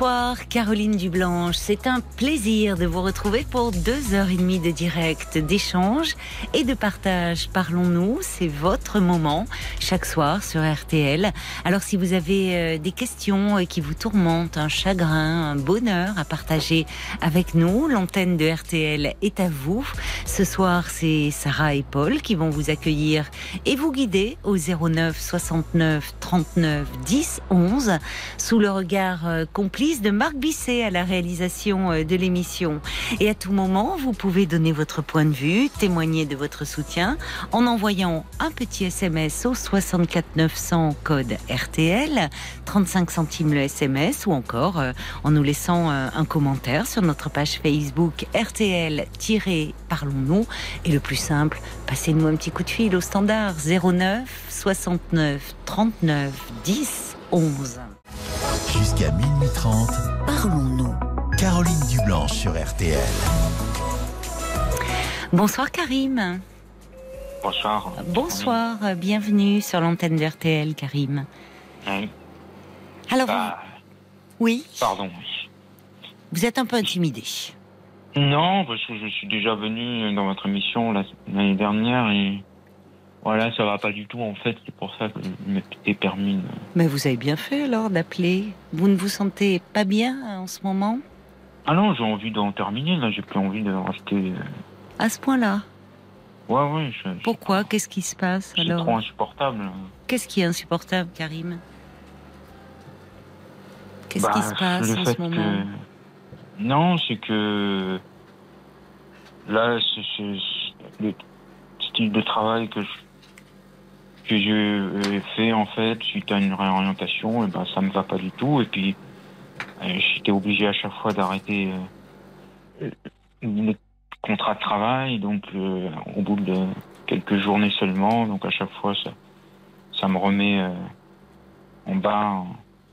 Bonsoir Caroline Dublanche, c'est un plaisir de vous retrouver pour deux heures et demie de direct, d'échange et de partage. Parlons-nous, c'est votre moment chaque soir sur RTL. Alors si vous avez euh, des questions qui vous tourmentent, un chagrin, un bonheur à partager avec nous, l'antenne de RTL est à vous. Ce soir, c'est Sarah et Paul qui vont vous accueillir et vous guider au 09 69 39 10 11 sous le regard euh, de Marc Bisset à la réalisation euh, de l'émission. Et à tout moment, vous pouvez donner votre point de vue, témoigner de votre soutien en envoyant un petit SMS au 64 900 code RTL, 35 centimes le SMS ou encore euh, en nous laissant euh, un commentaire sur notre page Facebook RTL-Parlons-nous. Et le plus simple, passez-nous un petit coup de fil au standard 09 69 39 10 11. Jusqu'à minuit 30. Parlons-nous. Caroline Dublanche sur RTL. Bonsoir Karim. Bonsoir. Bonsoir, bienvenue sur l'antenne de RTL Karim. Oui. Alors, Bah, vous- oui, pardon. vous êtes un peu intimidé. Non, parce que je suis déjà venu dans votre émission la- l'année dernière et voilà, ça va pas du tout en fait. C'est pour ça que je m'étais permis. de- Mais vous avez bien fait alors d'appeler. Vous ne vous sentez pas bien en ce moment? Ah non, j'ai envie d'en terminer là. J'ai plus envie de rester. euh, À ce point-là? Ouais, ouais. je- Pourquoi? Qu'est-ce qui se passe C'est alors? trop insupportable. Qu'est-ce qui est insupportable, Karim? Qu'est-ce Bah, qui se passe le en fait ce moment? que... Non, c'est que là, c'est c'est- le style de travail que je que j'ai fait en fait suite à une réorientation, et ben ça me va pas du tout. Et puis euh, j'étais obligé à chaque fois d'arrêter euh, le contrat de travail, donc au bout de quelques journées seulement. Donc à chaque fois, ça, ça me remet euh, en bas,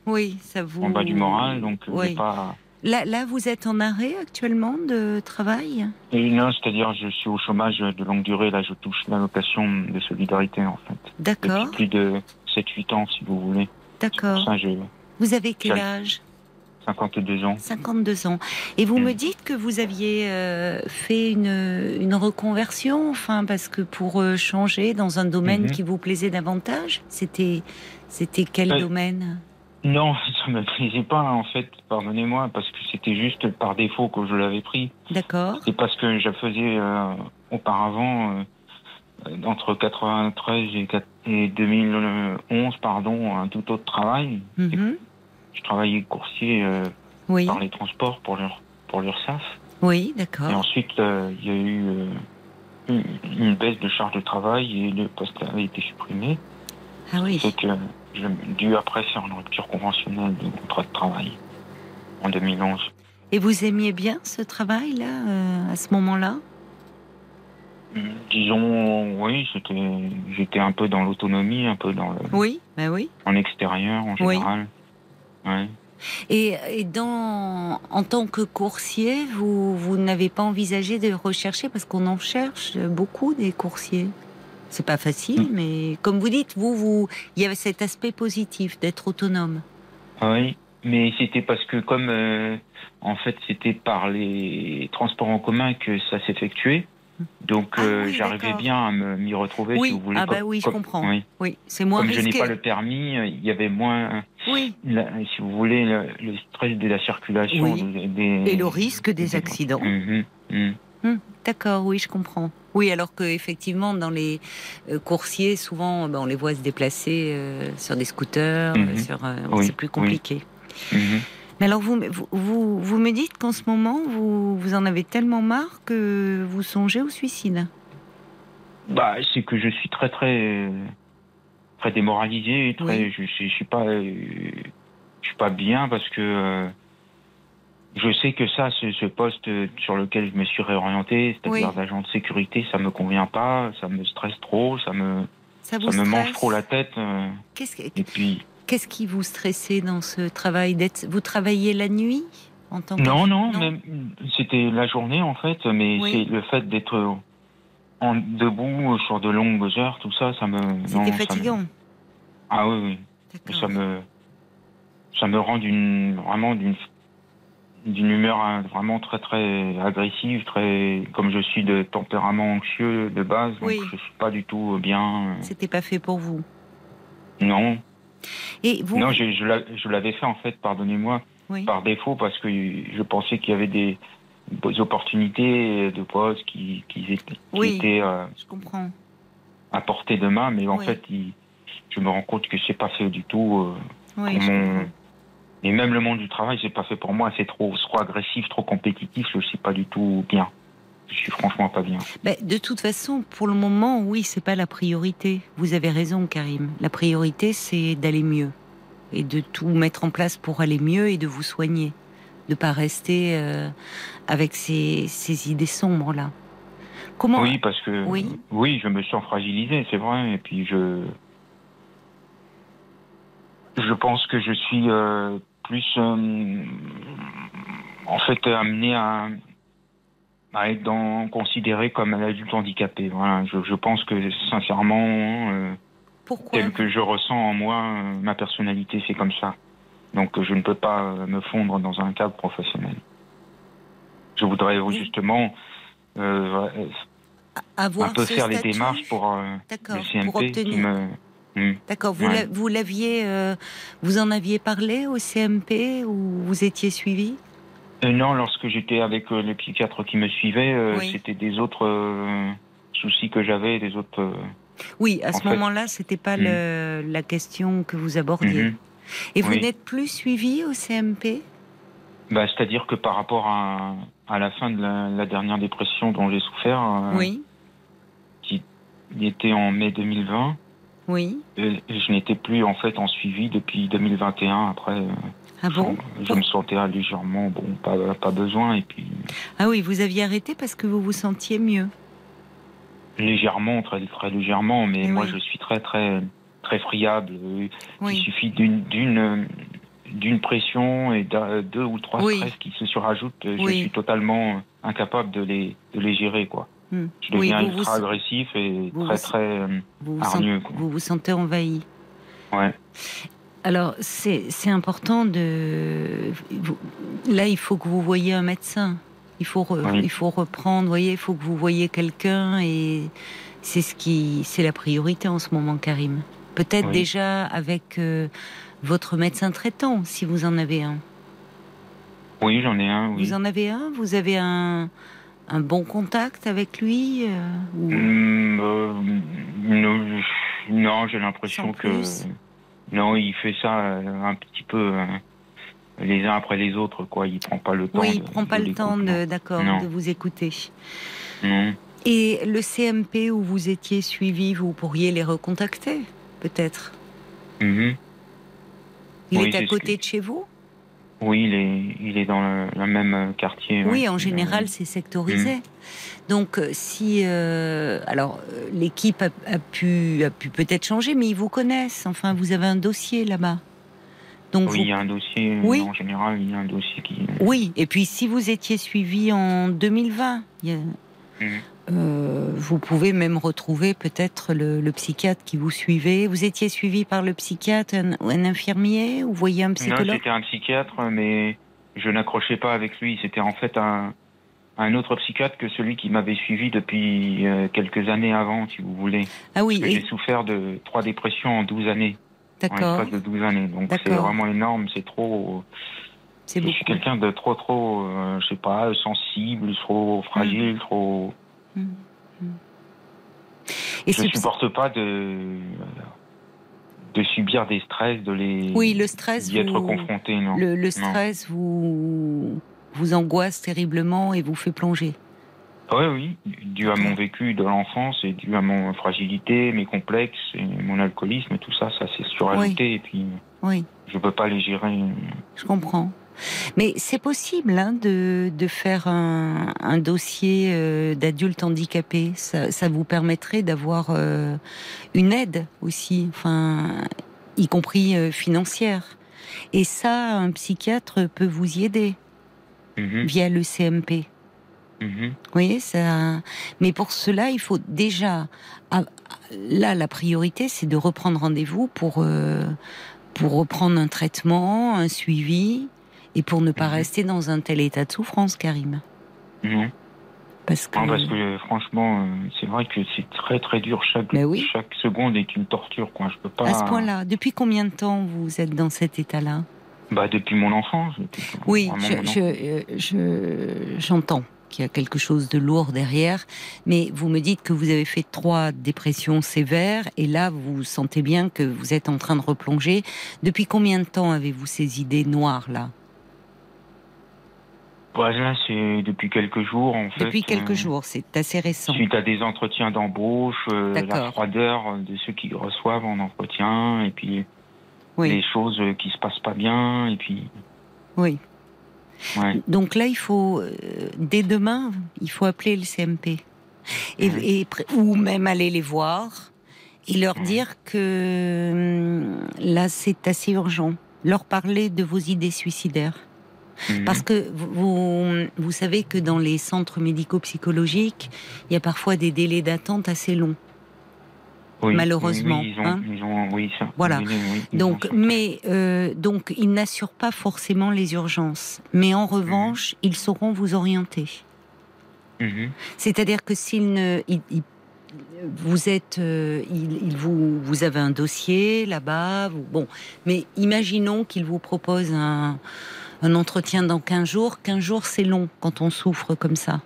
Oui, ça vous. en bas du moral. Donc Oui. pas. Là, là, vous êtes en arrêt actuellement de travail? Et non, c'est-à-dire je suis au chômage de longue durée. Là, je touche l'allocation de solidarité en fait. D'accord, Depuis plus de 7-8 ans, si vous voulez. D'accord. Vous avez quel âge? 52 ans. 52 ans. Et vous Mm. me dites que vous aviez euh, fait une, une reconversion, enfin, parce que pour euh, changer dans un domaine Mhm. qui vous plaisait davantage, c'était, c'était quel Euh, domaine? Non, ça me plaisait pas en fait. Pardonnez-moi, parce que c'était juste par défaut que je l'avais pris. D'accord, C'est parce que je faisais euh, auparavant, euh, entre 93 et, quat- et 2011, pardon, un tout autre travail. Mhm. Je travaillais coursier euh, Oui, les transports pour leur pour l'URSSAF. oui, Et d'accord. ensuite, euh, il y a eu une, une baisse de charge de travail et le poste avait été supprimé. Ah oui, C'est que dû après faire une rupture conventionnelle de contrat de travail en 2011. et vous aimiez bien ce travail-là, euh, à ce moment-là? Disons, oui, j'étais un peu dans l'autonomie, un peu dans le, Oui, ben oui. en extérieur en Oui. général. Ouais. Et, et dans, en tant que coursier, vous, vous n'avez pas envisagé de rechercher, parce qu'on en cherche beaucoup des coursiers? C'est pas facile, Mm. mais comme vous dites, vous, vous, il y avait cet aspect positif d'être autonome. Ah Oui, mais c'était parce que comme euh, en fait c'était par les transports en commun que ça s'effectuait, donc Ah euh, oui, j'arrivais bien à m'y retrouver Oui, si vous voulez. ah bah comme- oui, je comprends. oui. Oui, c'est moins Comme je n'ai pas le permis, euh, il y avait moins, Oui, la- si vous voulez, le, le stress de la circulation. Oui. des- et le risque des accidents. Mhm. Hum, D'accord, oui, je comprends. Oui, alors que effectivement, dans les euh, coursiers, souvent, ben, on les voit se déplacer euh, sur des scooters, Mhm. euh, sur, euh, Oui, c'est plus oui. compliqué. Mhm. Mais alors, vous, vous, me dites qu'en ce moment, vous, vous en avez tellement marre que vous songez au suicide. Bah, c'est que je suis très très très démoralisé, très, Oui. je, je, je suis pas, je suis pas bien parce que je sais que ça, ce, ce poste sur lequel je me suis réorienté, c'est-à-dire Oui. d'agent de sécurité, ça me convient pas, ça me stresse trop, ça me, Ça vous ça me mange trop la tête. euh, Qu'est-ce que- et puis, qu'est-ce qui vous stressait dans ce travail d'être Vous travaillez la nuit en tant que non, non, c'était la journée en fait, mais Oui. c'est le fait d'être en debout sur de longues heures, tout ça, ça me. non, C'était me- fatigant. Ah oui, oui. Ça me, ça me rend d'une vraiment d'une d'une humeur hein, vraiment très très agressive, très comme je suis de tempérament anxieux de base, donc Oui. je suis pas du tout bien. euh, C'était pas fait pour vous? Non, Et vous non, je, je l'a- je l'avais fait en fait, pardonnez-moi, Oui. par défaut parce que je pensais qu'il y avait des, des opportunités de poste qui, qui étaient, qui Oui. étaient euh, Je comprends. à portée de main, mais en Oui. fait, il- je me rends compte que c'est pas fait du tout. euh, Oui, pour Et même le monde du travail, c'est pas fait pour moi. C'est trop, trop agressif, trop compétitif. Je suis pas du tout bien. Je suis franchement pas bien. Ben, de toute façon, pour le moment, oui, c'est pas la priorité. Vous avez raison, Karim. La priorité, c'est d'aller mieux et de tout mettre en place pour aller mieux et de vous soigner, de pas rester euh, avec ces, ces idées sombres là. Comment Oui, parce que Oui. oui, je me sens fragilisé, c'est vrai. Et puis je, je pense que je suis euh, plus, euh, en fait, amené à, à être dans, considéré comme un adulte handicapé. Voilà. Je, je pense que sincèrement. euh, Pourquoi tel que je ressens en moi, ma personnalité, c'est comme ça. Donc je ne peux pas me fondre dans un cadre professionnel. Je voudrais Oui. justement avoir un peu faire les démarches pour le pour CMP qui me... Hmm. D'accord. Vous Ouais. l'a- vous l'aviez, euh, vous en aviez parlé au CMP ou vous étiez suivi? Euh, non, lorsque j'étais avec euh, les psychiatres qui me suivaient, euh, Oui. c'était des autres soucis que j'avais, des autres... Oui, à En ce fait- moment-là, c'était pas le- la question que vous abordiez. mhm. Et vous Oui. n'êtes plus suivi au CMP bah, C'est-à-dire que par rapport à, à la fin de la, la dernière dépression dont j'ai souffert, Oui, qui était en mai 2020, oui. Et je n'étais plus en fait en suivi depuis 2021. Après, euh, Ah bon je me sentais légèrement, bon, pas, pas besoin, et puis Ah oui, vous aviez arrêté parce que vous vous sentiez mieux. légèrement, très, très légèrement, mais Oui. moi je suis très, très, très friable. Il suffit d'une, d'une, d'une pression et deux ou trois Oui. stress qui se surajoutent. Je suis totalement incapable de les, de les gérer, quoi. Hmm. Je Oui, deviens vous vous, ultra agressif et vous très, vous- très euh, vous, vous hargneux, quoi. vous vous sentez envahi. Ouais. Alors, c'est important de. vous- Là, il faut que vous voyiez un médecin. Il faut, re- Oui. il faut reprendre, vous voyez, il faut que vous voyiez quelqu'un et c'est ce qui, c'est la priorité en ce moment, Karim. Peut-être Oui. déjà avec euh, votre médecin traitant, si vous en avez un. Oui, j'en ai un, oui. Vous en avez un? Vous avez un, un bon contact avec lui euh, ou- Hmm, euh, non, j'ai l'impression que non, il fait ça euh, un petit peu les uns après les autres, quoi. Il prend pas le temps. Oui, il de- prend pas de le temps de, d'accord, de vous écouter. Non. Et le CMP où vous étiez suivi, vous pourriez les recontacter, peut-être? Mhm. Il Oui, est à côté que- de chez vous? Oui, il est, il est dans le, le même euh, quartier. Oui, ouais. en général, Euh, c'est sectorisé. Donc, euh, si. euh, alors, l'équipe a, a pu, a pu peut-être changer, mais ils vous connaissent. Enfin, vous avez un dossier là-bas. Donc, oui, vous- il y a un dossier. Oui. En général, il y a un dossier qui. oui. Et puis, si vous étiez suivi en 2020, il y a- Mhm. Euh, vous pouvez même retrouver peut-être le, le psychiatre qui vous suivait. Vous étiez suivi par le psychiatre un- un, infirmier ou voyez un Non, psychologue? c'était un psychiatre, mais je n'accrochais pas avec lui. C'était en fait un, un autre psychiatre que celui qui m'avait suivi depuis euh, quelques années avant, si vous voulez. Ah oui, et- J'ai souffert de trois dépressions en 12 années. En d'accord. l'espace de 12 années. Donc c'est vraiment énorme, c'est trop. C'est Je suis quelqu'un de trop, trop, euh, je sais pas, sensible, trop fragile, Mm. trop. Et je ce supporte pas de de subir des stress, de les. Oui, le stress, d'y être confronté, non. le, le stress vous, vous angoisse terriblement et vous fait plonger. Oui, oui, dû à mon vécu de l'enfance et dû à mon fragilité, mes complexes et mon alcoolisme, tout ça, ça s'est surajouté et puis Oui, je peux pas les gérer. je comprends. Mais c'est possible hein, de, de, faire un, un dossier euh, d'adulte handicapé. Ça, ça, vous permettrait d'avoir euh, une aide aussi, enfin, y compris euh, financière. Et ça, un psychiatre peut vous y aider Mhm. via le CMP. Mhm. Vous voyez, ça. Mais pour cela, il faut déjà. ah, Là, la priorité, c'est de reprendre rendez-vous pour euh, pour reprendre un traitement, un suivi, et pour ne pas Mhm. rester dans un tel état de souffrance, Karim. Non. Parce que. Non, parce que euh, franchement, euh, c'est vrai que c'est très très dur. Chaque, oui. chaque seconde est une torture. Quoi. Je peux pas. À ce point-là, depuis combien de temps vous êtes dans cet état-là? Bah, depuis mon enfance. Oui, vraiment je- mon je- euh, je- j'entends qu'il y a quelque chose de lourd derrière, mais vous me dites que vous avez fait trois dépressions sévères, et là, vous sentez bien que vous êtes en train de replonger. Depuis combien de temps avez-vous ces idées noires là Bah, là, c'est depuis quelques jours, en fait. Depuis quelques euh, jours, c'est assez récent. Suite à des entretiens d'embauche, euh, la froideur de ceux qui reçoivent en entretien, et puis Oui, les choses qui se passent pas bien, et puis oui. ouais. Donc là, il faut euh, dès demain, il faut appeler le CMP et, ou même aller les voir et leur dire que hum, là, c'est assez urgent. Leur parler de vos idées suicidaires. Mhm. Parce que vous, vous, savez que dans les centres médico-psychologiques, il y a parfois des délais d'attente assez longs. Oui, malheureusement, oui, ils ont, hein. ils ont- oui, ça. Voilà. Ils Donc, mais euh, donc, ils n'assurent pas forcément les urgences. Mais en revanche, ils sauront vous orienter. Mhm. C'est-à-dire que s'il ne, il- il- vous êtes, euh, il, il vous, vous avez un dossier là-bas, vous- bon, mais imaginons qu'il vous propose un, un entretien dans 15 jours. 15 jours, c'est long quand on souffre comme ça.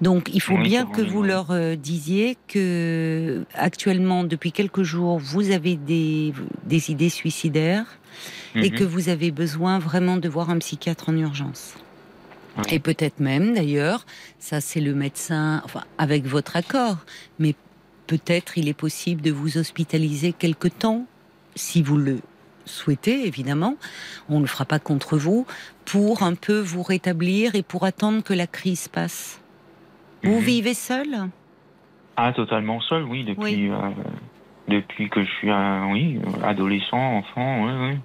Donc, il faut Oui, bien que vous leur euh, disiez que actuellement, depuis quelques jours, vous avez des, des idées suicidaires et Mhm. que vous avez besoin vraiment de voir un psychiatre en urgence. Oui. Et peut-être même, d'ailleurs, ça c'est le médecin, enfin avec votre accord, mais peut-être il est possible de vous hospitaliser quelque temps, si vous le souhaitez, évidemment. On ne le fera pas contre vous, pour un peu vous rétablir et pour attendre que la crise passe. Vous Mhm. vivez seul? Ah, totalement seul, oui, depuis, Oui. euh, depuis que je suis un, oui, euh, adolescent, enfant, oui, oui.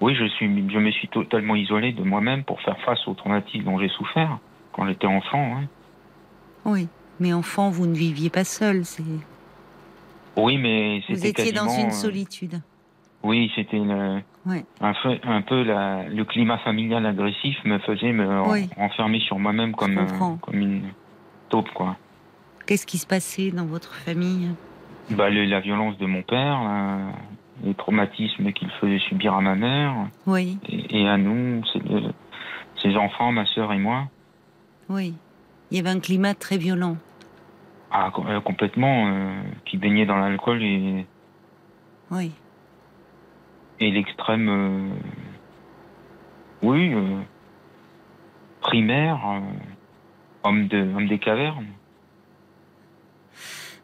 Oui, je, suis, je me suis totalement isolé de moi-même pour faire face aux traumatiques dont j'ai souffert quand j'étais enfant. oui. Oui. Mais enfant, vous ne viviez pas seul. C'est... Oui, mais Vous c'était étiez dans une euh, solitude. Oui, c'était un, peu, un peu la, le climat familial agressif me faisait me Oui. renfermer sur moi-même comme, euh, comme une taupe, quoi. Qu'est-ce qui se passait dans votre famille? Bah, le- la violence de mon père, les traumatismes qu'il faisait subir à ma mère Oui, et, et à nous, ses enfants, ma sœur et moi. oui. Il y avait un climat très violent. Ah, euh, complètement, euh, qui baignait dans l'alcool et, Oui. Et l'extrême, euh, oui, euh, primaire, euh, homme, de, homme des cavernes.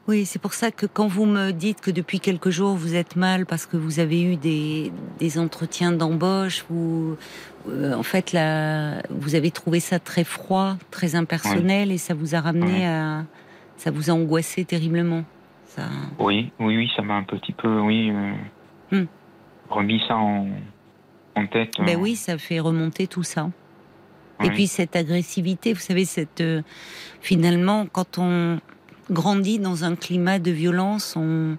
Oui, c'est pour ça que quand vous me dites que depuis quelques jours vous êtes mal parce que vous avez eu des, des entretiens d'embauche, vous, en fait, là, vous avez trouvé ça très froid, très impersonnel et ça vous a ramené à. Ça vous a angoissé terriblement. Ça... Oui, oui, oui, ça m'a un petit peu, oui, Hmm. Remis ça en, en tête. Ben euh, oui, ça fait remonter tout ça. Et puis cette agressivité, vous savez, cette euh, finalement, quand on grandit dans un climat de violence, on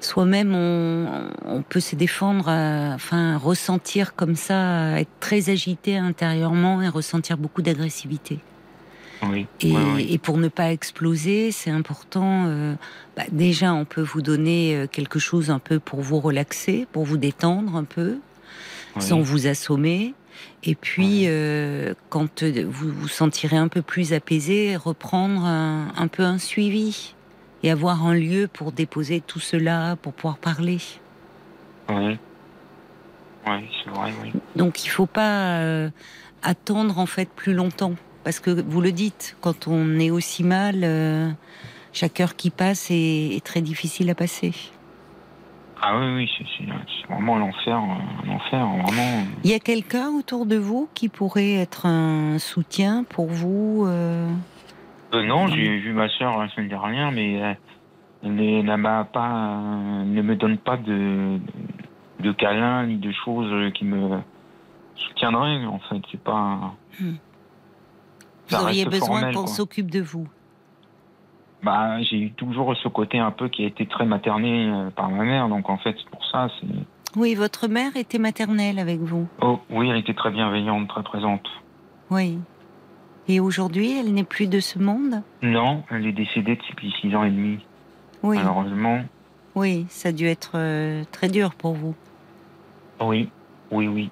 soi-même, on, on peut se défendre, à- enfin ressentir comme ça, être très agité intérieurement et ressentir beaucoup d'agressivité. Oui, Et, ouais, ouais. et pour ne pas exploser, c'est important. euh, bah, déjà, on peut vous donner euh, quelque chose un peu pour vous relaxer, pour vous détendre un peu sans vous assommer. Et puis, euh, quand vous vous sentirez un peu plus apaisé, reprendre un, un peu un suivi et avoir un lieu pour déposer tout cela, pour pouvoir parler. Oui. Oui, c'est vrai, oui. Donc, il faut pas euh, attendre en fait plus longtemps, parce que vous le dites, quand on est aussi mal, euh, chaque heure qui passe est, est très difficile à passer. Ah oui, oui, c'est- vraiment l'enfer, euh, un enfer, vraiment. Il y a quelqu'un autour de vous qui pourrait être un soutien pour vous euh, Euh, non, j'ai vu ma soeur la semaine dernière, mais elle m'a pas, ne me donne pas de, de câlins ni de choses qui me soutiendraient. En fait, c'est pas. Vous auriez besoin qu'on s'occupe de vous. Bah, j'ai eu toujours ce côté un peu qui a été très materné euh, par ma mère, donc en fait, c'est pour ça. C'est. Oui, votre mère était maternelle avec vous. Oh, oui, elle était très bienveillante, très présente. Oui. Et aujourd'hui, elle n'est plus de ce monde? Non, elle est décédée depuis six ans et demi, Oui. malheureusement. Oui, ça a dû être euh, très dur pour vous. Oui, oui, oui.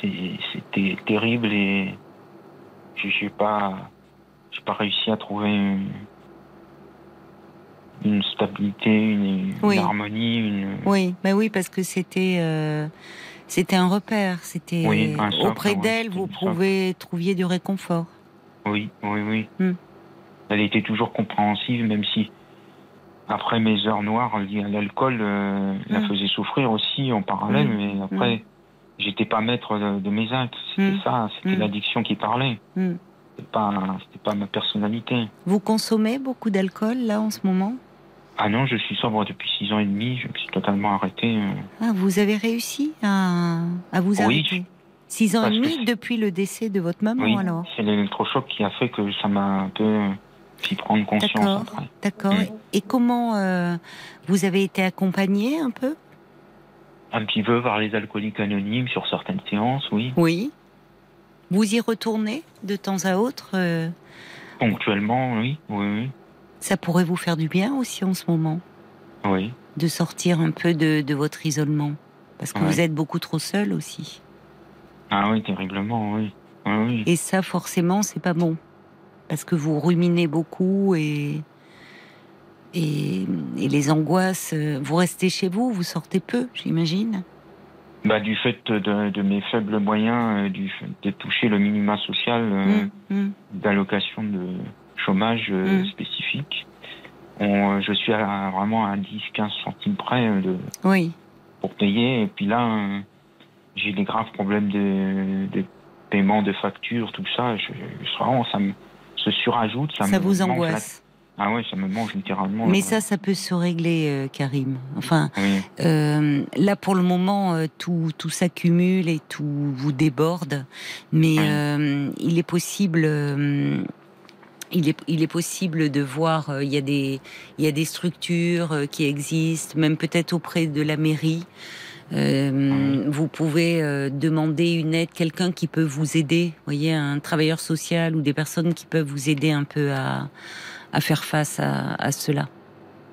C'était terrible et je n'ai pas, réussi à trouver une, une stabilité, une, harmonie, une. Oui, bah oui, parce que c'était euh, c'était un repère. C'était Oui, socle, auprès d'elle, vous trouviez du réconfort. Oui, oui, oui. Hmm. Elle était toujours compréhensive, même si après mes heures noires liées à l'alcool, euh, la Hmm. faisait souffrir aussi en parallèle, Hmm. mais après, j'étais pas maître de, de mes actes. C'était Hmm. ça, c'était Hmm. l'addiction qui parlait. Hmm. C'était pas, c'était pas ma personnalité. Vous consommez beaucoup d'alcool là en ce moment? Ah non, je suis sobre depuis six ans et demi, je me suis totalement arrêté. euh. ah, Vous avez réussi à, à vous Oui, arrêter? Six ans parce et demi depuis le décès de votre maman oui, alors? c'est l'électrochoc qui a fait que ça m'a un peu euh, fait prendre conscience. D'accord. Hmm. Et comment euh, vous avez été accompagné un peu? Un petit peu par les alcooliques anonymes sur certaines séances, oui. Oui. Vous y retournez de temps à autre euh, Ponctuellement, oui, oui, oui. Ça pourrait vous faire du bien aussi en ce moment oui. de sortir un peu de, de votre isolement parce que Ouais. vous êtes beaucoup trop seul aussi. Ah oui, terriblement, oui. Oui, oui. Et ça, forcément, c'est pas bon. Parce que vous ruminez beaucoup et, et, et les angoisses. euh, Vous restez chez vous, vous sortez peu, j'imagine? Bah, du fait de, de mes faibles moyens, euh, du fait de toucher le minima social euh, Hum, hum. d'allocation de chômage Mm. spécifique, on, je suis à, vraiment à 10-15 centimes près de, Oui, pour payer. Et puis là, j'ai des graves problèmes de, de paiement de factures, tout ça. Je, je- vraiment, ça me se surajoute. Ça, ça me vous angoisse? Ah ouais, ça me mange littéralement. Mais ça, ça peut se régler, euh, Karim. Enfin, Oui, euh, là, pour le moment, euh, tout, tout s'accumule et tout vous déborde. Mais Oui. il est possible. il est, il est possible de voir, il y a des, il y a des structures qui existent, même peut-être auprès de la mairie. Euh, Vous pouvez euh, demander une aide, quelqu'un qui peut vous aider, voyez, un travailleur social ou des personnes qui peuvent vous aider un peu à, à faire face à, à cela.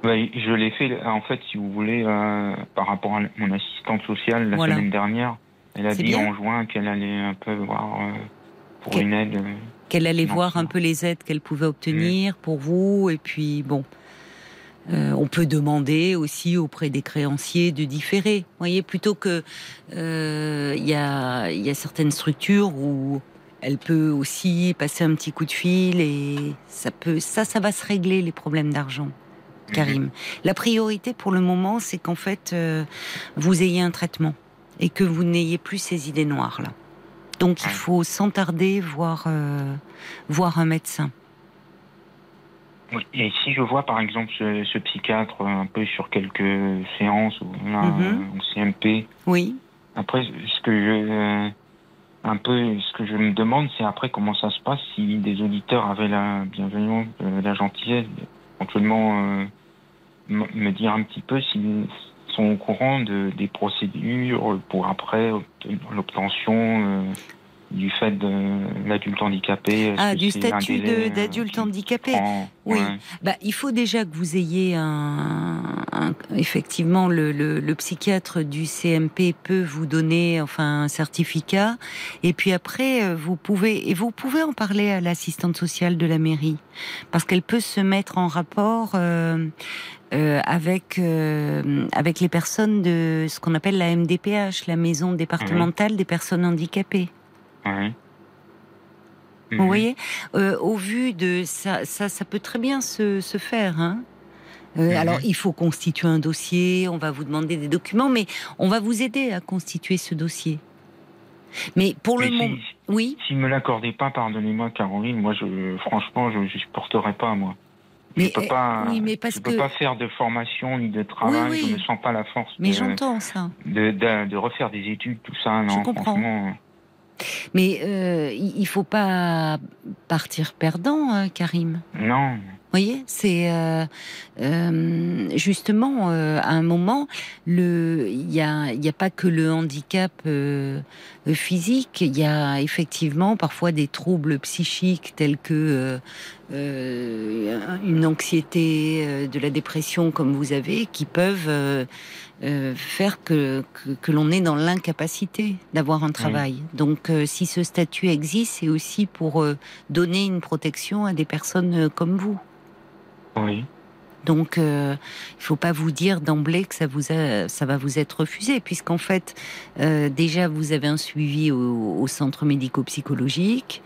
Ouais, je l'ai fait, en fait, si vous voulez, euh, par rapport à mon assistante sociale la Voilà. semaine dernière. Elle a dit bien. en juin qu'elle allait un peu voir euh, pour une aide. euh. Qu'elle allait Non, voir un peu les aides qu'elle pouvait obtenir pour vous, et puis bon. Euh, on peut demander aussi auprès des créanciers de différer. Vous voyez, plutôt que euh, il y, a, il y a certaines structures où elle peut aussi passer un petit coup de fil et ça peut ça ça va se régler les problèmes d'argent. Karim, la priorité pour le moment, c'est qu'en fait euh, vous ayez un traitement et que vous n'ayez plus ces idées noires là. Donc il Ouais. faut sans tarder voir euh, voir un médecin. Oui, Et si je vois, par exemple, ce, ce psychiatre un peu sur quelques séances ou là, Mhm. euh, en CMP, Oui, après, ce que je, euh, un peu, ce que je me demande, c'est après comment ça se passe si des auditeurs avaient la bienveillance, la gentillesse, éventuellement euh, me dire un petit peu s'ils sont au courant de, des procédures pour après obten- l'obtention euh, du fait de l'adulte handicapé. Ah, du statut de- d'adulte handicapé. prend- Oui. ouais. Bah, il faut déjà que vous ayez un, un- effectivement le, le, le psychiatre du CMP peut vous donner enfin un certificat et puis après euh, vous pouvez et vous pouvez en parler à l'assistante sociale de la mairie parce qu'elle peut se mettre en rapport euh, euh, avec euh, avec les personnes de ce qu'on appelle la MDPH, la maison départementale des personnes handicapées. Ouais. Vous Mhm. voyez, Euh, au vu de ça, ça, ça peut très bien se, se faire. Hein Euh, Mhm. Alors, il faut constituer un dossier, on va vous demander des documents, mais on va vous aider à constituer ce dossier. Mais pour Mais le moment, si, oui, s'il me l'accordait pas, pardonnez-moi, Caroline, moi, je, franchement, je ne supporterais pas, moi. mais, je peux euh, pas, oui, mais parce je peux que, pas faire de formation ni de travail. Oui, oui. Je me sens pas la force mais de, j'entends ça. de, de, de refaire des études, tout ça. Non, comprends. Mais euh, il faut pas partir perdant, hein, Karim. Non. Vous voyez, c'est euh, euh, justement euh, à un moment, le, il y a, y a pas que le handicap physique, il y a effectivement parfois des troubles psychiques tels que une anxiété, de la dépression comme vous avez, qui peuvent euh, faire que, que, que l'on est dans l'incapacité d'avoir un travail. Donc, euh, si ce statut existe, c'est aussi pour euh, donner une protection à des personnes euh, comme vous. Oui. Donc, euh, il faut pas vous dire d'emblée que ça vous a, ça va vous être refusé, puisqu'en fait, euh, déjà vous avez un suivi au, au centre médico-psychologique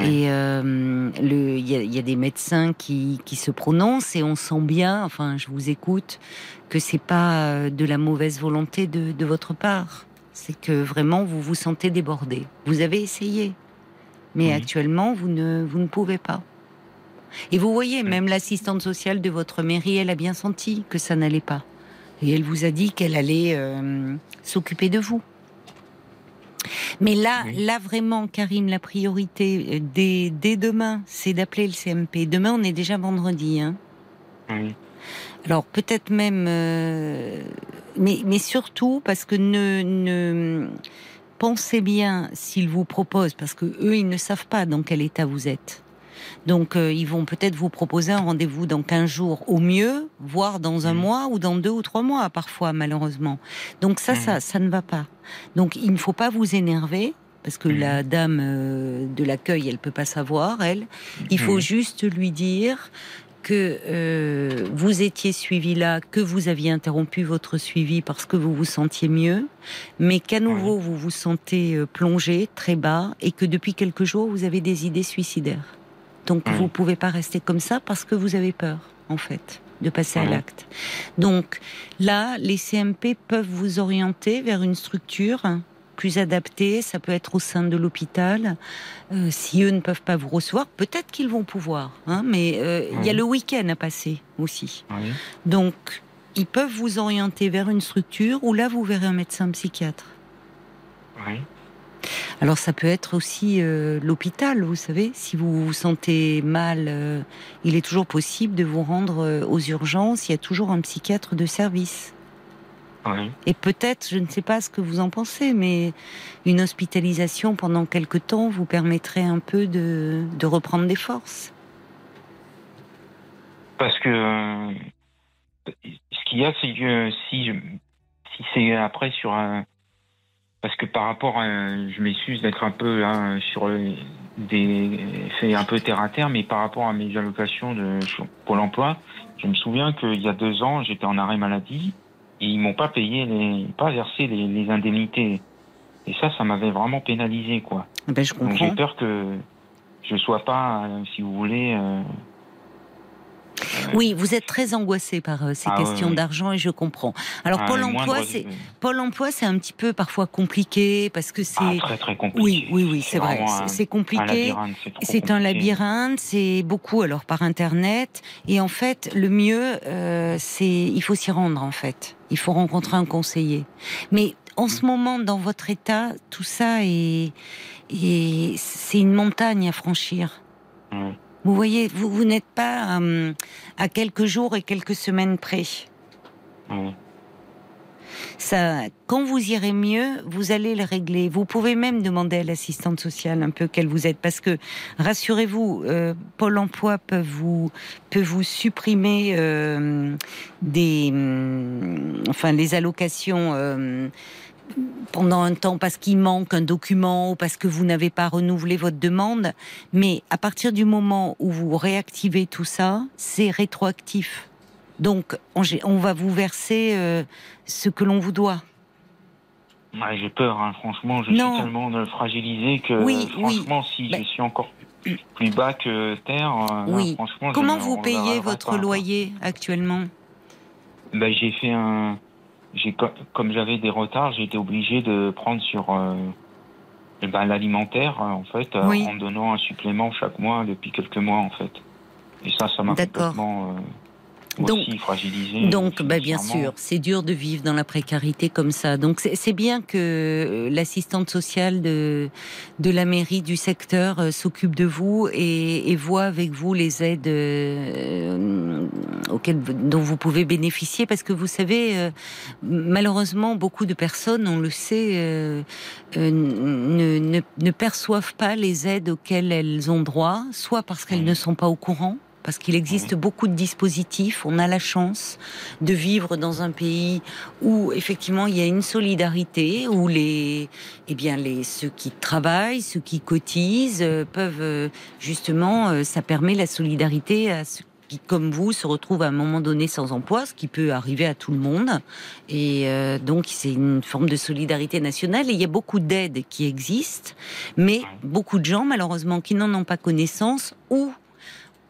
et euh, il y, a, y a des médecins qui, qui se prononcent et on sent bien, enfin, je vous écoute, que c'est pas euh, de la mauvaise volonté de, de votre part. C'est que vraiment vous vous sentez débordé. Vous avez essayé, mais Oui. actuellement vous ne, vous ne pouvez pas. Et vous voyez, même l'assistante sociale de votre mairie, elle a bien senti que ça n'allait pas. Et elle vous a dit qu'elle allait euh, s'occuper de vous. Mais là, Oui. là vraiment, Karim, la priorité euh, dès, dès demain, c'est d'appeler le CMP. Demain, on est déjà vendredi. Hein. Oui. Alors peut-être même, euh, mais, mais surtout parce que ne, ne pensez bien s'ils vous proposent, parce que eux, ils ne savent pas dans quel état vous êtes. Donc euh, ils vont peut-être vous proposer un rendez-vous dans 15 jours au mieux, voire dans un Mhm. mois ou dans deux ou trois mois parfois malheureusement. Donc ça, Mhm. ça, ça ne va pas. Donc il ne faut pas vous énerver. Parce que Mhm. la dame euh, de l'accueil, elle peut pas savoir, elle. Il faut juste lui dire que euh, vous étiez suivi là, que vous aviez interrompu votre suivi parce que vous vous sentiez mieux, mais qu'à nouveau vous vous sentez euh, plongé très bas et que depuis quelques jours vous avez des idées suicidaires. Donc Oui. vous pouvez pas rester comme ça parce que vous avez peur, en fait, de passer à Oui. l'acte. Donc là, les CMP peuvent vous orienter vers une structure plus adaptée. Ça peut être au sein de l'hôpital. Euh, si eux ne peuvent pas vous recevoir, peut-être qu'ils vont pouvoir. Hein, mais euh, il y a Oui. le week-end à passer aussi. Donc, ils peuvent vous orienter vers une structure où là, vous verrez un médecin psychiatre. Oui. Alors, ça peut être aussi euh, l'hôpital, vous savez. Si vous vous sentez mal, euh, il est toujours possible de vous rendre euh, aux urgences. Il y a toujours un psychiatre de service. Oui. Et peut-être, je ne sais pas ce que vous en pensez, mais une hospitalisation pendant quelque temps vous permettrait un peu de, de reprendre des forces. Parce que ce qu'il y a, c'est que si c'est après sur un parce que par rapport à je m'excuse d'être un peu là, sur euh, des c'est un peu terre à terre, mais par rapport à mes allocations de sur Pôle Emploi, je me souviens qu'il y a deux ans, j'étais en arrêt maladie et ils m'ont pas payé les pas versé les, les indemnités. Et ça, ça m'avait vraiment pénalisé quoi. Eh Ben, je Donc comprends. j'ai peur que je sois pas, euh, si vous voulez. euh, Oui, vous êtes très angoissé par euh, ces Ah, questions d'argent et je comprends. Alors à Pôle le Emploi, c'est Pôle Emploi, c'est un petit peu parfois compliqué parce que c'est Ah, très très compliqué. oui, oui, oui, c'est vrai, c'est- un- c'est un compliqué. c'est un labyrinthe, c'est beaucoup alors par internet et en fait le mieux euh, c'est il faut s'y rendre en fait. Il faut rencontrer un conseiller. Mais en ce moment dans votre état, tout ça est, est- c'est une montagne à franchir. Vous voyez, vous, vous n'êtes pas euh, à quelques jours et quelques semaines près. Ça, quand vous irez mieux, vous allez le régler. Vous pouvez même demander à l'assistante sociale un peu quelle vous êtes, parce que rassurez-vous, euh, Pôle Emploi peut vous peut vous supprimer euh, des, hum, enfin les allocations. Pendant un temps parce qu'il manque un document ou parce que vous n'avez pas renouvelé votre demande, mais à partir du moment où vous réactivez tout ça, c'est rétroactif. Donc, on, on va vous verser euh, ce que l'on vous doit. Ouais, j'ai peur, hein, franchement, je Non. suis tellement euh, fragilisé que Oui, oui. franchement, si Ben- je suis encore plus, plus bas que terre, euh, là, Oui. franchement, Comment vous payez votre pas, quoi. loyer actuellement? Ben, j'ai fait un. J'ai comme j'avais des retards, j'ai été obligé de prendre sur euh, ben, l'alimentaire en fait en donnant un supplément chaque mois depuis quelques mois en fait. Et ça, ça m'a complètement donc, Donc, bah, bien sûr, c'est dur de vivre dans la précarité comme ça. Donc, c'est bien que euh, l'assistante sociale de, de la mairie du secteur euh, s'occupe de vous et, et, voit avec vous les aides euh, auxquelles, dont vous pouvez bénéficier. Parce que vous savez, malheureusement, beaucoup de personnes, on le sait, ne, ne, ne perçoivent pas les aides auxquelles elles ont droit, soit parce qu'elles ne sont pas au courant parce qu'il existe beaucoup de dispositifs. On a la chance de vivre dans un pays où effectivement il y a une solidarité, où les, eh bien les ceux qui travaillent, ceux qui cotisent euh, peuvent euh, justement, euh, ça permet la solidarité à ceux qui, comme vous, se retrouvent à un moment donné sans emploi, ce qui peut arriver à tout le monde. Et donc, c'est une forme de solidarité nationale. Et il y a beaucoup d'aides qui existent, mais beaucoup de gens, malheureusement, qui n'en ont pas connaissance ou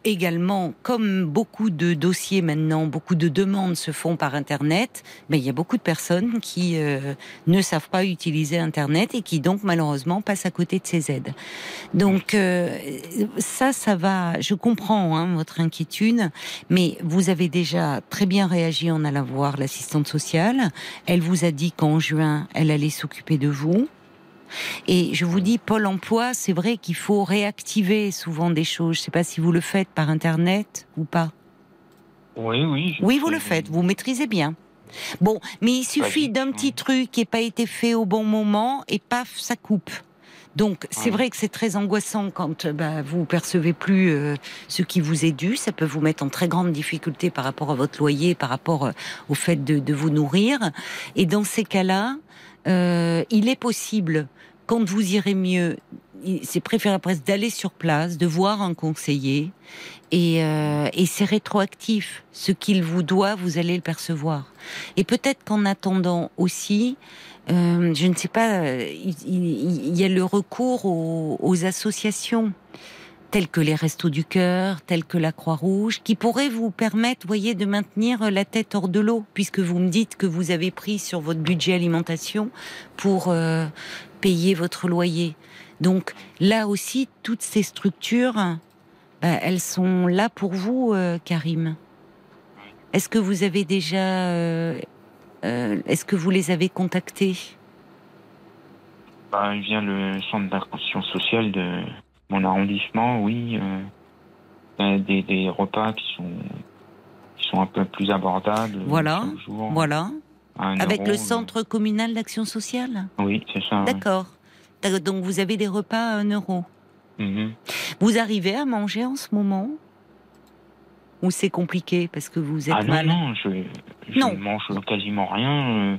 également, comme beaucoup de dossiers maintenant, beaucoup de demandes se font par Internet, mais il y a beaucoup de personnes qui euh, ne savent pas utiliser Internet et qui donc malheureusement passent à côté de ces aides. Donc euh, ça, ça va. Je comprends hein, votre inquiétude, mais vous avez déjà très bien réagi en allant voir l'assistante sociale. Elle vous a dit qu'en juin, elle allait s'occuper de vous. Et je vous dis, Pôle emploi, c'est vrai qu'il faut réactiver souvent des choses. Je ne sais pas si vous le faites par Internet ou pas. Oui, oui. Oui, vous le faites, vous maîtrisez bien. Bon, mais il suffit d'un petit truc qui n'a pas été fait au bon moment et paf, ça coupe. Donc c'est vrai que c'est très angoissant quand bah, vous percevez plus euh, ce qui vous est dû. Ça peut vous mettre en très grande difficulté par rapport à votre loyer, par rapport euh, au fait de, vous nourrir. Et dans ces cas-là, euh, il est possible quand vous irez mieux, c'est préférable d'aller sur place, de voir un conseiller, et, euh, c'est rétroactif. Ce qu'il vous doit, vous allez le percevoir. Et peut-être qu'en attendant aussi, euh, je ne sais pas, il, y a le recours aux, associations telles que les Restos du Cœur, telles que la Croix-Rouge, qui pourraient vous permettre, voyez, de maintenir la tête hors de l'eau, puisque vous me dites que vous avez pris sur votre budget alimentation pour euh, payer votre loyer. Donc là aussi, toutes ces structures, bah, elles sont là pour vous, euh, Karim. Est-ce que vous avez déjà, euh, est-ce que vous les avez contactés bah, vient le centre sociale de mon arrondissement, oui. Des, des, repas qui sont qui sont un peu plus abordables. Voilà, voilà. Avec le centre communal d'action sociale Oui, c'est ça. D'accord. Donc vous avez des repas à 1 euro. Mhm. Vous arrivez à manger en ce moment? Ou c'est compliqué parce que vous êtes ah, mal Non, je, ne mange quasiment rien. Euh,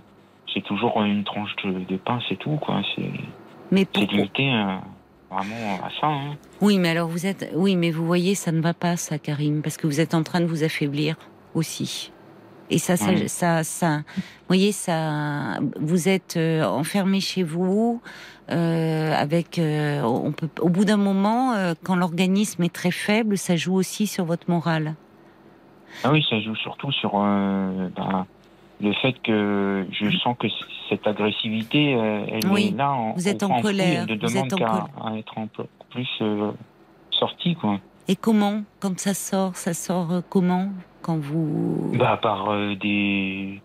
c'est toujours une tranche de, pain, c'est tout. quoi. C'est limité vraiment à ça. Hein. Oui, mais alors vous êtes... Oui, mais vous voyez, ça ne va pas, ça, Karim, parce que vous êtes en train de vous affaiblir aussi. Et ça, ça, ça, vous voyez, ça, vous êtes euh, enfermé chez vous, euh, avec, euh, on peut, au bout d'un moment, quand l'organisme est très faible, ça joue aussi sur votre morale. Ah oui, ça joue surtout sur bah, le fait que je sens que cette agressivité, elle est là. En, vous êtes en colère. Elle ne demande qu'à être peu plus sortie, quoi. Et comment, quand ça sort, ça sort comment quand vous Bah par euh, des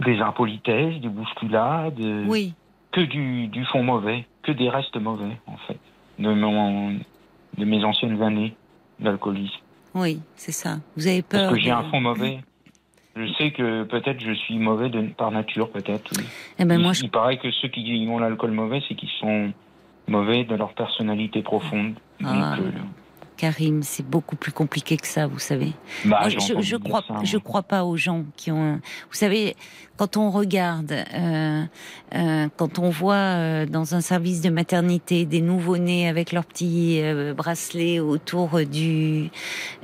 des impolitesses, des bousculades. Oui. Que du, du fond mauvais, que des restes mauvais en fait de mon de mes anciennes années d'alcoolisme. Oui, c'est ça. Vous avez peur Parce que j'ai un fond mauvais. Je sais que peut-être je suis mauvais de, par nature, peut-être. Eh ben moi, il, paraît que ceux qui ont l'alcool mauvais, c'est qu'ils sont mauvais de leur personnalité profonde. Ah. Euh, Karim, c'est beaucoup plus compliqué que ça, vous savez. Bah, je, je crois, je crois pas aux gens qui ont. Vous savez, quand on regarde, euh, euh, quand on voit euh, dans un service de maternité des nouveau-nés avec leurs petits bracelets autour du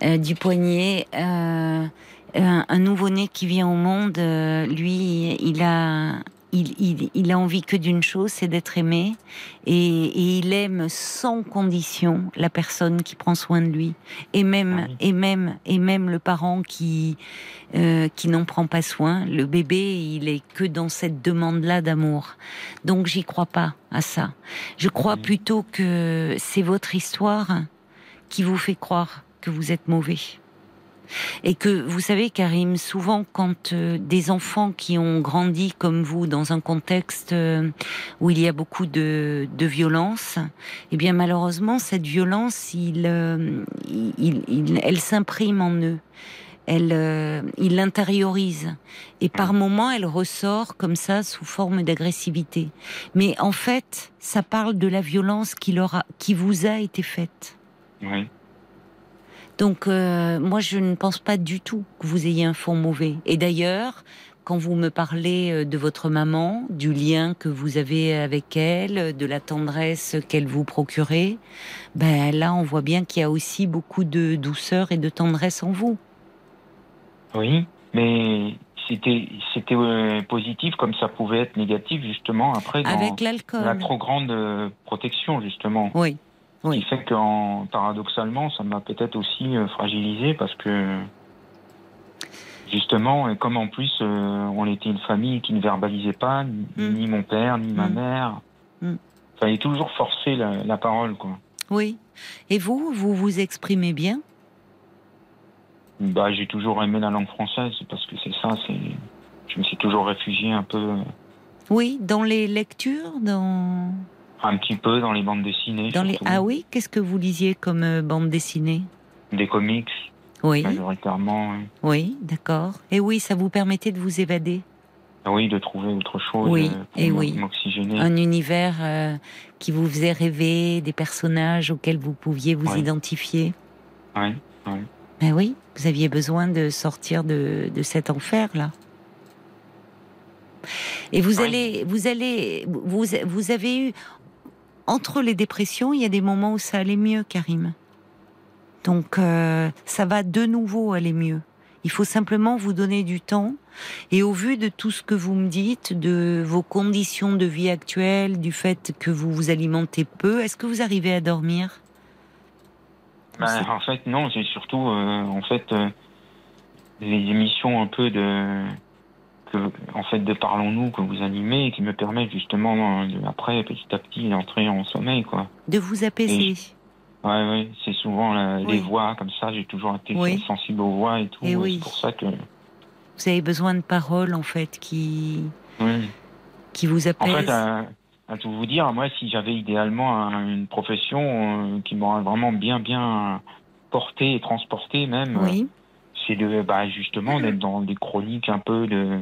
du poignet, un, un nouveau-né qui vient au monde, lui, il a il, il, a envie que d'une chose, c'est d'être aimé, et, il aime sans condition la personne qui prend soin de lui, et même, ah et même, et même le parent qui euh, qui n'en prend pas soin. Le bébé, il est que dans cette demande-là d'amour. Donc j'y crois pas à ça. Je crois plutôt que c'est votre histoire qui vous fait croire que vous êtes mauvais. Et que vous savez, Karim, souvent quand euh, des enfants qui ont grandi comme vous dans un contexte euh, où il y a beaucoup de, violence, eh bien malheureusement cette violence, euh, elle s'imprime en eux. Elle, il l'intériorise et par moments elle ressort comme ça sous forme d'agressivité. Mais en fait, ça parle de la violence qui leur a, qui vous a été faite. Oui. Donc euh, moi je ne pense pas du tout que vous ayez un fond mauvais. Et d'ailleurs, quand vous me parlez euh, de votre maman, du lien que vous avez avec elle, de la tendresse qu'elle vous procurait, ben là on voit bien qu'il y a aussi beaucoup de douceur et de tendresse en vous. Oui, mais c'était c'était euh, positif comme ça pouvait être négatif justement après dans avec l'alcool. La trop grande protection justement. Oui. Oui. Ce qui fait que paradoxalement, ça m'a peut-être aussi euh, fragilisé parce que justement, comme en plus euh, on était une famille qui ne verbalisait pas, ni, mm. mon père, ni ma mm. mère, il mm. fallait toujours forcer la, parole. Quoi. Oui. Et vous, vous vous exprimez bien? Bah, J'ai toujours aimé la langue française parce que c'est ça, c'est... je me suis toujours réfugié un peu. Euh, oui, dans les lectures, dans... Un petit peu dans les bandes dessinées. Dans les... Ah oui Qu'est-ce que vous lisiez comme euh, bande dessinée? Des comics. Oui. Majoritairement. Oui, d'accord. Et oui, ça vous permettait de vous évader? Oui, de trouver autre chose. Oui, euh, et oui. Un univers euh, qui vous faisait rêver, des personnages auxquels vous pouviez vous identifier? Oui, oui. Ben oui, vous aviez besoin de sortir de, de cet enfer-là. Et vous allez, vous allez, vous, vous avez eu, entre les dépressions, il y a des moments où ça allait mieux, Karim. Donc euh, ça va de nouveau aller mieux. Il faut simplement vous donner du temps. Et au vu de tout ce que vous me dites, de vos conditions de vie actuelles, du fait que vous vous alimentez peu, est-ce que vous arrivez à dormir? Ben, En fait, non. C'est surtout, euh, en fait, euh, les émissions un peu de en fait, de Parlons-nous que vous animez et qui me permet justement, euh, après, petit à petit, d'entrer en sommeil, quoi. De vous apaiser. Oui, ouais, c'est souvent les voix comme ça. J'ai toujours été sensible aux voix et tout. Et c'est pour ça que. Vous avez besoin de paroles, en fait, qui. qui vous apaisent. En fait, à, tout vous dire, moi, si j'avais idéalement une profession euh, qui m'aurait vraiment bien, bien porté et transporté, même. Oui. c'est de, bah, justement, d'être dans des chroniques un peu de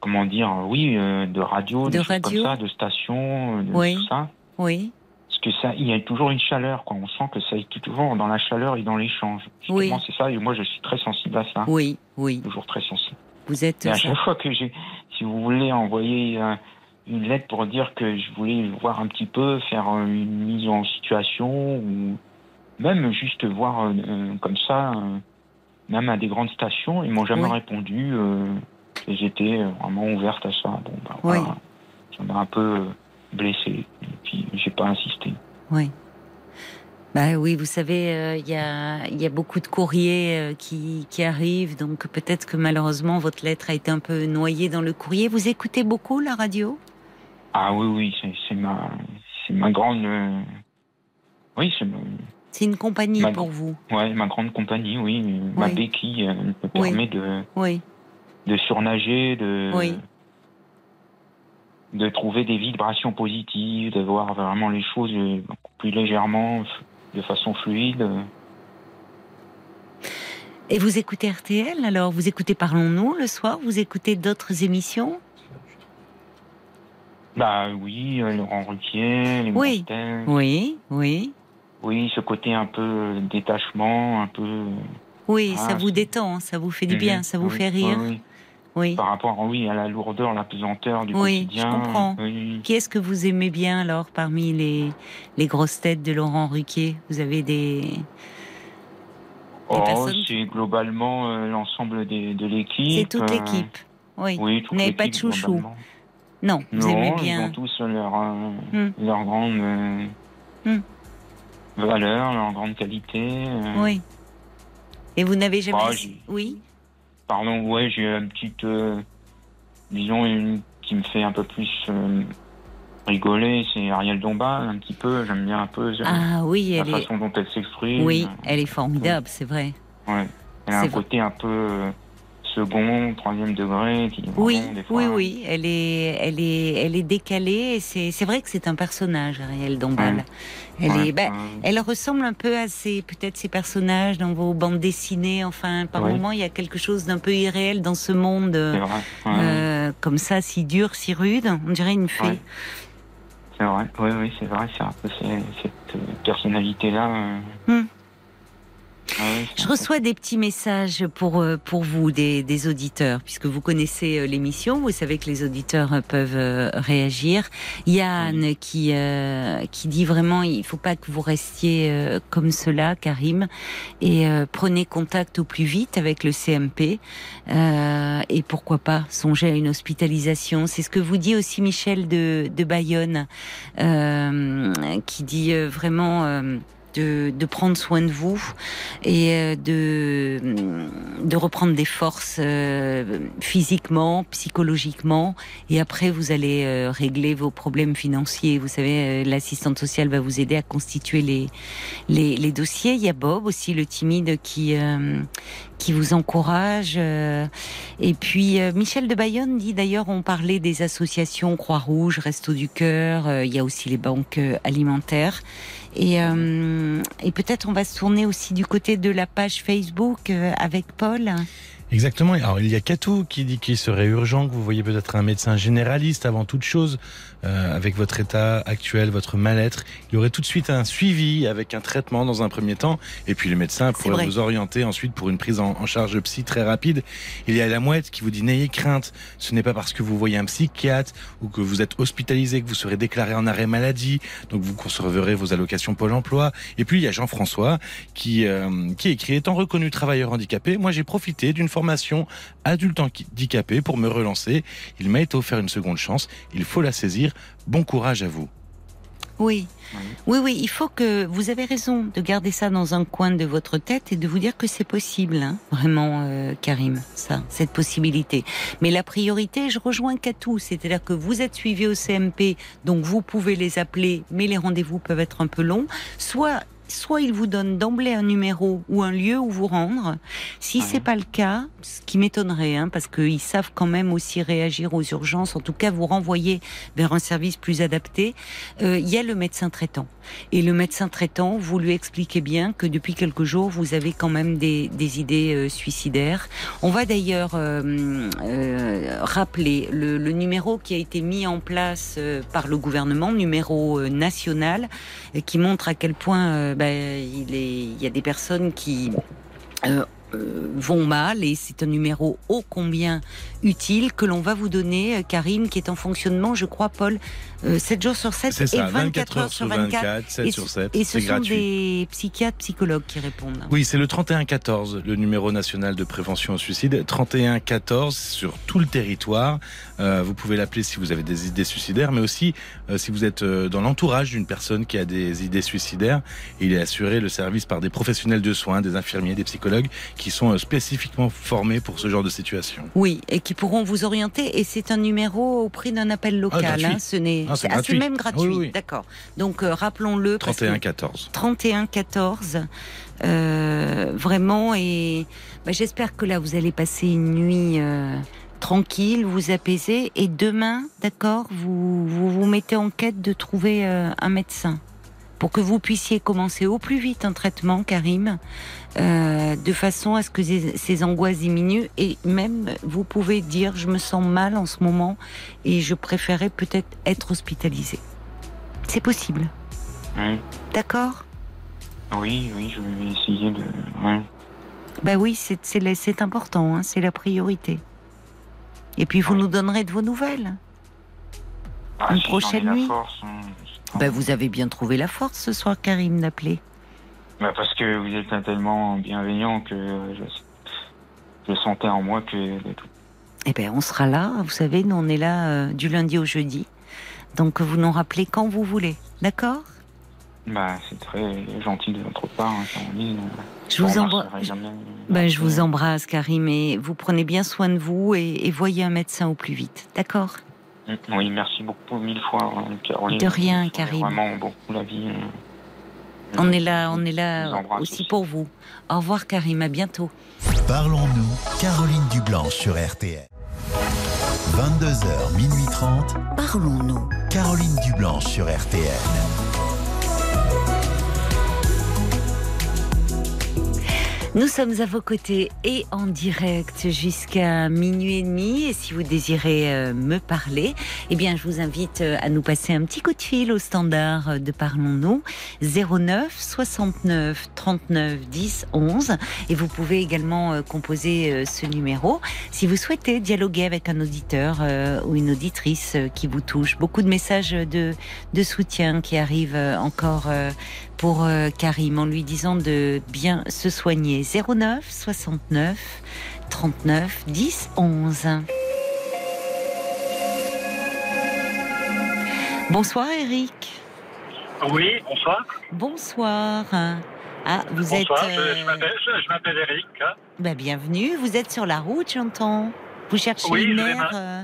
comment dire, oui, euh, de radio, de radio. comme ça, de stations, euh, de oui. tout ça. Oui. Parce que ça, il y a toujours une chaleur, quoi. On sent que ça est toujours dans la chaleur et dans l'échange. Oui. c'est ça. Et moi, je suis très sensible à ça. Oui, oui. Toujours très sensible. Vous êtes. à chaque fois que j'ai, si vous voulez envoyer euh, une lettre pour dire que je voulais voir un petit peu, faire une mise en situation ou même juste voir comme ça, même à des grandes stations, ils m'ont jamais répondu et j'étais vraiment ouverte à ça. Bon, ben, oui. ça m'a un peu blessé. Et puis, j'ai pas insisté. Oui. Bah oui, vous savez, euh, il y, a, y, a, beaucoup de courriers euh, qui, qui, arrivent, donc peut-être que malheureusement votre lettre a été un peu noyée dans le courrier. Vous écoutez beaucoup la radio? Ah oui, oui, c'est ma, ma grande. Euh, oui, c'est. C'est une compagnie pour vous. Oui, ma grande compagnie, oui, ma béquille me permet de. Oui de surnager, de, de trouver des vibrations positives, de voir vraiment les choses plus légèrement, de façon fluide. Et vous écoutez RTL alors Vous écoutez Parlons-nous le soir Vous écoutez d'autres émissions? Bah oui, euh, Laurent Ruquier, les Oui, oui, oui. Oui, ce côté un peu détachement, un peu. Oui, ça vous détend, ça vous fait du bien, ça vous fait rire. Par rapport, oui, à la lourdeur, la pesanteur du oui, quotidien. Je comprends. Qui est-ce que vous aimez bien alors parmi les, les grosses têtes de Laurent Ruquier? Vous avez des. oh, c'est globalement euh, l'ensemble de l'équipe. C'est toute l'équipe. Oui. oui Vous n'avez pas de chouchou? Non, vous non, aimez ils bien. ont tous leur, euh, Hmm. leur grande euh, Hmm. valeur, leur grande qualité. euh. Oui. Et vous n'avez jamais. Ah, oui. Pardon, ouais, j'ai une petite, euh, disons, une qui me fait un peu plus euh, rigoler, c'est Ariel Dombal, un petit peu, j'aime bien un peu Ah oui, la elle est. façon dont elle s'exprime. Oui, elle est formidable, c'est vrai. Ouais. Elle a un côté un peu euh, second, troisième degré, qui Oui, des fois, oui, oui. Elle est, elle est, elle est décalée. et C'est, vrai que c'est un personnage, Ariel Dombal. Ouais. Elle ouais, est, bah, ouais. elle ressemble un peu à ces, peut-être ces personnages dans vos bandes dessinées. Enfin, par Oui. moments, il y a quelque chose d'un peu irréel dans ce monde, c'est vrai. euh, comme ça, si dur, si rude. On dirait une fée. C'est vrai, oui, oui, c'est vrai, c'est un peu cette personnalité-là. euh, Hmm. C'est Je reçois des petits messages pour, euh, pour vous, des, des auditeurs, puisque vous connaissez euh, l'émission, vous savez que les auditeurs euh, peuvent réagir. Yann qui, euh, qui dit vraiment, il faut pas que vous restiez comme cela, Karim, et euh, prenez contact au plus vite avec le CMP, euh, et pourquoi pas songer à une hospitalisation. C'est ce que vous dit aussi Michel de, de Bayonne, euh, qui dit euh, vraiment... de, prendre soin de vous et euh, de, de reprendre des forces euh, physiquement, psychologiquement. Et après, vous allez euh, régler vos problèmes financiers. Vous savez, l'assistante sociale va vous aider à constituer les, les, dossiers. Il y a Bob aussi, le timide, qui, qui vous encourage. Et puis, Michel de Bayonne dit d'ailleurs, on parlait des associations Croix-Rouge, Resto du Cœur. il y a aussi les banques alimentaires. Et, euh, et peut-être on va se tourner aussi du côté de la page Facebook euh, avec Paul. Exactement. Alors, il y a Katou qui dit qu'il serait urgent que vous voyez peut-être un médecin généraliste avant toute chose, euh, avec votre état actuel, votre mal-être. Il y aurait tout de suite un suivi avec un traitement dans un premier temps, et puis le médecin pourrait vous orienter ensuite pour une prise en, en charge psy très rapide. Il y a la mouette qui vous dit n'ayez crainte. Ce n'est pas parce que vous voyez un psychiatre ou que vous êtes hospitalisé que vous serez déclaré en arrêt maladie, donc vous conserverez vos allocations Pôle Emploi. Et puis il y a Jean-François qui euh, qui écrit étant reconnu travailleur handicapé, moi j'ai profité d'une formation adulte handicapé pour me relancer. Il m'a été offert une seconde chance. Il faut la saisir. Bon courage à vous. Oui. Oui. Oui, oui, il faut que vous avez raison de garder ça dans un coin de votre tête et de vous dire que c'est possible, hein, vraiment, euh, Karim, ça, cette possibilité. Mais la priorité, je rejoins Katou, c'est-à-dire que vous êtes suivi au CMP, donc vous pouvez les appeler, mais les rendez-vous peuvent être un peu longs. Soit soit ils vous donnent d'emblée un numéro ou un lieu où vous rendre. Si Ouais. c'est pas le cas, ce qui m'étonnerait, hein, parce qu'ils savent quand même aussi réagir aux urgences, en tout cas vous renvoyer vers un service plus adapté, euh, il y a le médecin traitant. Et le médecin traitant, vous lui expliquez bien que depuis quelques jours, vous avez quand même des, des idées euh, suicidaires. On va d'ailleurs euh, euh, rappeler le, le numéro qui a été mis en place euh, par le gouvernement, numéro euh, national, qui montre à quel point ben, il, y a des personnes qui euh, vont mal et c'est un numéro ô combien utile que l'on va vous donner, euh, Karine, qui est en fonctionnement, je crois, Paul, euh, 7 jours sur 7 C'est et ça, 24, heures sur 24. 7 et, sur 7. et ce sont gratuit. des psychiatres, psychologues qui répondent. Oui, c'est le 3114, le numéro national de prévention au suicide. 3114 sur tout le territoire. Euh, vous pouvez l'appeler si vous avez des idées suicidaires, mais aussi euh, si vous êtes euh, dans l'entourage d'une personne qui a des idées suicidaires. Il est assuré le service par des professionnels de soins, des infirmiers, des psychologues qui sont euh, spécifiquement formés pour ce genre de situation. Oui, et qui pourront vous orienter. Et c'est un numéro au prix d'un appel local. gratuit. hein, ce n'est, Ah, c'est ah, même gratuit. Oui, oui. D'accord. Donc euh, rappelons-le. parce que- 3114. 31 14 euh, vraiment et bah, j'espère que là vous allez passer une nuit euh, tranquille vous apaiser et demain d'accord vous, vous vous mettez en quête de trouver un médecin pour que vous puissiez commencer au plus vite un traitement Karim euh, de façon à ce que ces, angoisses diminuent et même vous pouvez dire je me sens mal en ce moment et je préférais peut-être être hospitalisé c'est possible Oui, d'accord? Oui, oui, je vais essayer de. Ouais. Bah oui, c'est important, hein, c'est la priorité. Et puis vous Oui. nous donnerez de vos nouvelles. Ah, Une si prochaine nuit. force, Bah vous avez bien trouvé la force ce soir, Karim, d'appeler. Bah, parce que vous êtes tellement bienveillant que je, je sentais en moi que Eh bien, on sera là. Vous savez, nous, on est là euh, du lundi au jeudi. Donc, vous nous rappelez quand vous voulez. D'accord? Bah, c'est très gentil de votre part, hein, Caroline. Je vous, embrasse. jamais. Ben, je vous embrasse, Karim, et vous prenez bien soin de vous et, et voyez un médecin au plus vite. D'accord? Mm, Oui, merci beaucoup, mille fois, euh, Caroline. De rien, Karim. Vraiment beaucoup la vie. euh. On est là, on est là aussi pour vous. Au revoir, Karim. À bientôt. Parlons-nous, Caroline Dublanche sur RTL. 22h, minuit 30, Parlons-nous. Caroline Dublanche sur RTL. Nous sommes à vos côtés et en direct jusqu'à minuit et demi. Et si vous désirez euh, me parler, eh bien, je vous invite euh, à nous passer un petit coup de fil au standard euh, de Parlons-nous 09 69 39 10 11. Et vous pouvez également composer ce numéro si vous souhaitez dialoguer avec un auditeur ou une auditrice qui vous touche. Beaucoup de messages de, de soutien qui arrivent encore pour euh, Karim en lui disant de bien se soigner. 09 69 39 10 11. Bonsoir Eric. Oui, bonsoir. Bonsoir. Ah, vous bonsoir, êtes. je, euh, je m'appelle- je- je Eric. hein. bah, bienvenue. Vous êtes sur la route, j'entends. Vous cherchez Oui, une je aire euh,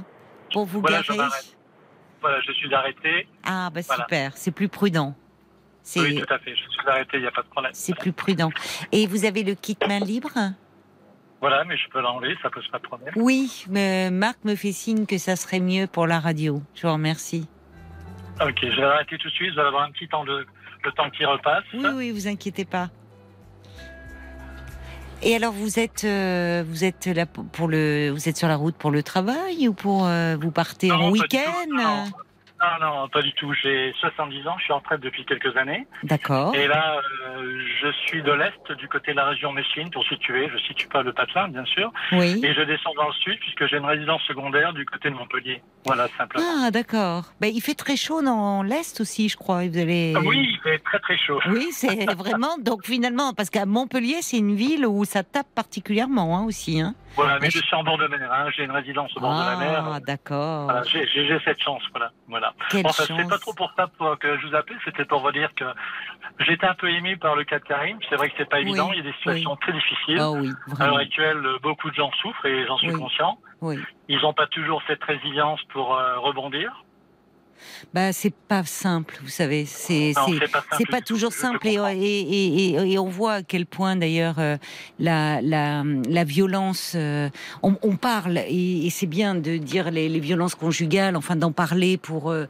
pour vous Voilà, je garer. m'arrête. Voilà, je suis arrêté. Ah, bah Voilà. super. C'est plus prudent. Oui, tout à fait. Je suis arrêté, il n'y a pas de problème. c'est plus prudent. Et vous avez le kit main libre Voilà, mais je peux l'enlever, ça pose pas de problème. Oui, mais Marc me fait signe que ça serait mieux pour la radio. Je vous remercie. Ok, je vais arrêter tout de suite. Vous allez avoir un petit temps de le temps qui repasse. Oui, oui, vous inquiétez pas. Et alors, vous êtes, euh, vous êtes là pour le, vous êtes sur la route pour le travail ou pour euh, vous partez Non, en week-end Non. Pas du tout. J'ai 70 ans, je suis en retraite depuis quelques années. D'accord. Et là, euh, je suis de l'Est, du côté de la région Messine, pour situer. Je situe pas le patelin, bien sûr. Oui. Et je descends dans le sud, puisque j'ai une résidence secondaire du côté de Montpellier. Voilà, simplement. Ah, d'accord. Ben, il fait très chaud dans l'est aussi, je crois. Vous allez. Ah Oui, il fait très très chaud. Oui, c'est vraiment. Donc finalement, parce qu'à Montpellier, c'est une ville où ça tape particulièrement hein, aussi. Hein. Voilà, mais je suis en bord de mer. Hein. J'ai une résidence au bord de la mer. Ah, d'accord. Voilà, j'ai cette chance, voilà. voilà. Quelle Enfin, c'est pas trop pour ça que je vous appelais, c'était pour vous dire que j'étais un peu ému par le cas de Karim. C'est vrai que c'est pas Oui, évident, il y a des situations très difficiles. Ah oui, À l'heure actuelle, beaucoup de gens souffrent et j'en suis conscient. Ils n'ont pas toujours cette résilience pour euh, rebondir. Bah, c'est pas simple, vous savez. C'est c'est- pas toujours simple et, comprends. et, et, et- on voit à quel point d'ailleurs euh, la, la, la violence. euh, on, on parle et, c'est bien de dire les, les violences conjugales, enfin d'en parler pour euh,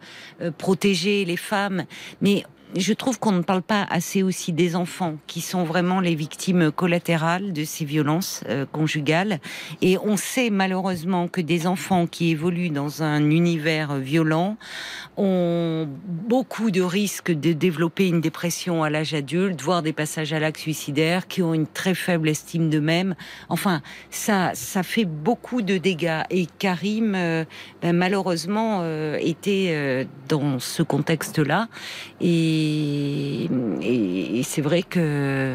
protéger les femmes, mais je trouve qu'on ne parle pas assez aussi des enfants qui sont vraiment les victimes collatérales de ces violences euh, conjugales. Et on sait malheureusement que des enfants qui évoluent dans un univers violent ont beaucoup de risques de développer une dépression à l'âge adulte, voire des passages à l'acte suicidaire, qui ont une très faible estime d'eux-mêmes. Enfin, ça, ça fait beaucoup de dégâts. Et Karim, euh, ben, malheureusement, euh, était dans ce contexte-là. Et, et, et c'est vrai que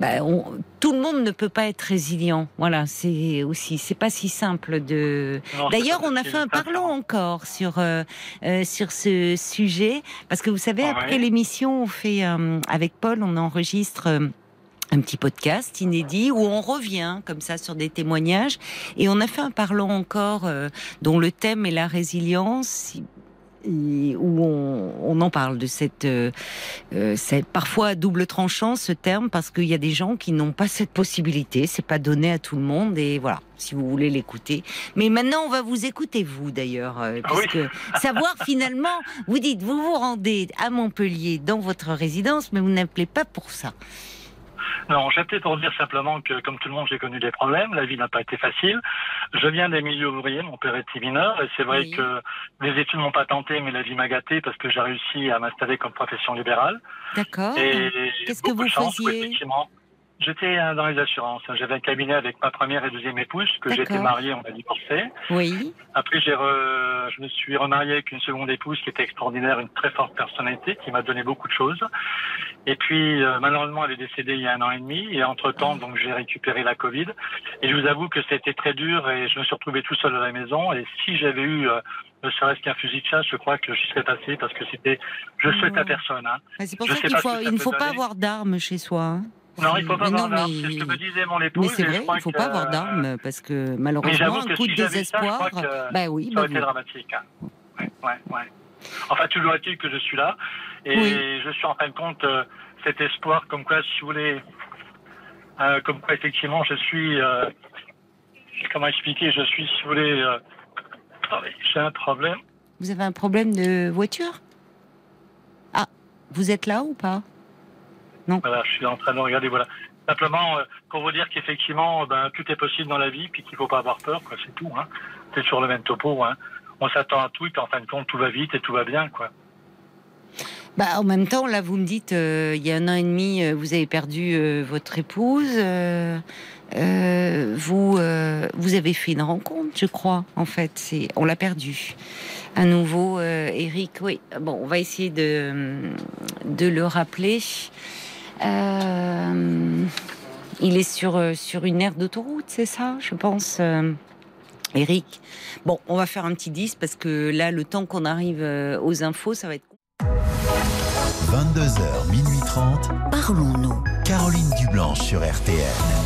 on- tout le monde ne peut pas être résilient. Voilà, c'est aussi, c'est pas si simple de. D'ailleurs, on a fait un parlons encore sur euh, euh, sur ce sujet parce que vous savez, Ouais. après l'émission, on fait euh, avec Paul, on enregistre. un petit podcast inédit où on revient comme ça sur des témoignages et on a fait un parlant encore euh, dont le thème est la résilience et où on, on en parle de cette, euh, euh, cette parfois à double tranchant ce terme parce qu'il y a des gens qui n'ont pas cette possibilité, c'est pas donné à tout le monde et voilà si vous voulez l'écouter. Mais maintenant on va vous écouter vous d'ailleurs euh, Ah oui. puisque savoir finalement vous dites vous vous rendez à Montpellier dans votre résidence mais vous n'appelez pas pour ça. Non, j'étais pour dire simplement que, comme tout le monde, j'ai connu des problèmes. La vie n'a pas été facile. Je viens des milieux ouvriers. Mon père était mineur. Et c'est vrai Oui. que les études m'ont pas tenté, mais la vie m'a gâté parce que j'ai réussi à m'installer comme profession libérale. D'accord. Et Qu'est-ce que vous faisiez? J'étais euh, dans les assurances. J'avais un cabinet avec ma première et deuxième épouse, que j'étais marié, on a divorcé. Oui. Après, j'ai re- je me suis remarié avec une seconde épouse qui était extraordinaire, une très forte personnalité, qui m'a donné beaucoup de choses. Et puis, euh, malheureusement, elle est décédée il y a un an et demi. Et entre-temps, donc, j'ai récupéré la Covid. Et je vous avoue que c'était très dur et je me suis retrouvé tout seul à la maison. Et si j'avais eu, euh, ne serait-ce qu'un fusil de chasse, je crois que j'y serais passé parce que c'était, je souhaite à Ouais. personne. Hein. Ah, C'est pour Je ça qu'il faut, il ne faut pas donner. avoir d'armes chez soi. hein. Non, il faut pas Mais avoir d'armes. mais- C'est ce que me disait mon épouse. Mais c'est vrai, il ne faut que, pas avoir d'armes parce que malheureusement, un que coup si de ça, désespoir. crois que bah oui, ça bah aurait été oui. dramatique. hein. Ouais, ouais, ouais. Enfin, toujours est-il que je suis là. Et Oui. je suis en fin de compte euh, cet espoir comme quoi, si vous voulez, euh, comme quoi effectivement je suis, euh, comment expliquer, je suis, si vous voulez, attendez, j'ai un problème. Vous avez un problème de voiture? Ah, vous êtes là ou pas? Voilà, je suis en train de regarder, voilà. Simplement, euh, pour vous dire qu'effectivement, ben, tout est possible dans la vie, puis qu'il faut pas avoir peur, quoi, c'est tout. Hein. C'est sur le même topo. Hein. On s'attend à tout, et puis en fin de compte, tout va vite et tout va bien, quoi. Bah, en même temps, là, vous me dites, euh, il y a un an et demi, euh, vous avez perdu euh, votre épouse. euh, vous, vous avez fait une rencontre, je crois. En fait, c'est, on l'a perdu. À nouveau, Eric. Oui. Bon, on va essayer de de le rappeler. Euh, il est sur euh, sur une aire d'autoroute, c'est ça, je pense. euh, Eric? Bon, on va faire un petit 10 parce que là, le temps qu'on arrive aux infos, ça va être 22h, minuit 30. Parlons-nous. Caroline Dublanche sur RTN.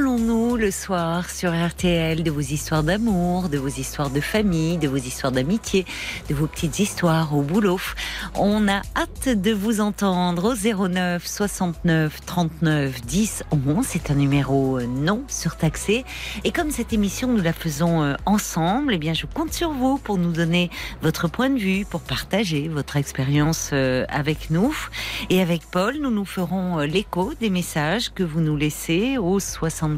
Parlons-nous le soir sur RTL de vos histoires d'amour, de vos histoires de famille, de vos histoires d'amitié, de vos petites histoires au boulot. On a hâte de vous entendre au 09 69 39 10 11. C'est un numéro euh, non surtaxé. Et comme cette émission, nous la faisons euh, ensemble, eh bien, je compte sur vous pour nous donner votre point de vue, pour partager votre expérience euh, avec nous. Et avec Paul, nous nous ferons l'écho des messages que vous nous laissez au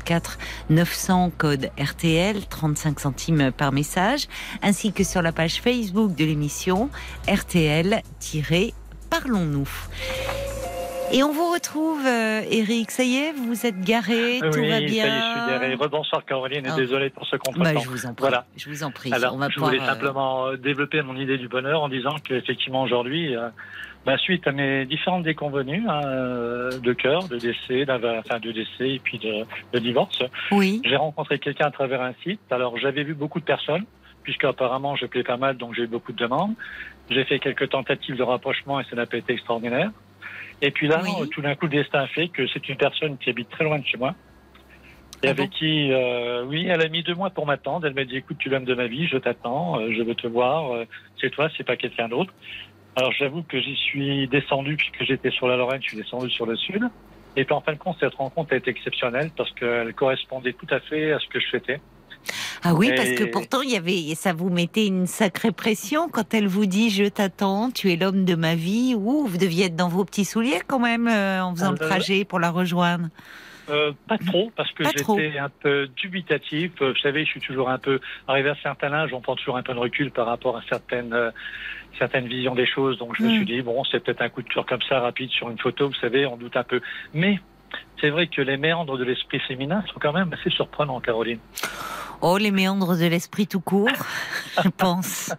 64 900 code RTL, 35 centimes par message, ainsi que sur la page Facebook de l'émission RTL-Parlons-nous. Et on vous retrouve, euh, Eric. Ça y est, vous êtes garé, tout va ça y bien. est, je suis derrière. Rebonsoir Caroline, et Ah. désolé pour ce Bah, contretemps. je vous en prie. Voilà. Je vous en prie. Alors, on va je pouvoir, voulais euh, simplement euh, développer mon idée du bonheur en disant qu'effectivement aujourd'hui, euh, bah, suite à mes différentes déconvenues hein, euh, de cœur, de décès, enfin de décès et puis de, de divorce, Oui. j'ai rencontré quelqu'un à travers un site. Alors j'avais vu beaucoup de personnes, puisque apparemment je plais pas mal, donc j'ai eu beaucoup de demandes. J'ai fait quelques tentatives de rapprochement et ça n'a pas été extraordinaire. Et puis là, Oui. euh, tout d'un coup, le destin fait que c'est une personne qui habite très loin de chez moi. Et Ah avec bon qui, euh, oui, elle a mis deux mois pour m'attendre. Elle m'a dit, écoute, tu l'aimes de ma vie, je t'attends, euh, je veux te voir, euh, c'est toi, c'est pas quelqu'un d'autre. Alors j'avoue que j'y suis descendu, puisque j'étais sur la Lorraine, je suis descendu sur le sud. Et puis en fin de compte, cette rencontre a été exceptionnelle parce qu'elle correspondait tout à fait à ce que je souhaitais. Ah oui, parce que pourtant, il y avait, ça vous mettait une sacrée pression quand elle vous dit je t'attends, tu es l'homme de ma vie. Ouh, vous deviez être dans vos petits souliers quand même euh, en faisant le Euh, trajet pour la rejoindre. Euh, pas trop, parce que j'étais un peu dubitatif. Euh, Vous savez, je suis toujours un peu arrivé à un certain âge, on prend toujours un peu de recul par rapport à certaines euh, certaines visions des choses. Donc je me Mm. suis dit bon, c'est peut-être un coup de cœur comme ça rapide sur une photo. Vous savez, on doute un peu. Mais c'est vrai que les méandres de l'esprit féminin sont quand même assez surprenants, Caroline. Oh, les méandres de l'esprit tout court, je pense.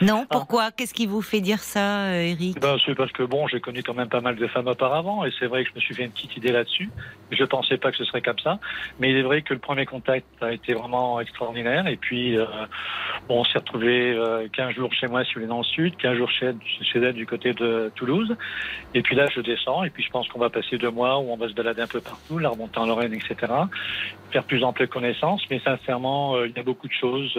Non, pourquoi? Qu'est-ce qui vous fait dire ça, euh, Eric? Ben, c'est parce que bon, j'ai connu quand même pas mal de femmes auparavant, et c'est vrai que je me suis fait une petite idée là-dessus. Je pensais pas que ce serait comme ça, mais il est vrai que le premier contact a été vraiment extraordinaire. Et puis, euh, bon, on s'est retrouvé euh, 15 jours chez moi, si vous voulez, dans le sud, 15 jours chez, chez elle du côté de Toulouse. Et puis là, je descends, et puis je pense qu'on va passer deux mois où on va se balader un peu partout, la remonter en Lorraine, etc. Faire plus ample connaissance, mais sincèrement, euh, il y a beaucoup de choses,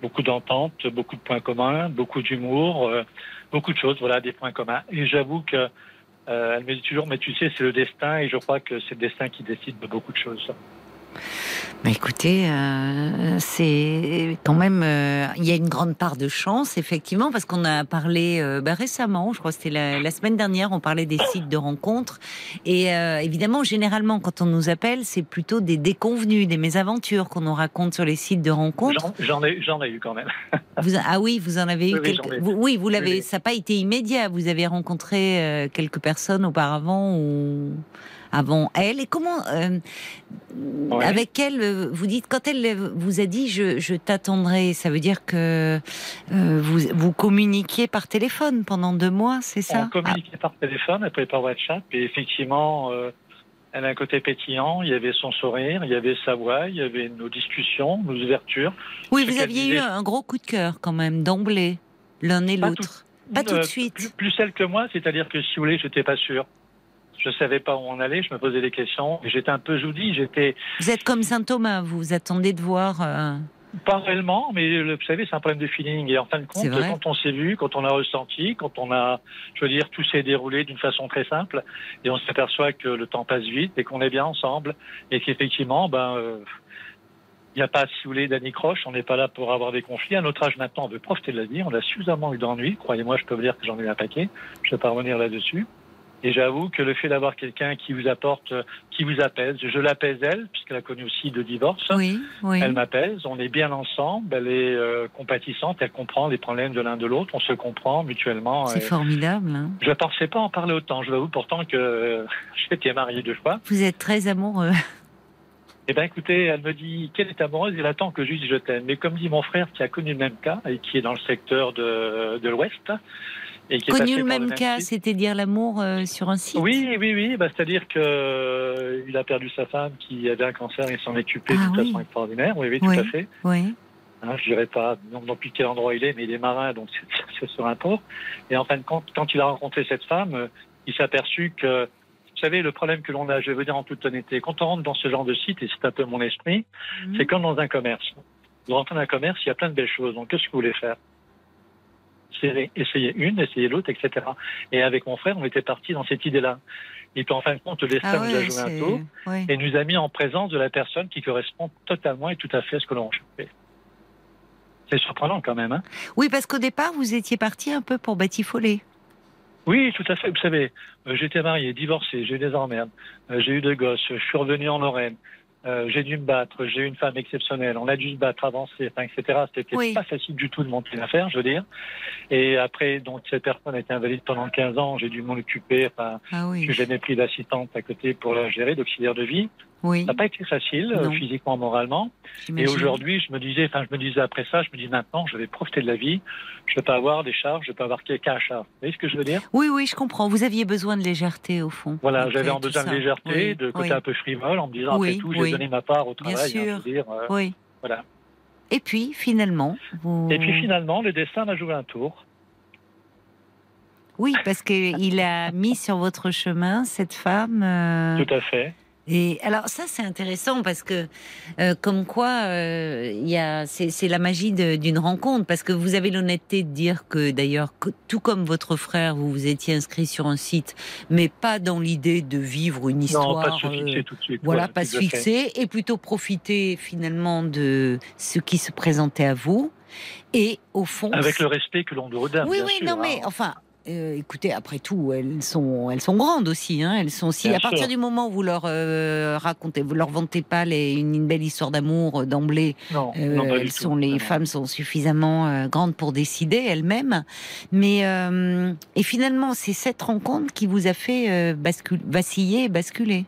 beaucoup d'ententes, beaucoup de points communs, beaucoup d'humour, euh, beaucoup de choses, voilà, des points communs. Et j'avoue que euh, me dit toujours, mais tu sais, c'est le destin, et je crois que c'est le destin qui décide de beaucoup de choses. Mais écoutez, euh, c'est quand même, euh, il y a une grande part de chance, effectivement, parce qu'on a parlé euh, bah, récemment, je crois que c'était la, la, semaine dernière, on parlait des sites de rencontres. Et évidemment, généralement, quand on nous appelle, c'est plutôt des déconvenus, des mésaventures qu'on nous raconte sur les sites de rencontres. J'en ai, j'en ai eu quand même. vous, ah oui, vous en avez eu Oui, quelques... vous- oui, vous l'avez. Oui. Ça n'a pas été immédiat. Vous avez rencontré quelques personnes auparavant ou avant elle. Et comment, euh, Ouais. avec elle, euh, vous dites quand elle vous a dit je, je t'attendrai, ça veut dire que euh, vous vous communiquiez par téléphone pendant deux mois, c'est ça? On communiquait par téléphone, après par WhatsApp, et effectivement, euh, elle a un côté pétillant, il y avait son sourire, il y avait sa voix, il y avait nos discussions, nos ouvertures. Ah, Oui, vous aviez eu un gros coup de cœur quand même d'emblée, l'un et l'autre. Pas tout de suite. Plus, plus celle que moi, c'est-à-dire que si vous voulez, j'étais pas sûr. Je savais pas où on allait, je me posais des questions, j'étais un peu joudi, j'étais Vous êtes comme Saint Thomas, vous vous attendez de voir. euh, pas réellement, mais le- vous savez, c'est un problème de feeling. Et en fin de compte, quand on s'est vu, quand on a ressenti, quand on a, je veux dire, tout s'est déroulé d'une façon très simple, et on s'aperçoit que le temps passe vite et qu'on est bien ensemble, et qu'effectivement, ben, euh, il n'y a pas, si vous voulez, d'anicroche, on n'est pas là pour avoir des conflits. À notre âge maintenant, on veut profiter de la vie, on a suffisamment eu d'ennuis, croyez-moi, je peux vous dire que j'en ai eu un paquet, je ne vais pas revenir là-dessus. Et j'avoue que le fait d'avoir quelqu'un qui vous apporte, euh, qui vous apaise, je l'apaise elle, puisqu'elle a connu aussi deux divorces. Oui, oui. Elle m'apaise, on est bien ensemble, elle est euh, compatissante, elle comprend les problèmes de l'un de l'autre, on se comprend mutuellement. C'est formidable. hein. Je ne pensais pas en parler autant, je vous avoue pourtant que euh, j'étais marié deux fois. Vous êtes très amoureux. Eh bien écoutez, elle me dit qu'elle est amoureuse, elle attend que je lui dise je t'aime. Mais comme dit mon frère qui a connu le même cas et qui est dans le secteur de, de l'Ouest, et qui est Connu le même cas, c'était dire l'amour euh, sur un site. Oui, oui, oui. Bah, C'est-à-dire que euh, il a perdu sa femme qui avait un cancer et s'en occupait Ah de oui. façon extraordinaire. Oui, oui, tout Oui. à fait. Oui. Hein, je dirais pas non, plus quel endroit il est, mais il est marin, donc c'est- sur un port. Et en fin de compte, quand il a rencontré cette femme, euh, il s'est aperçu que, vous savez, le problème que l'on a, je veux dire en toute honnêteté, quand on rentre dans ce genre de site, et c'est un peu mon esprit, Mhm. c'est comme dans un commerce. Vous rentrez dans un commerce, il y a plein de belles choses. Donc, qu'est-ce que vous voulez faire? Essayer une, essayer l'autre, etc. Et avec mon frère, on était parti dans cette idée-là. Et puis, en fin de compte, le destin Ah nous a joué un tour et nous a mis en présence de la personne qui correspond totalement et tout à fait à ce que l'on recherchait. C'est surprenant quand même. Hein Oui, parce qu'au départ, vous étiez parti un peu pour batifoler. oui, tout à fait. Vous savez, euh, j'étais marié, divorcé, j'ai eu des emmerdes, euh, j'ai eu deux gosses, je suis revenu en Lorraine, euh, j'ai dû me battre, j'ai une femme exceptionnelle, on a dû se battre, avancer, enfin, etc. C'était Oui. pas facile du tout de monter une affaire, je veux dire. Et après, donc cette personne a été invalide pendant 15 ans, j'ai dû m'en occuper, enfin, Ah oui. j'ai jamais pris d'assistante à côté pour la gérer, d'auxiliaire de vie. Oui. Ça n'a pas été facile, euh, Non. physiquement, moralement. Et aujourd'hui, je me disais, enfin, je me disais après ça, je me dis maintenant, je vais profiter de la vie. Je ne vais pas avoir des charges, je ne vais pas avoir quelqu'un à charge. Vous voyez ce que je veux dire? Oui, oui, je comprends. Vous aviez besoin de légèreté au fond. Voilà, j'avais besoin de légèreté, Oui, de côté oui. un peu frivole, en me disant Oui, après tout, j'ai donné ma part au Bien travail. hein, sûr. veux dire, euh, Oui. voilà. Et puis, finalement, vous... Et puis finalement, le destin m'a joué un tour. Oui, parce qu'il a mis sur votre chemin cette femme. euh, Tout à fait. Et alors ça c'est intéressant parce que euh, comme quoi euh, il y a c'est c'est la magie d'une rencontre parce que vous avez l'honnêteté de dire que d'ailleurs tout comme votre frère vous vous étiez inscrit sur un site mais pas dans l'idée de vivre une non, histoire pas de se fixer euh, tout de suite. voilà pas se fixer et plutôt profiter finalement de ce qui se présentait à vous et au fond Avec le respect que l'on doit aux dames, oui, bien oui, sûr, non, hein. mais enfin, euh, écoutez, après tout, elles sont, elles sont grandes aussi. Hein, elles sont si Bien à partir du moment où vous leur euh, racontez, vous leur vantez pas les, une, une belle histoire d'amour euh, d'emblée, euh, elles tout. sont les Non, femmes sont suffisamment grandes pour décider elles-mêmes. Mais et finalement, c'est cette rencontre qui vous a fait bascule, vaciller, et basculer.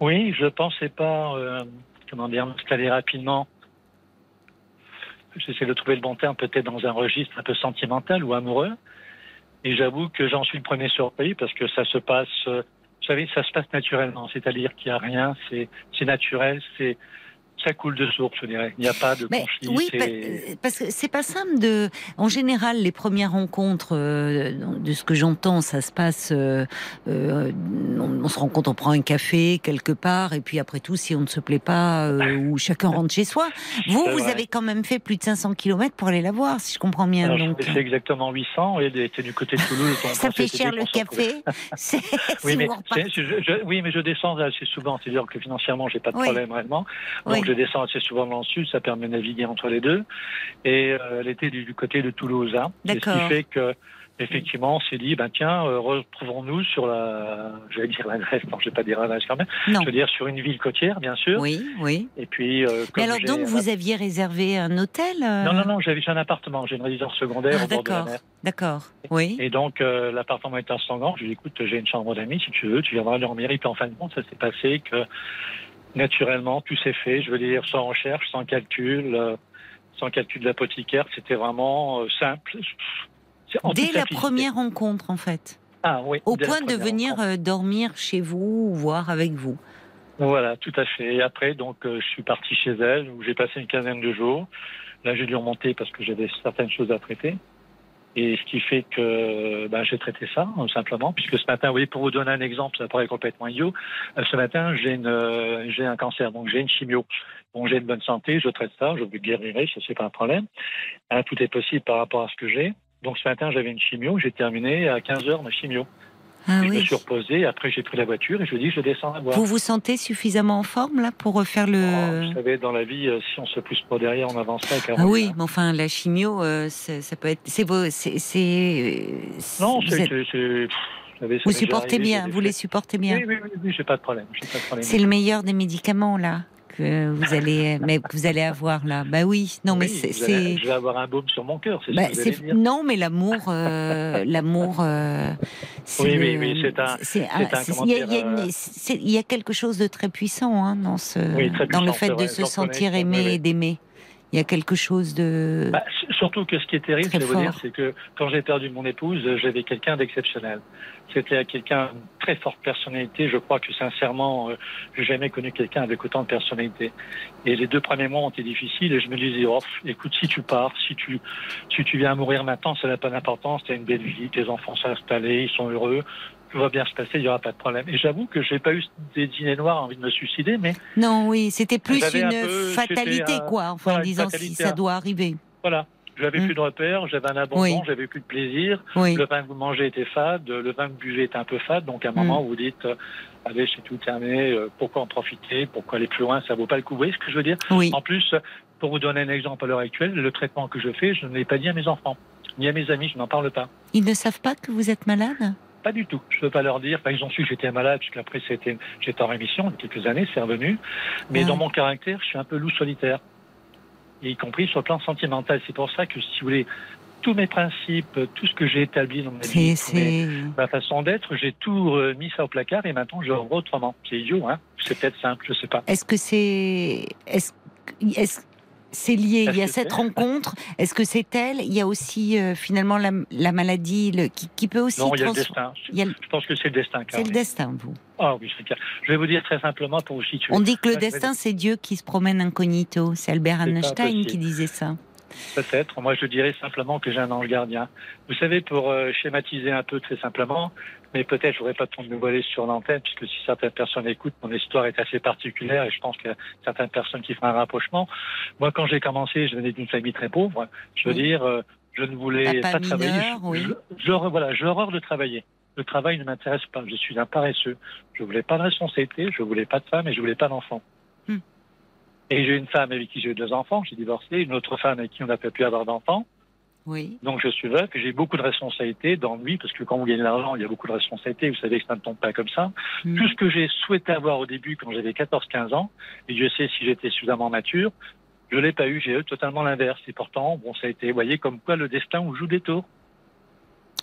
Oui, je pensais pas, comment dire, m'installer rapidement. J'essaie de trouver le bon terme, peut-être dans un registre un peu sentimental ou amoureux. Et j'avoue que j'en suis le premier surpris parce que ça se passe, euh, vous savez, ça se passe naturellement. C'est-à-dire qu'il n'y a rien, c'est, c'est naturel, c'est, ça coule de source, je dirais. Il n'y a pas de Mais conflit. oui, c'est- pa- parce que c'est pas simple de. En général, les premières rencontres, euh, de ce que j'entends, ça se passe. euh, euh, on, on se rencontre, on prend un café quelque part, et puis après tout, si on ne se plaît pas, ou chacun rentre chez soi. Vous, C'est vous vrai. avez quand même fait plus de 500 km pour aller la voir, si je comprends bien. Alors, donc, fait exactement 800 et était du côté de Toulouse. ça fait cher le café. C'est Oui mais, c'est- je, je- oui, mais je descends assez souvent. C'est-à-dire que financièrement, j'ai pas de Oui. problème réellement. Donc, Oui. je descends assez souvent dans le sud. Ça permet de naviguer entre les deux. Et euh, elle était du, du côté de Toulouse. Hein. Ce qui fait que, effectivement, on s'est dit, ben tiens, euh, retrouvons-nous sur la, je vais dire l'adresse, non, je vais pas dire l'adresse quand même. Non. Je veux dire sur une ville côtière, bien sûr. Oui, oui. Et puis, euh, Mais comme alors, j'ai donc, vous aviez réservé un hôtel euh, Non, non, non, j'avais un appartement. J'ai une résidence secondaire Ah, au bord de la d'accord. mer. D'accord. Oui. Et donc, euh, l'appartement est en. Je lui ai dit, écoute, j'ai une chambre d'amis, si tu veux, tu viendras dormir. Et puis, en fin de compte, ça s'est passé que, naturellement, tout s'est fait. Je veux dire, sans recherche, sans calcul, euh, sans calcul de l'apothicaire. C'était vraiment euh, simple. Dès la première rencontre, en fait. Ah oui. Au point de venir rencontre. euh, dormir chez vous ou voir avec vous. Voilà, tout à fait. Et après, donc, je suis parti chez elle, où j'ai passé une quinzaine de jours. Là, j'ai dû remonter parce que j'avais certaines choses à traiter. Et ce qui fait que ben, j'ai traité ça, euh, simplement, puisque ce matin, vous voyez, pour vous donner un exemple, ça paraît complètement idiot, euh, ce matin, euh, j'ai un cancer, donc j'ai une chimio. Bon, j'ai une bonne santé, je traite ça, je vous guérirai, ça c'est pas un problème. Hein, tout est possible par rapport à ce que j'ai. Donc ce matin, j'avais une chimio, j'ai terminé à 15 heures ma chimio. Ah je me suis reposé, après j'ai pris la voiture et je dis, je descends la voir. Vous vous sentez suffisamment en forme là pour refaire Oh, le. vous savez, dans la vie, euh, si on se pousse pas derrière, on avance pas. ah oui, mais enfin la chimio, euh, ça peut être. C'est vos. C'est. euh, Non, c'est. vous Vous supportez bien. Vous les supportez bien. Oui, oui, oui, oui, j'ai pas de problème. j'ai pas de problème. C'est le meilleur des médicaments là que vous allez, mais que vous allez avoir là. Bah oui. Non, mais Oui, c'est. Je vais avoir un baume sur mon cœur, c'est Bah, ce non, mais l'amour, euh, l'amour, euh, c'est Oui, oui, oui, c'est un- il y a- y y quelque chose de très puissant hein, dans ce, Oui, dans le fait de se sentir aimé oui, et d'aimer. Il y a quelque chose de. Bah, surtout que ce qui est terrible, Très je vais vous dire, fort. c'est que quand j'ai perdu mon épouse, j'avais quelqu'un d'exceptionnel. C'était quelqu'un de très forte personnalité. Je crois que sincèrement, euh, j'ai jamais connu quelqu'un avec autant de personnalité. Et les deux premiers mois ont été difficiles et je me disais, oh, écoute, si tu pars, si tu, si tu viens à mourir maintenant, ça n'a pas d'importance. Tu as une belle vie, tes enfants sont installés, ils sont heureux. Tout va bien se passer, il n'y aura pas de problème. Et j'avoue que j'ai pas eu des dîners noirs, envie de me suicider, mais Non, oui, c'était plus une un peu- fatalité, un- quoi. Enfin, en disant si ça hein. doit arriver. voilà. J'avais Mm. plus de repères, j'avais un abandon, Oui. j'avais plus de plaisir. Oui. Le vin que vous mangez était fade, le vin que vous buvez était un peu fade. Donc à un Mm. moment, vous dites, euh, allez, c'est tout terminé, euh, pourquoi en profiter, pourquoi aller plus loin, ça vaut pas le coup. Vous voyez ce que je veux dire? Oui. En plus, pour vous donner un exemple à l'heure actuelle, le traitement que je fais, je ne l'ai pas dit à mes enfants, ni à mes amis, je n'en parle pas. Ils ne savent pas que vous êtes malade? Pas du tout. Je ne peux pas leur dire. Enfin, ils ont su que j'étais malade, puisqu'après c'était, j'étais en rémission il y a quelques années, c'est revenu. Mais Ah. dans mon caractère, je suis un peu loup solitaire. Et y compris sur le plan sentimental. C'est pour ça que, si vous voulez, tous mes principes, tout ce que j'ai établi dans ma vie, mes- ma façon d'être, j'ai tout euh, mis ça au placard et maintenant je vois autrement. C'est idiot, hein C'est peut-être simple, je sais pas. Est-ce que c'est. Est-ce est-ce- c'est lié Il y a cette rencontre. Est-ce que c'est elle? Il y a aussi euh, finalement la, la maladie le- qui, qui peut aussi. Non, il y a le destin. a Je pense que c'est le destin, C'est le destin, vous. Ah oui, c'est. Je vais vous dire très simplement pour vous situer. On dit que le destin, c'est Dieu qui se promène incognito. C'est Albert Einstein qui disait ça. Peut-être. Moi, je dirais simplement que j'ai un ange gardien. Vous savez, pour euh, schématiser un peu très simplement, mais peut-être je voudrais pas trop me voiler sur l'antenne, puisque si certaines personnes écoutent, mon histoire est assez particulière et je pense qu'il y a certaines personnes qui font un rapprochement. Moi, quand j'ai commencé, je venais d'une famille très pauvre. Je veux Oui. dire, euh, je ne voulais pas travailler. mineur, Je- oui. je- je- voilà, j'ai horreur de travailler. Le travail ne m'intéresse pas. Je suis un paresseux. Je voulais pas de responsabilité, je voulais pas de femme et je voulais pas d'enfant. Hmm. Et j'ai une femme avec qui j'ai eu deux enfants, j'ai divorcé, une autre femme avec qui on n'a pas pu avoir d'enfants. Oui. Donc je suis veuf j'ai beaucoup de responsabilités dans lui, parce que quand vous gagnez de l'argent, il y a beaucoup de responsabilités, vous savez que ça ne tombe pas comme ça. Hmm. Tout ce que j'ai souhaité avoir au début quand j'avais 14-15 ans, et Dieu sait si j'étais suffisamment mature, je l'ai pas eu, j'ai eu totalement l'inverse. Et pourtant, bon, ça a été, vous voyez, comme quoi le destin vous joue des tours.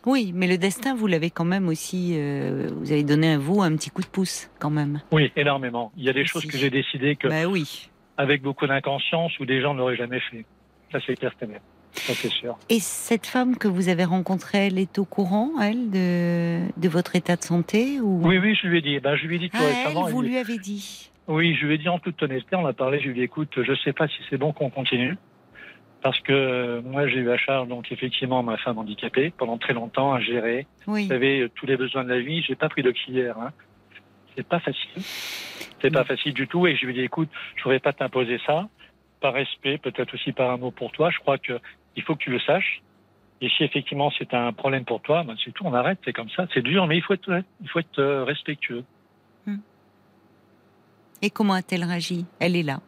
Oui, mais le destin, vous l'avez quand même aussi. euh, vous avez donné à vous un petit coup de pouce, quand même. Oui, énormément. Il y a des Merci. choses que j'ai décidé que, Bah oui. avec beaucoup d'inconscience, ou des gens n'auraient jamais fait. Ça, c'est clair, c'est. Ça, c'est sûr. Et cette femme que vous avez rencontrée, elle est au courant, elle, de, de votre état de santé ou... Oui, oui, je lui ai dit. Ben, je lui ai dit tout Ah, elle, récemment. vous il- lui avez dit. Oui, je lui ai dit en toute honnêteté, on a parlé, je lui ai dit écoute, je sais pas si c'est bon qu'on continue. Parce que euh, moi, j'ai eu à charge, donc effectivement, ma femme handicapée, pendant très longtemps, à gérer. Oui. Vous savez, euh, tous les besoins de la vie, j'ai pas pris d'auxiliaire. Hein. C'est pas facile. C'est pas facile du tout. Et je lui ai dit, écoute, je voudrais pas t'imposer ça. Par respect, peut-être aussi par amour pour toi. Je crois que il faut que tu le saches. Et si effectivement c'est un problème pour toi, ben c'est tout, on arrête, c'est comme ça. C'est dur, mais il faut être, il faut être euh, respectueux. Et comment a-t-elle réagi? Elle est là.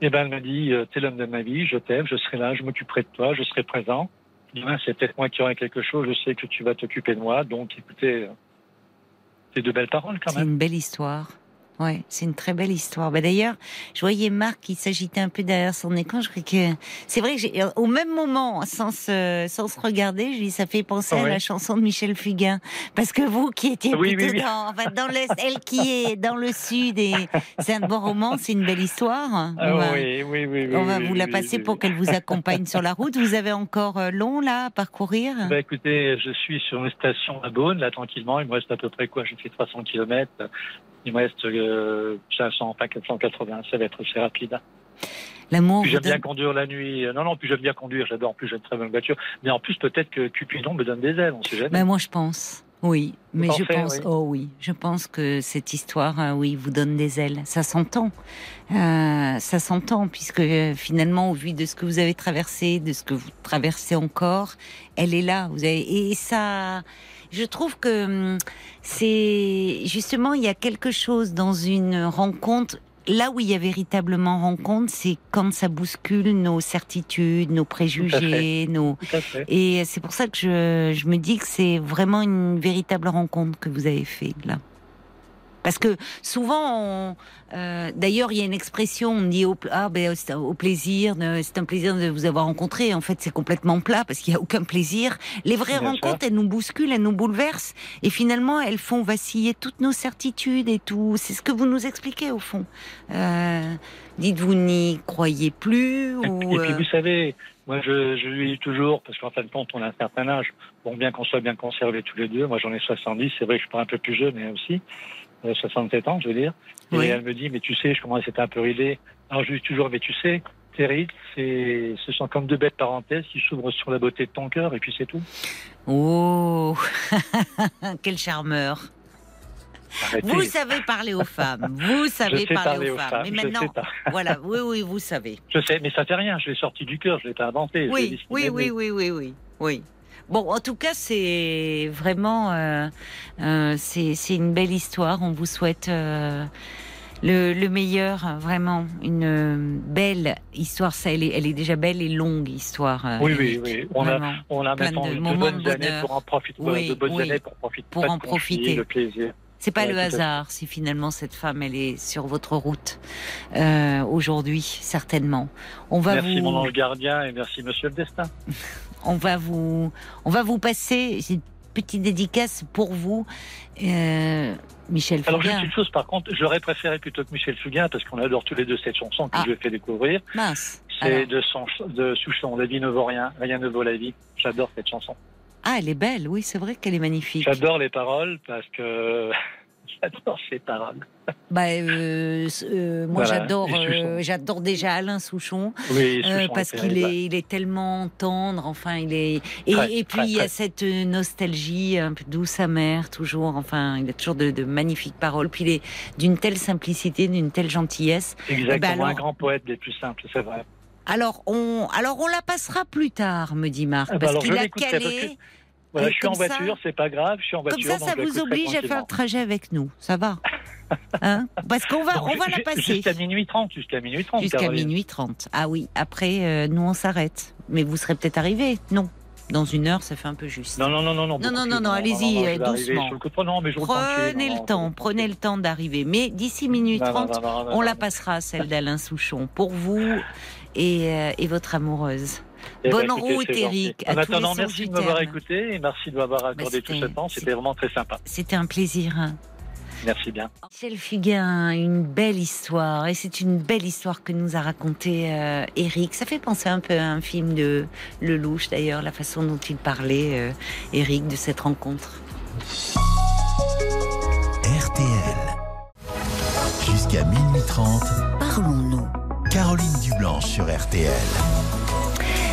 Et ben, elle m'a dit, euh, t'es l'homme de ma vie, je t'aime, je serai là, je m'occuperai de toi, je serai présent. Demain, c'est peut-être moi qui aurai quelque chose, je sais que tu vas t'occuper de moi. Donc, écoutez, euh, c'est de belles paroles quand C'est même. une belle histoire. Ouais, c'est une très belle histoire. Bah d'ailleurs, je voyais Marc qui s'agitait un peu derrière son écran. Je crois que c'est vrai que j'ai, au même moment, sans se, sans se regarder, je dis ça fait penser à la chanson de Michel Fugain, parce que vous qui étiez Oui, plutôt oui, oui. dans, enfin, dans l'est, elle qui est dans le sud et c'est un bon roman, c'est une belle histoire. On Ah va, oui, oui, oui, on va vous la passer pour qu'elle vous accompagne sur la route. Vous avez encore euh, long là à parcourir? Bah, écoutez, je suis sur une station à Beaune, là, tranquillement. Il me reste à peu près quoi? J'ai fait 300 km. Il me reste euh, 500, enfin 480. Ça va être assez rapide. L'amour. Puis j'aime bien conduire la nuit. Non, non, puis j'aime bien conduire. J'adore. En plus, j'ai une très bonne voiture. Mais en plus, peut-être que Cupidon me donne des ailes. On sait jamais. Ben moi je pense. Oui, mais je pense, oui. oh oui, je pense que cette histoire, euh, oui, vous donne des ailes. Ça s'entend, Euh, ça s'entend, puisque euh, finalement, au vu de ce que vous avez traversé, de ce que vous traversez encore, elle est là. Vous avez et ça, je trouve que hum, c'est justement il y a quelque chose dans une rencontre. Là où il y a véritablement rencontre, c'est quand ça bouscule nos certitudes, nos préjugés, nos et c'est pour ça que je, je me dis que c'est vraiment une véritable rencontre que vous avez fait là. Parce que souvent, on- euh, d'ailleurs, il y a une expression, on dit au, ah, ben, c'est un- au plaisir, de- c'est un plaisir de vous avoir rencontré. En fait, c'est complètement plat parce qu'il n'y a aucun plaisir. Les vraies Bien rencontres, elles nous bousculent, elles nous bouleversent. Et finalement, elles font vaciller toutes nos certitudes et tout. C'est ce que vous nous expliquez au fond. Euh, Dites-vous n'y croyez plus Et, ou, puis- et puis, euh, vous savez, moi, je, je lui dis toujours, parce qu'en fin de compte, on a un certain âge. Bon, bien qu'on soit bien conservés tous les deux. Moi, j'en ai 70. C'est vrai que je suis pas un peu plus jeune, mais aussi. Euh, 67 ans, je veux dire. Et elle me dit, mais tu sais, je commence à être un peu ridé. Alors, je lui dis toujours, mais tu sais, tes rides, c'est, ce sont comme deux bêtes parenthèses qui s'ouvrent sur la beauté de ton cœur, et puis c'est tout. Oh, quel charmeur. Arrêtez. Vous savez parler aux femmes. Vous savez sais parler, aux femmes. femmes. Mais maintenant, voilà, oui, oui, vous savez. Je sais, mais ça fait rien. Je l'ai sorti du cœur. Je l'ai pas inventé. Oui, oui, oui, oui, oui, oui, oui. Bon, en tout cas, c'est vraiment, euh, euh, c'est une belle histoire. On vous souhaite euh, le, le meilleur, vraiment, une euh, belle histoire. Ça, elle est, elle est déjà belle et longue histoire. euh, Oui, oui, oui. On a, on a Plein maintenant de bonnes années pour en profiter. Oui, de bonnes oui. années pour profiter. Pour en profiter. Le plaisir. C'est pas Ouais, le hasard si finalement cette femme elle est sur votre route euh, aujourd'hui certainement. On va Merci vous, mon ange gardien et merci Monsieur le Destin. on va vous, on va vous passer une petite dédicace pour vous, euh, Michel Alors juste Fugain. une chose par contre, j'aurais préféré plutôt que Michel Fugain parce qu'on adore tous les deux cette chanson que Ah. je lui ai fait découvrir. Mince. C'est de son de Souchon, La vie ne vaut rien, rien ne vaut la vie. J'adore cette chanson. Ah, elle est belle. Oui, c'est vrai qu'elle est magnifique. J'adore les paroles parce que j'adore ces paroles. Bah, euh, euh, moi Voilà. j'adore, euh, j'adore déjà Alain Souchon. Oui, Souchon parce qu'il est, il est tellement tendre, enfin il est et, Très, et puis très, il y a cette nostalgie un peu douce amère toujours, enfin il a toujours de, de magnifiques paroles, puis il est d'une telle simplicité, d'une telle gentillesse. Exactement, Eh ben alors- un grand poète des plus simples, c'est vrai. Alors on, alors on la passera plus tard, me dit Marc, Ah bah parce qu'il a calé. Voilà, Et je suis en comme ça- voiture, c'est pas grave, je suis en Comme voiture. ça, donc ça je vous oblige à faire le trajet avec nous, ça va hein Parce qu'on va, Donc, on va la passer. Jusqu'à minuit 30, jusqu'à minuit 30. Jusqu'à minuit 30. Ah oui, après, euh, nous, on s'arrête. Mais vous serez peut-être arrivé Non. Dans une heure, ça fait un peu juste. Non, non, non, non, non. Non, non, non, non, allez-y, euh, arriver doucement. Prenez le temps, prenez le temps d'arriver. Mais d'ici minute non, 30, non, non, non, on la passera, celle d'Alain Souchon, pour vous et, euh, et votre amoureuse. Eh ben, Bonne écoutez, route. Eric, à En tous les attendant, merci de m'avoir écouté et merci de m'avoir accordé tout ce temps. C'était vraiment très sympa. C'était un plaisir. hein. Merci bien. Michel Fugain, une belle histoire. Et c'est une belle histoire que nous a raconté euh, Eric. Ça fait penser un peu à un film de Lelouch, d'ailleurs, la façon dont il parlait, euh, Eric, de cette rencontre. RTL. Jusqu'à minuit 13h30. Parlons-nous. Caroline Dublanche sur RTL.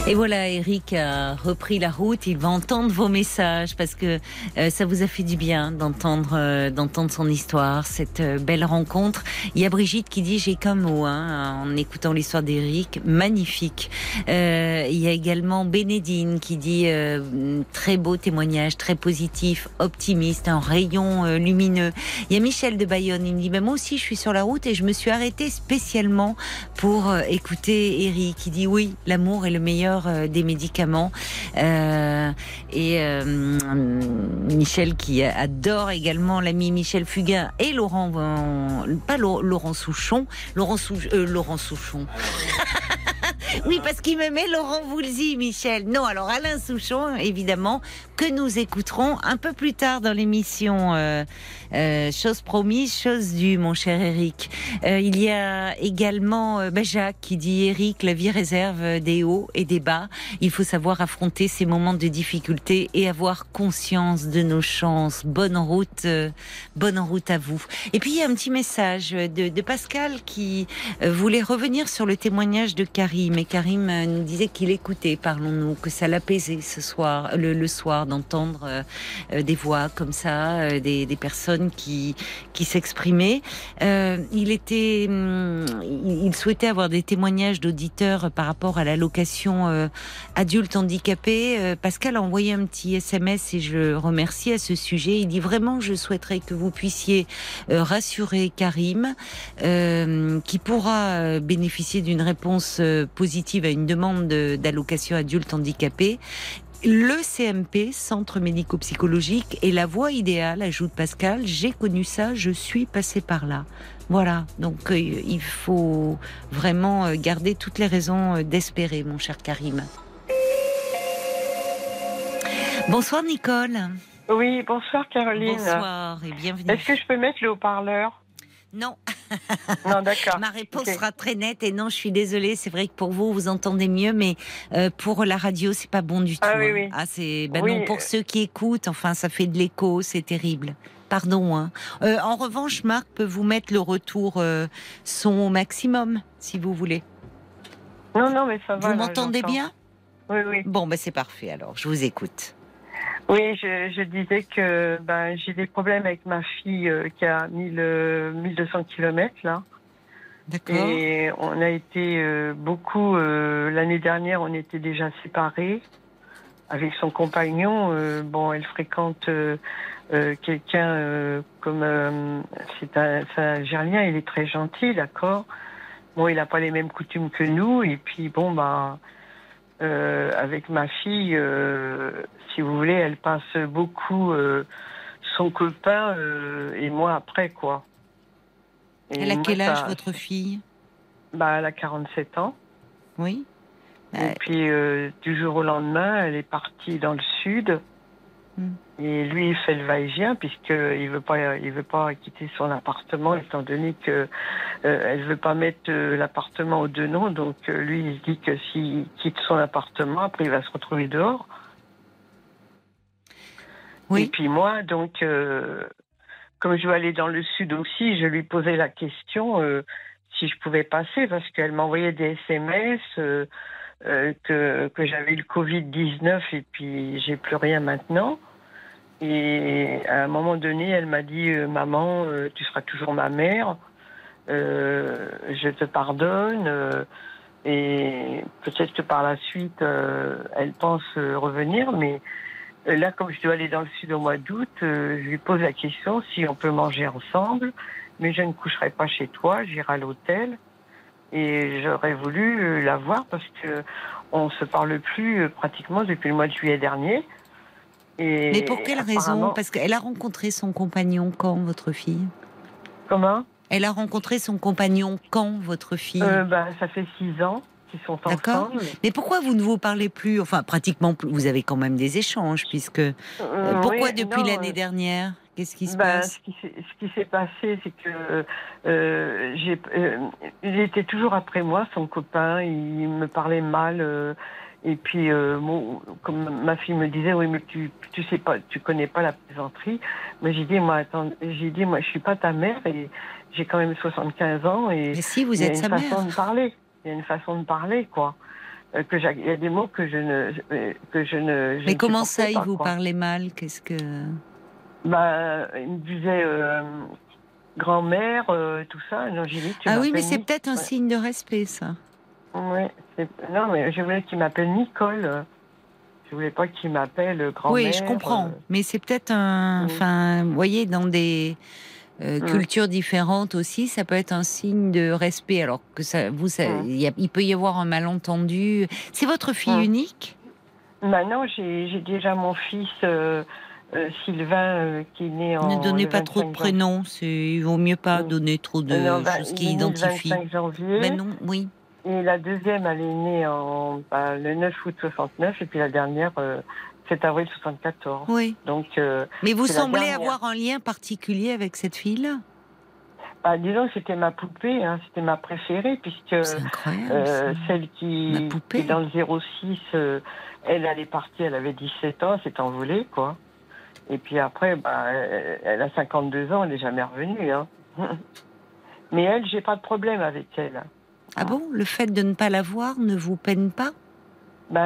Et voilà, Eric a repris la route. Il va entendre vos messages parce que euh, ça vous a fait du bien d'entendre euh, d'entendre son histoire, cette euh, belle rencontre. Il y a Brigitte qui dit j'ai qu'un mot hein, en écoutant l'histoire d'Eric, magnifique. il y a également Bénédine qui dit très beau témoignage, très positif, optimiste, un rayon lumineux. Il y a Michel de Bayonne, il me dit mais moi aussi je suis sur la route et je me suis arrêtée spécialement pour écouter Eric. qui dit oui, l'amour est le meilleur euh, des médicaments. Euh, et euh, Michel qui adore également l'ami Michel Fugain et Laurent, pas Laurent Souchon, Laurent, Souchon. Oui, parce qu'il m'aimait Laurent Voulzy, Michel. Non, alors Alain Souchon, évidemment, que nous écouterons un peu plus tard dans l'émission. Euh, chose promise, chose due, mon cher Eric. Euh, il y a également euh, bah, Jacques qui dit Eric, la vie réserve des hauts et des bas. Il faut savoir affronter ces moments de difficulté et avoir conscience de nos chances. Bonne route, euh, bonne route à vous. Et puis il y a un petit message de, de Pascal qui voulait revenir sur le témoignage de Karim. Et Karim nous disait qu'il écoutait, parlons-nous, que ça l'apaisait ce soir, le, le soir, d'entendre des voix comme ça, des, des personnes qui, qui s'exprimait. Euh, il était, hum, il souhaitait avoir des témoignages d'auditeurs par rapport à l'allocation euh, adulte handicapé. Euh, Pascal a envoyé un petit SMS et je le remercie à ce sujet. Il dit vraiment, je souhaiterais que vous puissiez rassurer Karim, qui pourra bénéficier d'une réponse positive à une demande d'allocation adulte handicapé le CMP, Centre médico-psychologique, est la voie idéale, ajoute Pascal. J'ai connu ça, je suis passé par là. Voilà, donc euh, il faut vraiment euh, garder toutes les raisons euh, d'espérer, mon cher Karim. Bonsoir Nicole. Oui, bonsoir Caroline. Bonsoir et bienvenue. Est-ce que je peux mettre le haut-parleur? Non. Non, d'accord. Ma réponse sera très nette et non, je suis désolée. C'est vrai que pour vous, vous entendez mieux, mais euh, pour la radio, c'est pas bon du tout. Ah oui, oui. Ah, c'est ben non pour ceux qui écoutent. Enfin, ça fait de l'écho, c'est terrible. Pardon. Hein. Euh, en revanche, Marc peut vous mettre le retour euh, son au maximum, si vous voulez. Non, non, mais ça va. Vous m'entendez bien? Oui, oui. Bon, ben c'est parfait. Alors, je vous écoute. Oui, je, je, disais que ben, j'ai des problèmes avec ma fille euh, qui a 1000, 1200 km là. D'accord. Et on a été euh, beaucoup, euh, l'année dernière, on était déjà séparés avec son compagnon. bon, elle fréquente quelqu'un comme. c'est un, un Algérien, il est très gentil, d'accord. Bon, il n'a pas les mêmes coutumes que nous. Et puis, bon, ben. Euh, avec ma fille, euh, si vous voulez, elle passe beaucoup euh, son copain et moi après, quoi. elle a quel âge, votre fille? Bah, Elle a 47 ans. Oui. Et puis, du jour au lendemain, elle est partie dans le sud. Hmm. Et lui, il fait le va-et-vient puisqu'il veut pas, il veut pas quitter son appartement étant donné que euh, elle veut pas mettre euh, l'appartement aux deux noms. Donc euh, lui, il dit que s'il quitte son appartement, après il va se retrouver dehors. Oui. Et puis moi, donc, comme je veux aller dans le sud aussi, je lui posais la question si je pouvais passer parce qu'elle m'envoyait des SMS. que, que j'avais eu le Covid-19 et puis j'ai plus rien maintenant. Et à un moment donné, elle m'a dit euh, Maman, euh, tu seras toujours ma mère, euh, je te pardonne. et peut-être que par la suite, elle pense revenir, mais là, comme je dois aller dans le sud au mois d'août, je lui pose la question si on peut manger ensemble, mais je ne coucherai pas chez toi, j'irai à l'hôtel. Et j'aurais voulu la voir parce que on se parle plus pratiquement depuis le mois de juillet dernier. Mais pour quelle raison Parce qu'elle a rencontré son compagnon quand, votre fille Comment Elle a rencontré son compagnon quand, votre fille euh, bah, Ça fait six ans qu'ils sont ensemble. Mais pourquoi vous ne vous parlez plus Enfin, pratiquement, vous avez quand même des échanges, puisque... Euh, euh, pourquoi depuis l'année dernière Qu'est-ce qui se bah, passe Ce qui s'est passé, c'est que euh, il était toujours après moi, son copain. Il me parlait mal. Et puis, euh, comme ma fille me disait, oui, mais tu, tu sais pas, tu connais pas la plaisanterie. Mais j'ai dit, moi, attends, j'ai dit, moi, je suis pas ta mère et j'ai quand même 75 ans et Mais si, vous il y a êtes une sa façon mère. de parler. Il y a une façon de parler, quoi. Euh, que il y a des mots que je ne euh, que je ne. je Mais ne comment ça, il vous parlait mal? Qu'est-ce que. Bah, il me disait euh, grand-mère, tout ça. Non, j'ai dit. tu Ah oui, mais c'est peut-être un ouais. signe de respect, ça. Non, mais je voulais qu'il m'appelle Nicole. Je voulais pas qu'il m'appelle grand-mère. Oui, je comprends. euh, Mais c'est peut-être un. Mm. Enfin, vous voyez, dans des euh, Mm. cultures différentes aussi, ça peut être un signe de respect. Alors que ça, vous, ça, Mm. il, y a- il peut y avoir un malentendu. C'est votre fille unique? Maintenant, j'ai j'ai déjà mon fils euh, euh, Sylvain qui est né en. Ne donnez pas trop de 25 prénoms. Il vaut mieux pas donner trop de non, bah, choses qui identifient. 25 janvier. Ben non, oui. Et la deuxième, elle est née en, bah, le 9 août 69. Et puis la dernière, euh, 7 avril 74. Oui. Donc, euh, Mais vous semblez avoir un lien particulier avec cette fille-là. bah, disons que c'était ma poupée. Hein, c'était ma préférée puisque. Euh, celle qui, qui dans le 06, euh, elle, est partie, elle avait 17 ans, s'est envolée, quoi. Et puis après, bah, elle, elle a 52 ans, elle n'est jamais revenue. Hein. Mais elle, j'ai pas de problème avec elle. Ah bon Le fait de ne pas la voir ne vous peine pas? Ben,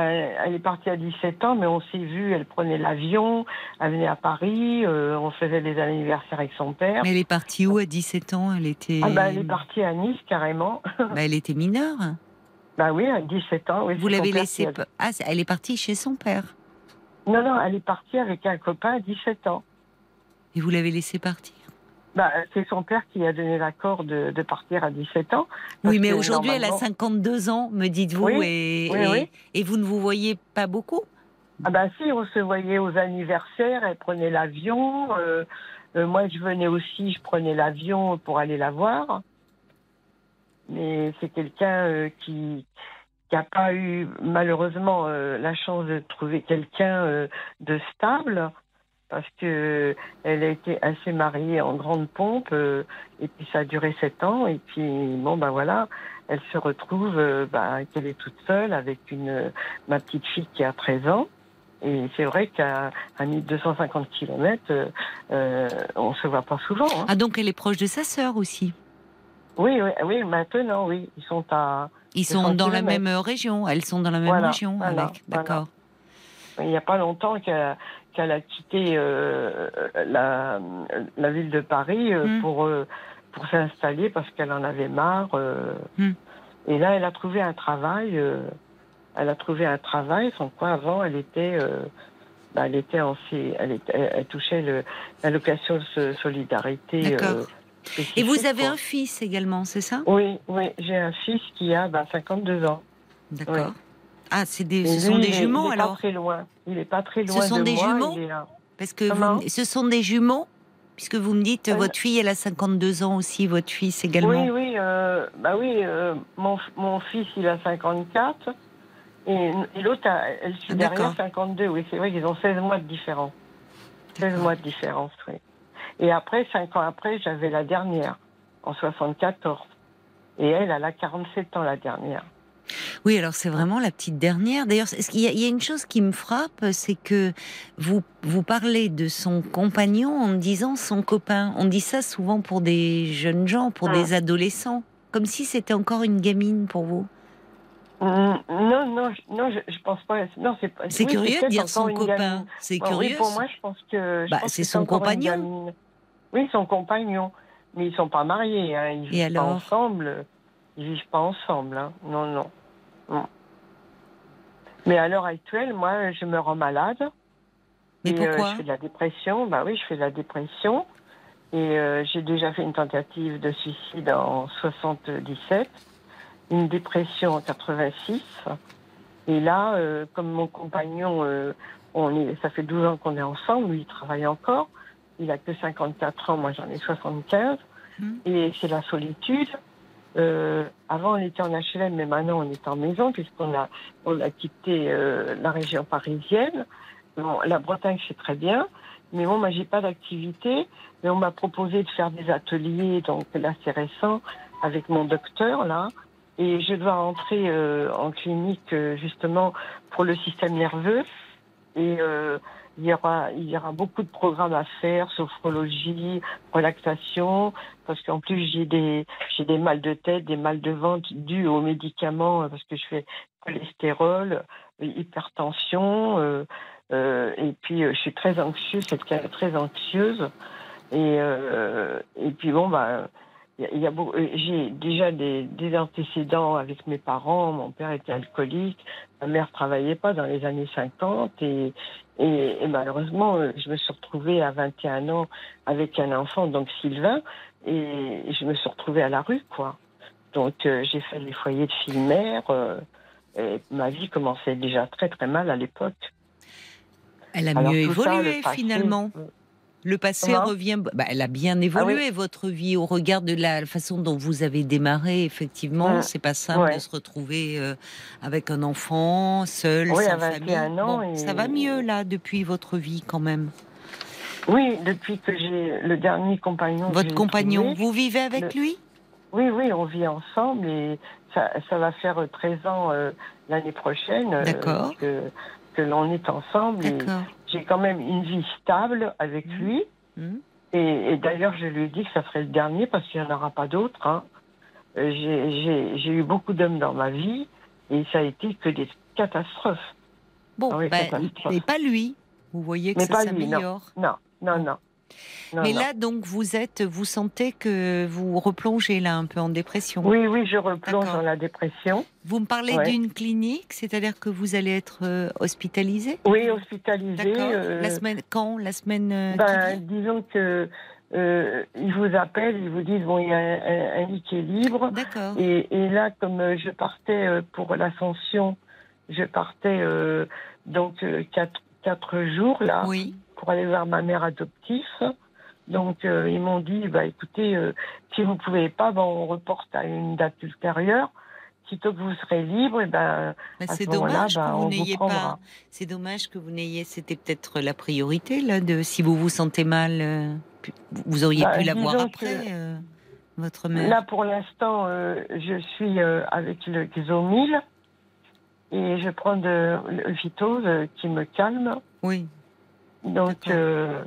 elle est partie à 17 ans, mais on s'est vu, elle prenait l'avion, elle venait à Paris, euh, on faisait des anniversaires avec son père. Mais elle est partie où à 17 ans? Elle était. Ah ben, elle est partie à Nice, carrément. Bah, elle était mineure. ben oui, à 17 ans. Oui, Vous l'avez laissée. a- Ah, elle est partie chez son père. Non, non, elle est partie avec un copain à 17 ans. Et vous l'avez laissée partir? Bah, c'est son père qui a donné l'accord de, de partir à 17 ans. Oui, mais aujourd'hui, elle a normalement- 52 ans, me dites-vous, Oui, et, oui, et, oui. et vous ne vous voyez pas beaucoup? Ah bah si, on se voyait aux anniversaires, elle prenait l'avion. euh, euh, moi, je venais aussi, je prenais l'avion pour aller la voir. Mais c'est quelqu'un euh, qui qui n'a pas eu malheureusement euh, la chance de trouver quelqu'un euh, de stable parce que elle a été assez mariée en grande pompe euh, et puis ça a duré sept ans et puis bon ben voilà elle se retrouve euh, bah, qu'elle est toute seule avec une ma petite fille qui a 13 ans et c'est vrai qu'à à 1250 km euh, euh, on se voit pas souvent hein. Ah, donc elle est proche de sa sœur aussi? oui oui oui maintenant oui ils sont à Ils sont 200 dans la même région. Elles sont dans la même Voilà, région voilà. D'accord. Il n'y a pas longtemps qu'elle qu'elle a quitté euh, la, la ville de Paris euh, Mm. pour, euh, pour s'installer parce qu'elle en avait marre. euh. Mm. Et là, elle a trouvé un travail. elle a trouvé un travail, sans quoi avant, elle était, bah, elle était en, elle, était- elle, touchait l'allocation de so- solidarité. Et vous avez quoi. un fils également, c'est ça? Oui, oui, j'ai un fils qui a bah, 52 ans. D'accord. Ah, c'est des, Et ce lui, sont des il est- jumeaux il est Pas alors très loin. Il est pas très Ce loin sont de des moi, jumeaux est. Parce que vous, ce sont des jumeaux Puisque vous me dites, Euh, votre fille, elle a 52 ans aussi, votre fils également. Oui, oui, euh, bah oui, euh, mon, mon fils, il a 54, et, et l'autre, elle suit Ah, derrière d'accord. 52, oui, c'est vrai qu'ils ont 16 mois de différence. 16 mois de différence, oui. Et après, 5 ans après, j'avais la dernière, en 74. Et elle, elle a 47 ans, la dernière. Oui, alors c'est vraiment la petite dernière. D'ailleurs, qu'il y, a- il y a une chose qui me frappe, c'est que vous, vous parlez de son compagnon en disant son copain. On dit ça souvent pour des jeunes gens, pour Ah. des adolescents. Comme si c'était encore une gamine pour vous. Mm, Non, non, je- non, je, je pense pas. Non, c'est pas. C'est oui, curieux de dire son copain. C'est Bon, curieux. Oui, pour moi, je pense que. Bah, c'est son compagnon. Oui, son compagnon. Mais ils sont pas mariés, hein. Ils vivent pas ensemble. Ils vivent pas ensemble, hein. Non, non. Mais à l'heure actuelle, moi, je me rends malade. Mais Et, euh, pourquoi Je fais de la dépression. Bah oui, je fais de la dépression. Et euh, j'ai déjà fait une tentative de suicide en 77, une dépression en 86. Et là, euh, comme mon compagnon, on est, ça fait 12 ans qu'on est ensemble, lui il travaille encore. Il a que 54 ans, moi j'en ai 75. Mhm. Et c'est la solitude. Euh, avant on était en HLM, mais maintenant on est en maison puisqu'on a, on a quitté euh, la région parisienne. Bon, la Bretagne c'est très bien, mais bon, moi j'ai pas d'activité. Mais on m'a proposé de faire des ateliers, donc là c'est récent, avec mon docteur là. Et je dois rentrer euh, en clinique euh, justement pour le système nerveux. Et, euh, il y aura, il y aura beaucoup de programmes à faire, sophrologie, relaxation, parce qu'en plus j'ai des, j'ai des mal de tête, des mal de ventre dus aux médicaments, euh, parce que je fais cholestérol, hypertension, euh, euh, et puis je suis très anxieuse, cette très anxieuse, et, et puis bon bah y a, euh, j'ai déjà des, des, antécédents avec mes parents. Mon père était alcoolique, ma mère travaillait pas dans les années 50 et, et, malheureusement, euh, je me suis retrouvée à 21 ans avec un enfant, donc Sylvain, et je me suis retrouvée à la rue, quoi. Donc euh, j'ai fait les foyers de et ma vie commençait déjà très très mal à l'époque. Elle a mieux évolué finalement. Le passé revient. Bah, elle a bien ah évolué votre vie au regard de la façon dont vous avez démarré. Effectivement, mmh. c'est pas simple de se retrouver euh, avec un enfant seul, sans famille. Ça va mieux là depuis votre vie quand même. Oui, depuis que j'ai le dernier compagnon. Votre compagnon, vous vivez avec lui? Oui, oui, on vit ensemble et ça, va faire 13 ans euh, l'année prochaine. Euh, D'accord que l'on est ensemble. J'ai quand même une vie stable avec mmh. lui. Mmh. Et, d'ailleurs, je lui ai dit que ça serait le dernier parce qu'il n'y en aura pas d'autres. Hein. Euh, j'ai eu beaucoup d'hommes dans ma vie et ça a été que des catastrophes. Bon, ah ben, mais pas lui. Vous voyez que ça s'améliore. Non, non, non. Mais là, donc, vous êtes, vous sentez que vous replongez là un peu en dépression. Oui, oui, je replonge dans la dépression. Vous me parlez d'une clinique, c'est-à-dire que vous allez être euh, hospitalisé Oui, hospitalisé. Euh, la semaine quand? La semaine euh, ben, Disons que ils vous appellent, ils vous disent bon, il y a un, lit qui est libre. D'accord. Et, et, là, comme je partais pour l'ascension, je partais donc quatre, quatre jours là. Oui pour aller voir ma mère adoptive. Donc euh, ils m'ont dit, bah écoutez, euh, si vous pouvez pas, ben, on reporte à une date ultérieure. Sitôt que vous serez libre, et ben, c'est dommage que vous n'ayez pas. C'est dommage que vous n'ayez. C'était peut-être la priorité là de si vous vous sentez mal, euh, vous auriez bah, pu la voir après. votre mère. Là, pour l'instant, je suis avec le Xomil et je prends de, le Vitose qui me calme. Oui. Donc euh,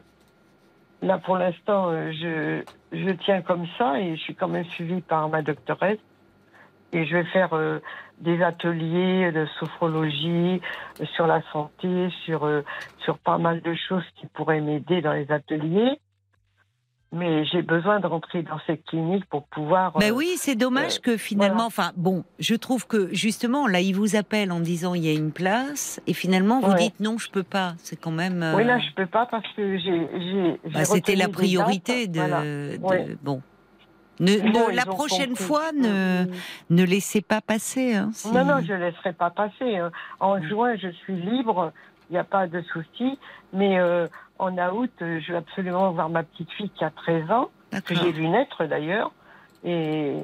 là, pour l'instant, euh, je, je tiens comme ça et je suis quand même suivie par ma doctoresse. Et je vais faire euh, des ateliers de sophrologie sur la santé, sur, sur pas mal de choses qui pourraient m'aider dans les ateliers mais j'ai besoin de rentrer dans cette clinique pour pouvoir. Mais ben oui, c'est dommage que finalement, enfin bon, je trouve que justement là, il vous appelle en disant il y a une place, et finalement vous dites non, je peux pas. C'est quand même. Oui, là, je peux pas parce que j'ai. Bah, C'était la priorité de, bon. Ne, la prochaine fois, ne, ne laissez pas passer. Hein, non, non, je ne laisserai pas passer. Hein. En mm. juin, je suis libre, il n'y a pas de souci. Mais euh, en août, euh, je vais absolument voir ma petite fille qui a 13 ans, que j'ai vu naître d'ailleurs. Et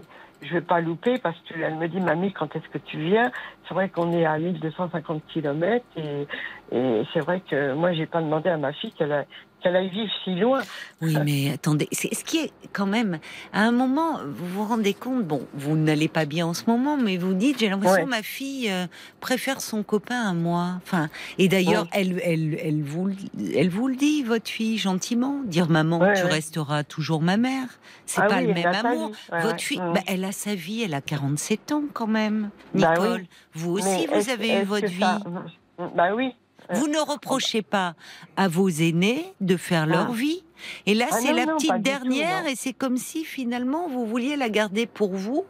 je vais pas louper parce qu'elle me dit, mamie, quand est-ce que tu viens? C'est vrai qu'on est à 1250 km et, et c'est vrai que moi, j'ai pas demandé à ma fille qu'elle qu'elle aille vivre si loin. Oui, mais attendez, c'est ce qui est quand même, à un moment, vous vous rendez compte, bon, vous n'allez pas bien en ce moment, mais vous dites, j'ai l'impression que ma fille euh, préfère son copain à moi. Enfin, et d'ailleurs, elle, elle, elle, vous, elle vous le dit, votre fille, gentiment, dire maman, tu resteras toujours ma mère. C'est ah pas le même amour. votre fille, bah, elle a sa vie, elle a 47 ans quand même. Bah Nicole, vous aussi, vous avez eu votre vie. Bah oui, vous ne reprochez pas à vos aînés de faire leur ah. vie. Et là, ah c'est la petite dernière, et c'est comme si finalement vous vouliez la garder pour vous.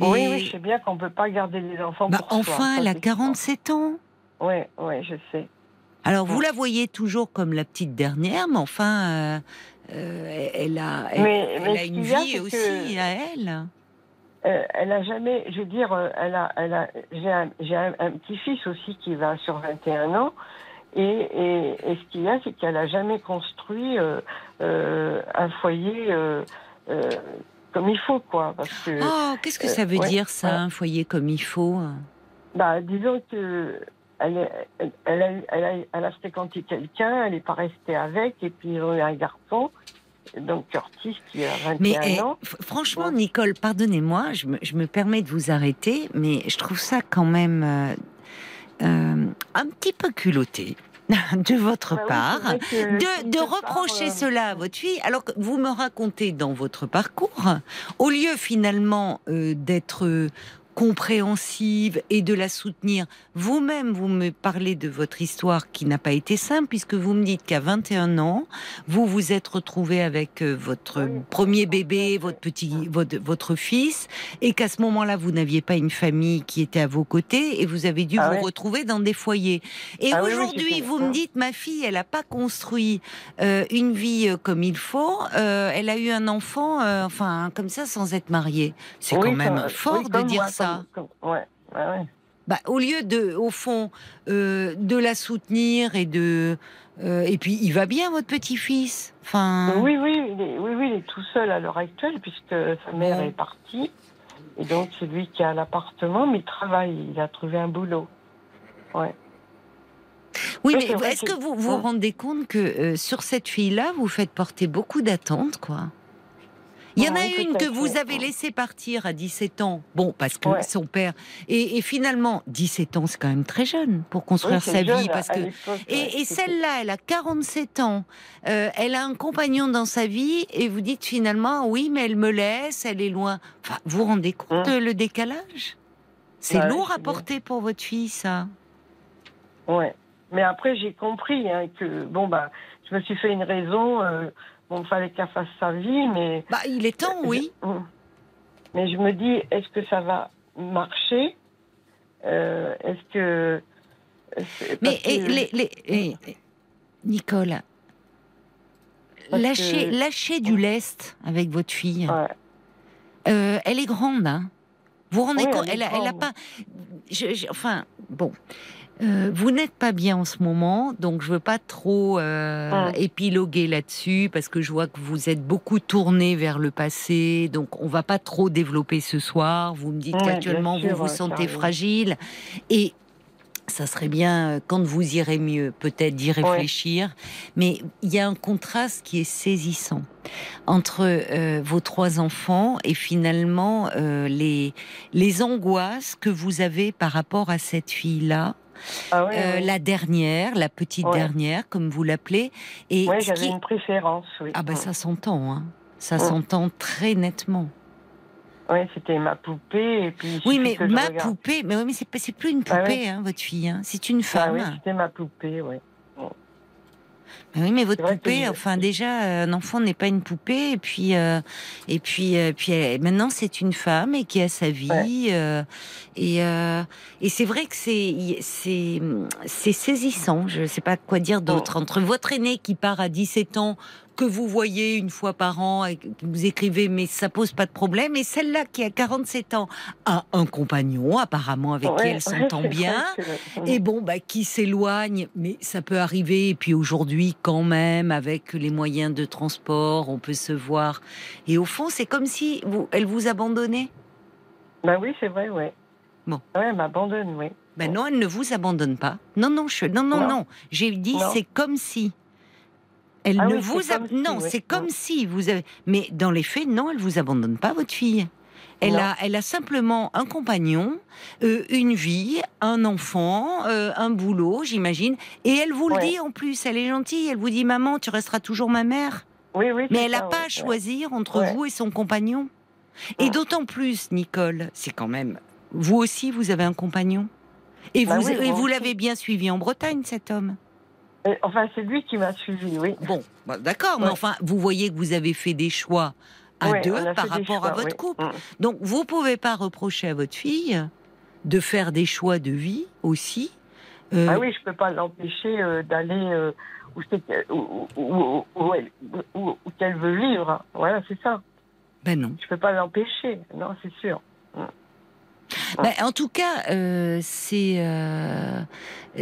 Oui, oui, je sais bien qu'on ne peut pas garder les enfants bah, pour enfin, soi. Elle a 47 ans. Oui, oui, je sais. Alors, vous la voyez toujours comme la petite dernière, mais enfin, euh, euh, elle a, elle, a une vie aussi à elle. Euh, elle a jamais, je veux dire, euh, elle a, elle a, j'ai un, un, un petit-fils aussi qui va sur 21 ans. Et, et, et ce qu'il y a, c'est qu'elle a jamais construit euh, euh un foyer comme il faut, quoi. Parce que, oh, qu'est-ce que ça veut dire, ça, un foyer comme il faut Bah, disons que elle, elle, elle, a, elle, a, elle a fréquenté quelqu'un, elle n'est pas restée avec, et puis eu un garçon donc Curtis qui a 21 mais, eh, ans. franchement, Nicole, pardonnez-moi, je me, je me, permets de vous arrêter, mais je trouve ça quand même euh, euh, un petit peu culotté. de votre Bah part, de, reprocher part, euh, cela à votre fille, alors que vous me racontez dans votre parcours, au lieu finalement d'être compréhensive et de la soutenir, vous-même, vous me parlez de votre histoire qui n'a pas été simple, puisque vous me dites qu'à 21 ans, vous vous êtes retrouvé avec euh, votre premier bébé, votre petit, votre, votre fils, et qu'à ce moment-là, vous n'aviez pas une famille qui était à vos côtés, et vous avez dû Ah vous ouais. retrouver dans des foyers. Et Ah oui, oui, aujourd'hui, vous me dites, ma fille, elle n'a pas construit euh, une vie euh, comme il faut. euh, elle a eu un enfant, euh, enfin, comme ça, sans être mariée. C'est oui, quand même fort de dire moi, ça. comme- comme- ouais, ouais, ouais. Bah, au lieu de, au fond, euh, de la soutenir et de, euh, et puis il va bien votre petit-fils? Enfin, Oui, oui, il est, oui, oui, il est tout seul à l'heure actuelle puisque sa mère Ouais. est partie. Et donc, c'est lui qui a l'appartement, mais il travaille, il a trouvé un boulot. Ouais. oui, mais est-ce que- que vous vous Ouais. rendez compte que euh, sur cette fille-là, vous faites porter beaucoup d'attentes, quoi? Il y en a une que vous avez laissé partir à 17 ans. Bon, parce que Ouais. son père. Et, et finalement, 17 ans, c'est quand même très jeune pour construire Oui, sa jeune, vie. Parce que Et, celle-là, elle a 47 ans. Euh, elle a un compagnon dans sa vie et vous dites finalement, oui, mais elle me laisse, elle est loin. Enfin, vous vous rendez compte Hum. le décalage? C'est Ouais, lourd à porter pour votre fille, ça. Ouais. Mais après, j'ai compris hein, que, bon, bah, je me suis fait une raison. Euh, bon, il fallait qu'elle fasse sa vie, mais. Bah, il est temps, oui. Je- mais je me dis, est-ce que ça va marcher? Euh, Est-ce que. Mais et, les, les- et- Nicole, Parce lâchez, que- lâchez du lest avec votre fille. Ouais. Euh, elle est grande, hein. Vous vous rendez Oui, compte elle a, elle a grande. pas. je- je- enfin, bon. Euh, vous n'êtes pas bien en ce moment, donc je veux pas trop euh, Hum. épiloguer là-dessus parce que je vois que vous êtes beaucoup tourné vers le passé, donc on va pas trop développer ce soir. Vous me dites Ouais, qu'actuellement vous vous ouais, sentez fragile et ça serait bien euh, quand vous irez mieux, peut-être d'y réfléchir. Mais il y a un contraste qui est saisissant entre euh, vos trois enfants et finalement euh, les les angoisses que vous avez par rapport à cette fille-là, Ah euh, la dernière, la petite Ouais. dernière, comme vous l'appelez. Et ce j'avais qui- une préférence, oui. ah ben ça s'entend, hein. Ça Ouais. s'entend très nettement. Ouais, c'était ma poupée. Et puis, Oui, mais ma regarde. poupée, mais oui, mais c'est pas- c'est plus une Ah poupée, hein, votre fille. hein. C'est une Ah femme. oui, c'était ma poupée, oui. Mais oui, mais votre poupée, enfin déjà, euh, un enfant n'est pas une poupée, et puis euh, et puis euh, puis elle- maintenant c'est une femme et qui a sa vie, euh, et et c'est vrai que c'est c'est c'est saisissant. Je sais pas quoi dire d'autre. Entre votre aîné qui part à 17 ans que vous voyez une fois par an et que vous écrivez mais ça pose pas de problème et celle-là qui a 47 ans a un compagnon apparemment avec qui elle s'entend bien et bon, bah, qui s'éloigne, mais ça peut arriver. Et puis aujourd'hui, quand même, avec les moyens de transport, on peut se voir. Et au fond, c'est comme si vous, elle vous abandonnait. Bah oui, c'est vrai, ouais. Bon. Ouais, elle m'abandonne, oui. Ben non, elle ne vous abandonne pas. Non, non, je, non, non, non. Non. J'ai dit, c'est comme si. Elle Ah ne oui, vous si, non, oui. c'est comme Mm. si vous avez. Mais dans les faits, non, elle vous abandonne pas, votre fille. Elle Non. a, elle a simplement un compagnon, euh, une vie, un enfant, euh, un boulot, j'imagine. Et elle vous le dit en plus. Elle est gentille. Elle vous dit, maman, tu resteras toujours ma mère. Oui, oui. Mais elle n'a pas ouais, à choisir entre Ouais. vous et son compagnon. Et d'autant plus, Nicole, c'est quand même. Vous aussi, vous avez un compagnon. Et Bah vous, oui, et vous l'avez bien suivi en Bretagne, cet homme. Et, Enfin, c'est lui qui m'a suivi, oui. Bon, bah, d'accord, mais enfin, vous voyez que vous avez fait des choix à Ouais, deux par rapport à votre oui. couple. Mm. Donc, vous pouvez pas reprocher à votre fille de faire des choix de vie aussi. Euh, Ah oui, je peux pas l'empêcher euh, d'aller euh, où, où, où, où, où elle, veut vivre. Voilà, c'est ça. Ben non. Je peux pas l'empêcher. Non, c'est sûr. Ben, en tout cas, euh, c'est euh,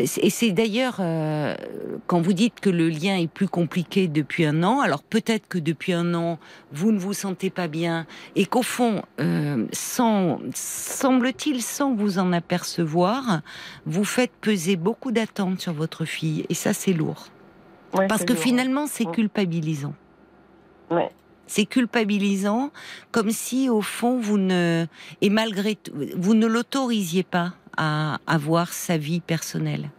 c'est- et c'est d'ailleurs euh, quand vous dites que le lien est plus compliqué depuis un an. Alors peut-être que depuis un an vous ne vous sentez pas bien et qu'au fond, sans semble-t-il, sans vous en apercevoir, vous faites peser beaucoup d'attentes sur votre fille et ça c'est lourd Ouais, parce que lourd. finalement c'est Mm. culpabilisant. Ouais. C'est culpabilisant, comme si au fond vous ne et malgré tout vous ne l'autorisiez pas à avoir sa vie personnelle.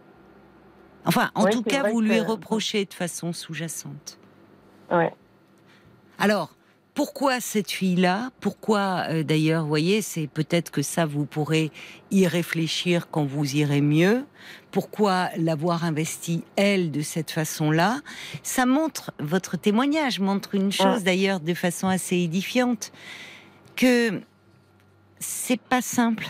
Enfin, en Ouais, tout cas, vous lui reprochez de façon sous-jacente. Ouais. Alors, pourquoi cette fille-là? Pourquoi, euh, d'ailleurs, vous voyez, c'est peut-être que ça, vous pourrez y réfléchir quand vous irez mieux. Pourquoi l'avoir investie, elle, de cette façon-là? Ça montre, votre témoignage montre une chose, d'ailleurs, de façon assez édifiante, que c'est pas simple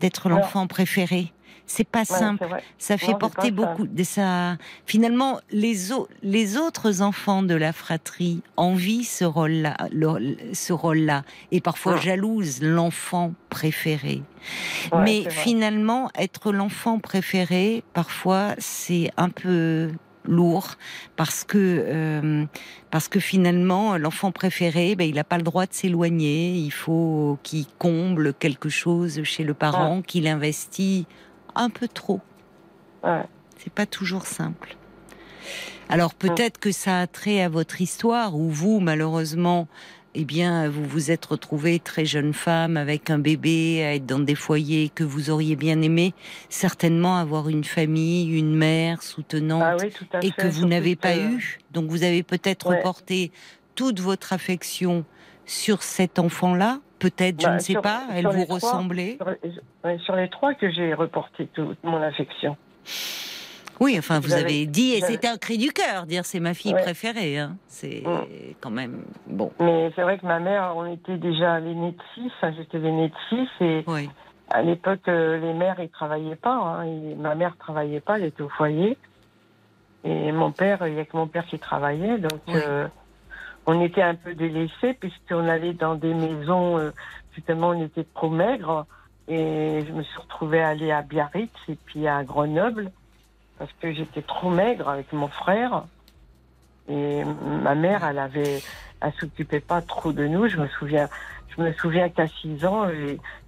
d'être l'enfant préféré. C'est pas Ouais, simple. Ça fait Non, porter ça. beaucoup de ça. Finalement, les, au- les autres enfants de la fratrie envient ce rôle-là, le- ce rôle-là, et parfois Ouais. jalousent l'enfant préféré. Ouais, Mais finalement, être l'enfant préféré, parfois, c'est un peu lourd parce que euh, parce que finalement l'enfant préféré ben, il n'a pas le droit de s'éloigner il faut qu'il comble quelque chose chez le parent qu'il investit un peu trop Ouais. c'est pas toujours simple. Alors peut-être que ça a trait à votre histoire où vous, malheureusement, eh bien, vous vous êtes retrouvée très jeune femme avec un bébé, à être dans des foyers que vous auriez bien aimé, certainement avoir une famille, une mère soutenante, Ah oui, et fait. que vous n'avez pas eu. Donc vous avez peut-être Ouais. reporté toute votre affection sur cet enfant-là. Peut-être, je Bah, ne sais sur- pas, elle vous trois, ressemblait. Sur, ouais, sur les trois que j'ai reporté toute mon affection. Oui, enfin, vous, Vous avez, avez- dit, et c'était un cri du cœur, dire c'est ma fille Ouais. préférée. Hein. C'est Mm. quand même bon. Mais c'est vrai que ma mère, on était déjà l'aînée de six, enfin, j'étais l'aînée de six, et à l'époque, euh, les mères, ils travaillaient pas. hein, et ma mère travaillait pas, elle était au foyer. Et mon père, il y a que mon père qui travaillait, donc euh, on était un peu délaissés puisqu'on allait dans des maisons, euh, justement, on était trop maigres. Et je me suis retrouvée à aller à Biarritz et puis à Grenoble parce que j'étais trop maigre avec mon frère. Et ma mère, elle avait, elle s'occupait pas trop de nous. Je me souviens, je me souviens qu'à 6 ans,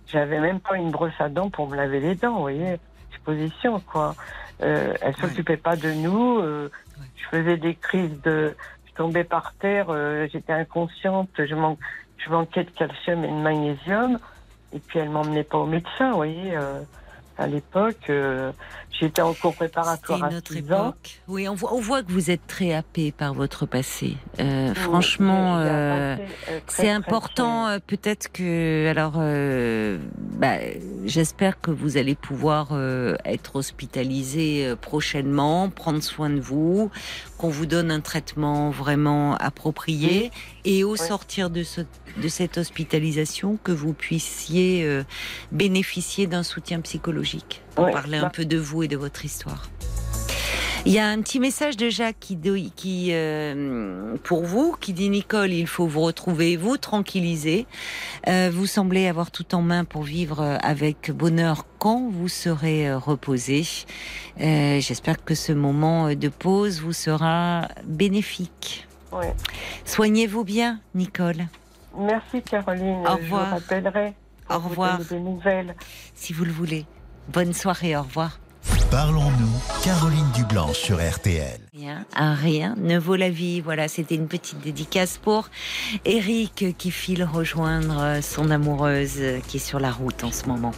j'avais même pas une brosse à dents pour me laver les dents, vous voyez, position quoi. Euh, elle s'occupait pas de nous. euh, Ouais. Je faisais des crises de, tombais par terre, euh, j'étais inconsciente, je, manque, je manquais de calcium et de magnésium. Et puis elle m'emmenait pas au médecin, vous voyez. euh, à l'époque, euh, j'étais en cours préparatoire à une autre 6 ans. époque. Oui, on voit, on voit que vous êtes très happé par votre passé. Euh, Oui, franchement, euh, euh, c'est important. euh, Peut-être que, alors, euh, bah, j'espère que vous allez pouvoir euh, être hospitalisé prochainement, prendre soin de vous, qu'on vous donne un traitement vraiment approprié, et au sortir de, ce, de cette hospitalisation, que vous puissiez euh, bénéficier d'un soutien psychologique pour Ouais, parler un bah- peu de vous et de votre histoire. Il y a un petit message de Jacques qui, euh, pour vous, qui dit Nicole, il faut vous retrouver, vous tranquilliser. Euh, vous semblez avoir tout en main pour vivre euh, avec bonheur quand vous serez reposé. Euh, J'espère que ce moment de pause vous sera bénéfique. Ouais. Soignez-vous bien, Nicole, Merci Caroline. Au Je revoir. vous rappellerai. Au revoir. Des nouvelles. si vous le voulez. Bonne soirée, au revoir. Parlons-nous, Caroline Dublanche sur RTL. Rien, rien ne vaut la vie. Voilà, c'était une petite dédicace pour Eric qui file rejoindre son amoureuse qui est sur la route en ce moment.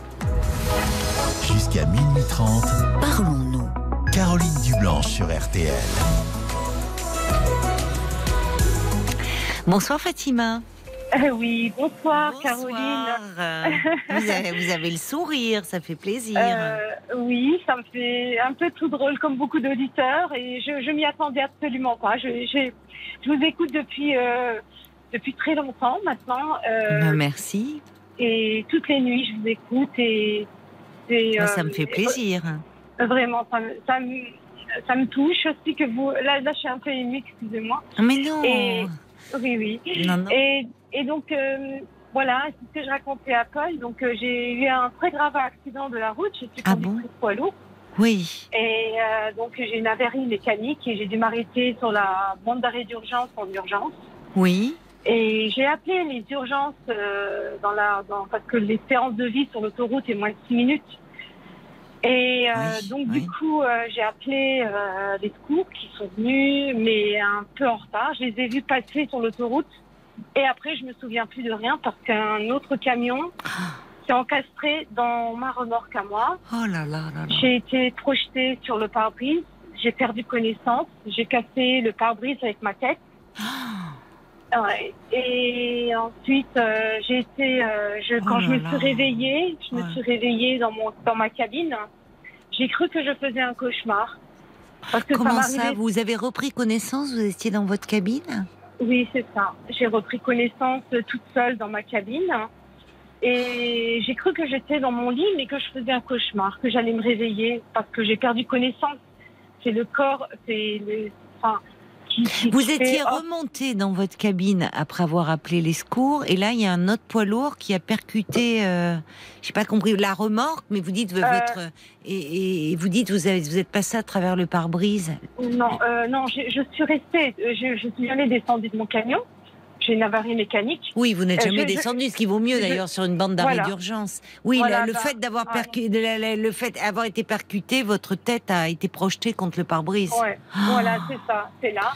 Jusqu'à minuit 30, Parlons-nous. Caroline Dublanche sur RTL. Bonsoir Fatima. Euh, oui, bonsoir, Caroline. Bonsoir. Vous avez, vous avez le sourire, ça fait plaisir. Euh, oui, ça me fait un peu tout drôle comme beaucoup d'auditeurs et je, je m'y attendais absolument pas. Je, je, je vous écoute depuis, euh, depuis très longtemps maintenant euh, Ben, merci. et toutes les nuits je vous écoute et, et, Ben, ça me fait plaisir. Vraiment, ça me, ça, me, ça me touche aussi que vous. Là, là je suis un peu émue, excusez-moi. Mais non. Et- Oui, oui. Non, non. Et, et donc, euh, voilà, c'est ce que je racontais à Paul. Donc, euh, j'ai eu un très grave accident de la route. Je suis Ah conductrice poids lourd. Oui. Et euh, donc, j'ai une avarie mécanique et j'ai dû m'arrêter sur la bande d'arrêt d'urgence en urgence. Oui. Et j'ai appelé les urgences dans la, dans, parce que l'espérance de vie sur l'autoroute est moins de 6 minutes. Et euh, Oui, donc, oui. du coup, euh, j'ai appelé euh, les secours qui sont venus, mais un peu en retard. Je les ai vus passer sur l'autoroute. Et après, je me souviens plus de rien parce qu'un autre camion s'est encastré dans ma remorque à moi. Oh là là là là. J'ai été projetée sur le pare-brise. j'ai perdu connaissance. J'ai cassé le pare-brise avec ma tête. Ouais. Et ensuite, euh, j'ai été, euh, je, Oh quand je me suis réveillée, je me suis réveillée dans mon, dans ma cabine. J'ai cru que je faisais un cauchemar. Parce que Comment ça. Vous avez repris connaissance Vous étiez dans votre cabine? Oui, c'est ça. J'ai repris connaissance toute seule dans ma cabine. Et j'ai cru que j'étais dans mon lit, mais que je faisais un cauchemar, que j'allais me réveiller parce que j'ai perdu connaissance. C'est le corps, c'est le. Enfin, qui, qui Vous étiez remonté dans votre cabine après avoir appelé les secours, et là il y a un autre poids lourd qui a percuté, euh, j'ai pas compris la remorque, mais vous dites Euh. votre et, vous dites vous avez vous êtes passé à travers le pare-brise. Non, euh, non, je, je suis restée. euh, Je, je suis jamais descendue de mon camion. J'ai une avarie mécanique. Oui, vous n'êtes Euh, jamais je- descendu, ce qui vaut mieux d'ailleurs sur une bande d'arrêt Voilà. d'urgence. Oui, Voilà, le, le bah, fait d'avoir ouais. le fait d'avoir été percuté, votre tête a été projetée contre le pare-brise. Ouais, Ah. voilà, c'est ça, c'est là.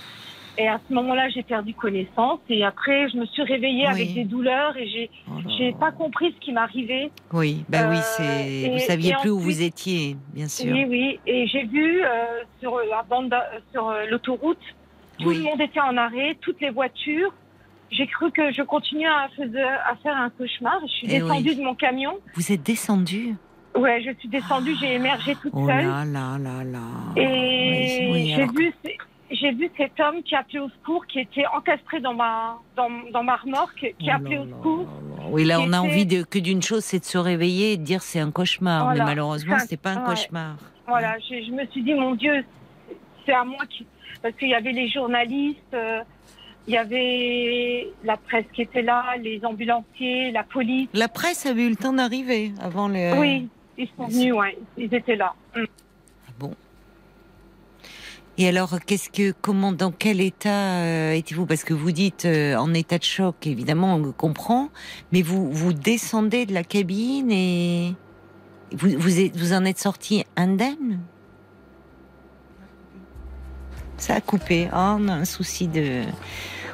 Et à ce moment-là, j'ai perdu connaissance. Et après, je me suis réveillée Oui. avec des douleurs et j'ai, Oh j'ai là. pas compris ce qui m'arrivait. Oui, bah oui, Euh. Vous et- saviez et plus où vous étiez, bien sûr. Oui, oui. Et j'ai vu euh, sur la bande, sur l'autoroute, tout Oui. le monde était en arrêt, toutes les voitures. J'ai cru que je continuais à, faire un cauchemar. Je suis Eh descendue oui. de mon camion. Vous êtes descendu. Ouais, je suis descendue, j'ai émergé toute Oh seule. là là là là. Et Oui, oui, j'ai alors- vu, j'ai vu cet homme qui appelait au secours, qui était encastré dans ma, dans, dans ma remorque, qui Oh appelait au secours. là là. Oui, là, on a envie de, que d'une chose, c'est de se réveiller et de dire c'est un cauchemar. Voilà. Mais malheureusement, c'était pas un ouais. cauchemar. Voilà, je, je me suis dit, mon Dieu, c'est à moi qui. Parce qu'il y avait les journalistes, euh, il y avait la presse qui était là, les ambulanciers, la police. La presse avait eu le temps d'arriver avant le. Oui, ils sont venus, ouais, ils étaient là. Mm. Bon. Et alors, qu'est-ce que, comment, dans quel état euh, étiez-vous? Parce que vous dites euh, en état de choc, évidemment, on comprend, mais vous vous descendez de la cabine et vous vous, êtes, vous en êtes sorti indemne? Ça a coupé. Oh, on a un souci de.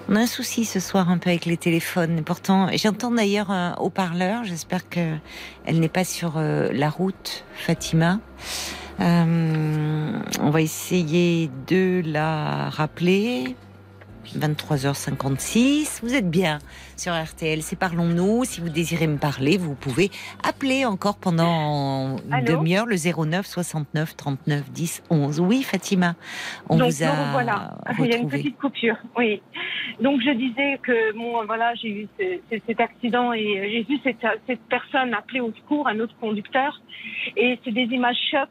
On a un souci ce soir un peu avec les téléphones. Pourtant, j'entends d'ailleurs un haut-parleur. J'espère que elle n'est pas sur euh, la route, Fatima. Euh, on va essayer de la rappeler. 23h56. Vous êtes bien sur RTL. C'est Parlons-nous. Si vous désirez me parler, vous pouvez appeler encore pendant une demi-heure le 09 69 39 10 11. Oui, Fatima. On Donc vous a non, voilà, il y a une petite coupure. Oui. Donc je disais que bon, voilà, j'ai eu ce- ce- cet accident et euh, j'ai vu cette, cette personne appeler au secours, un autre conducteur, et c'est des images chocs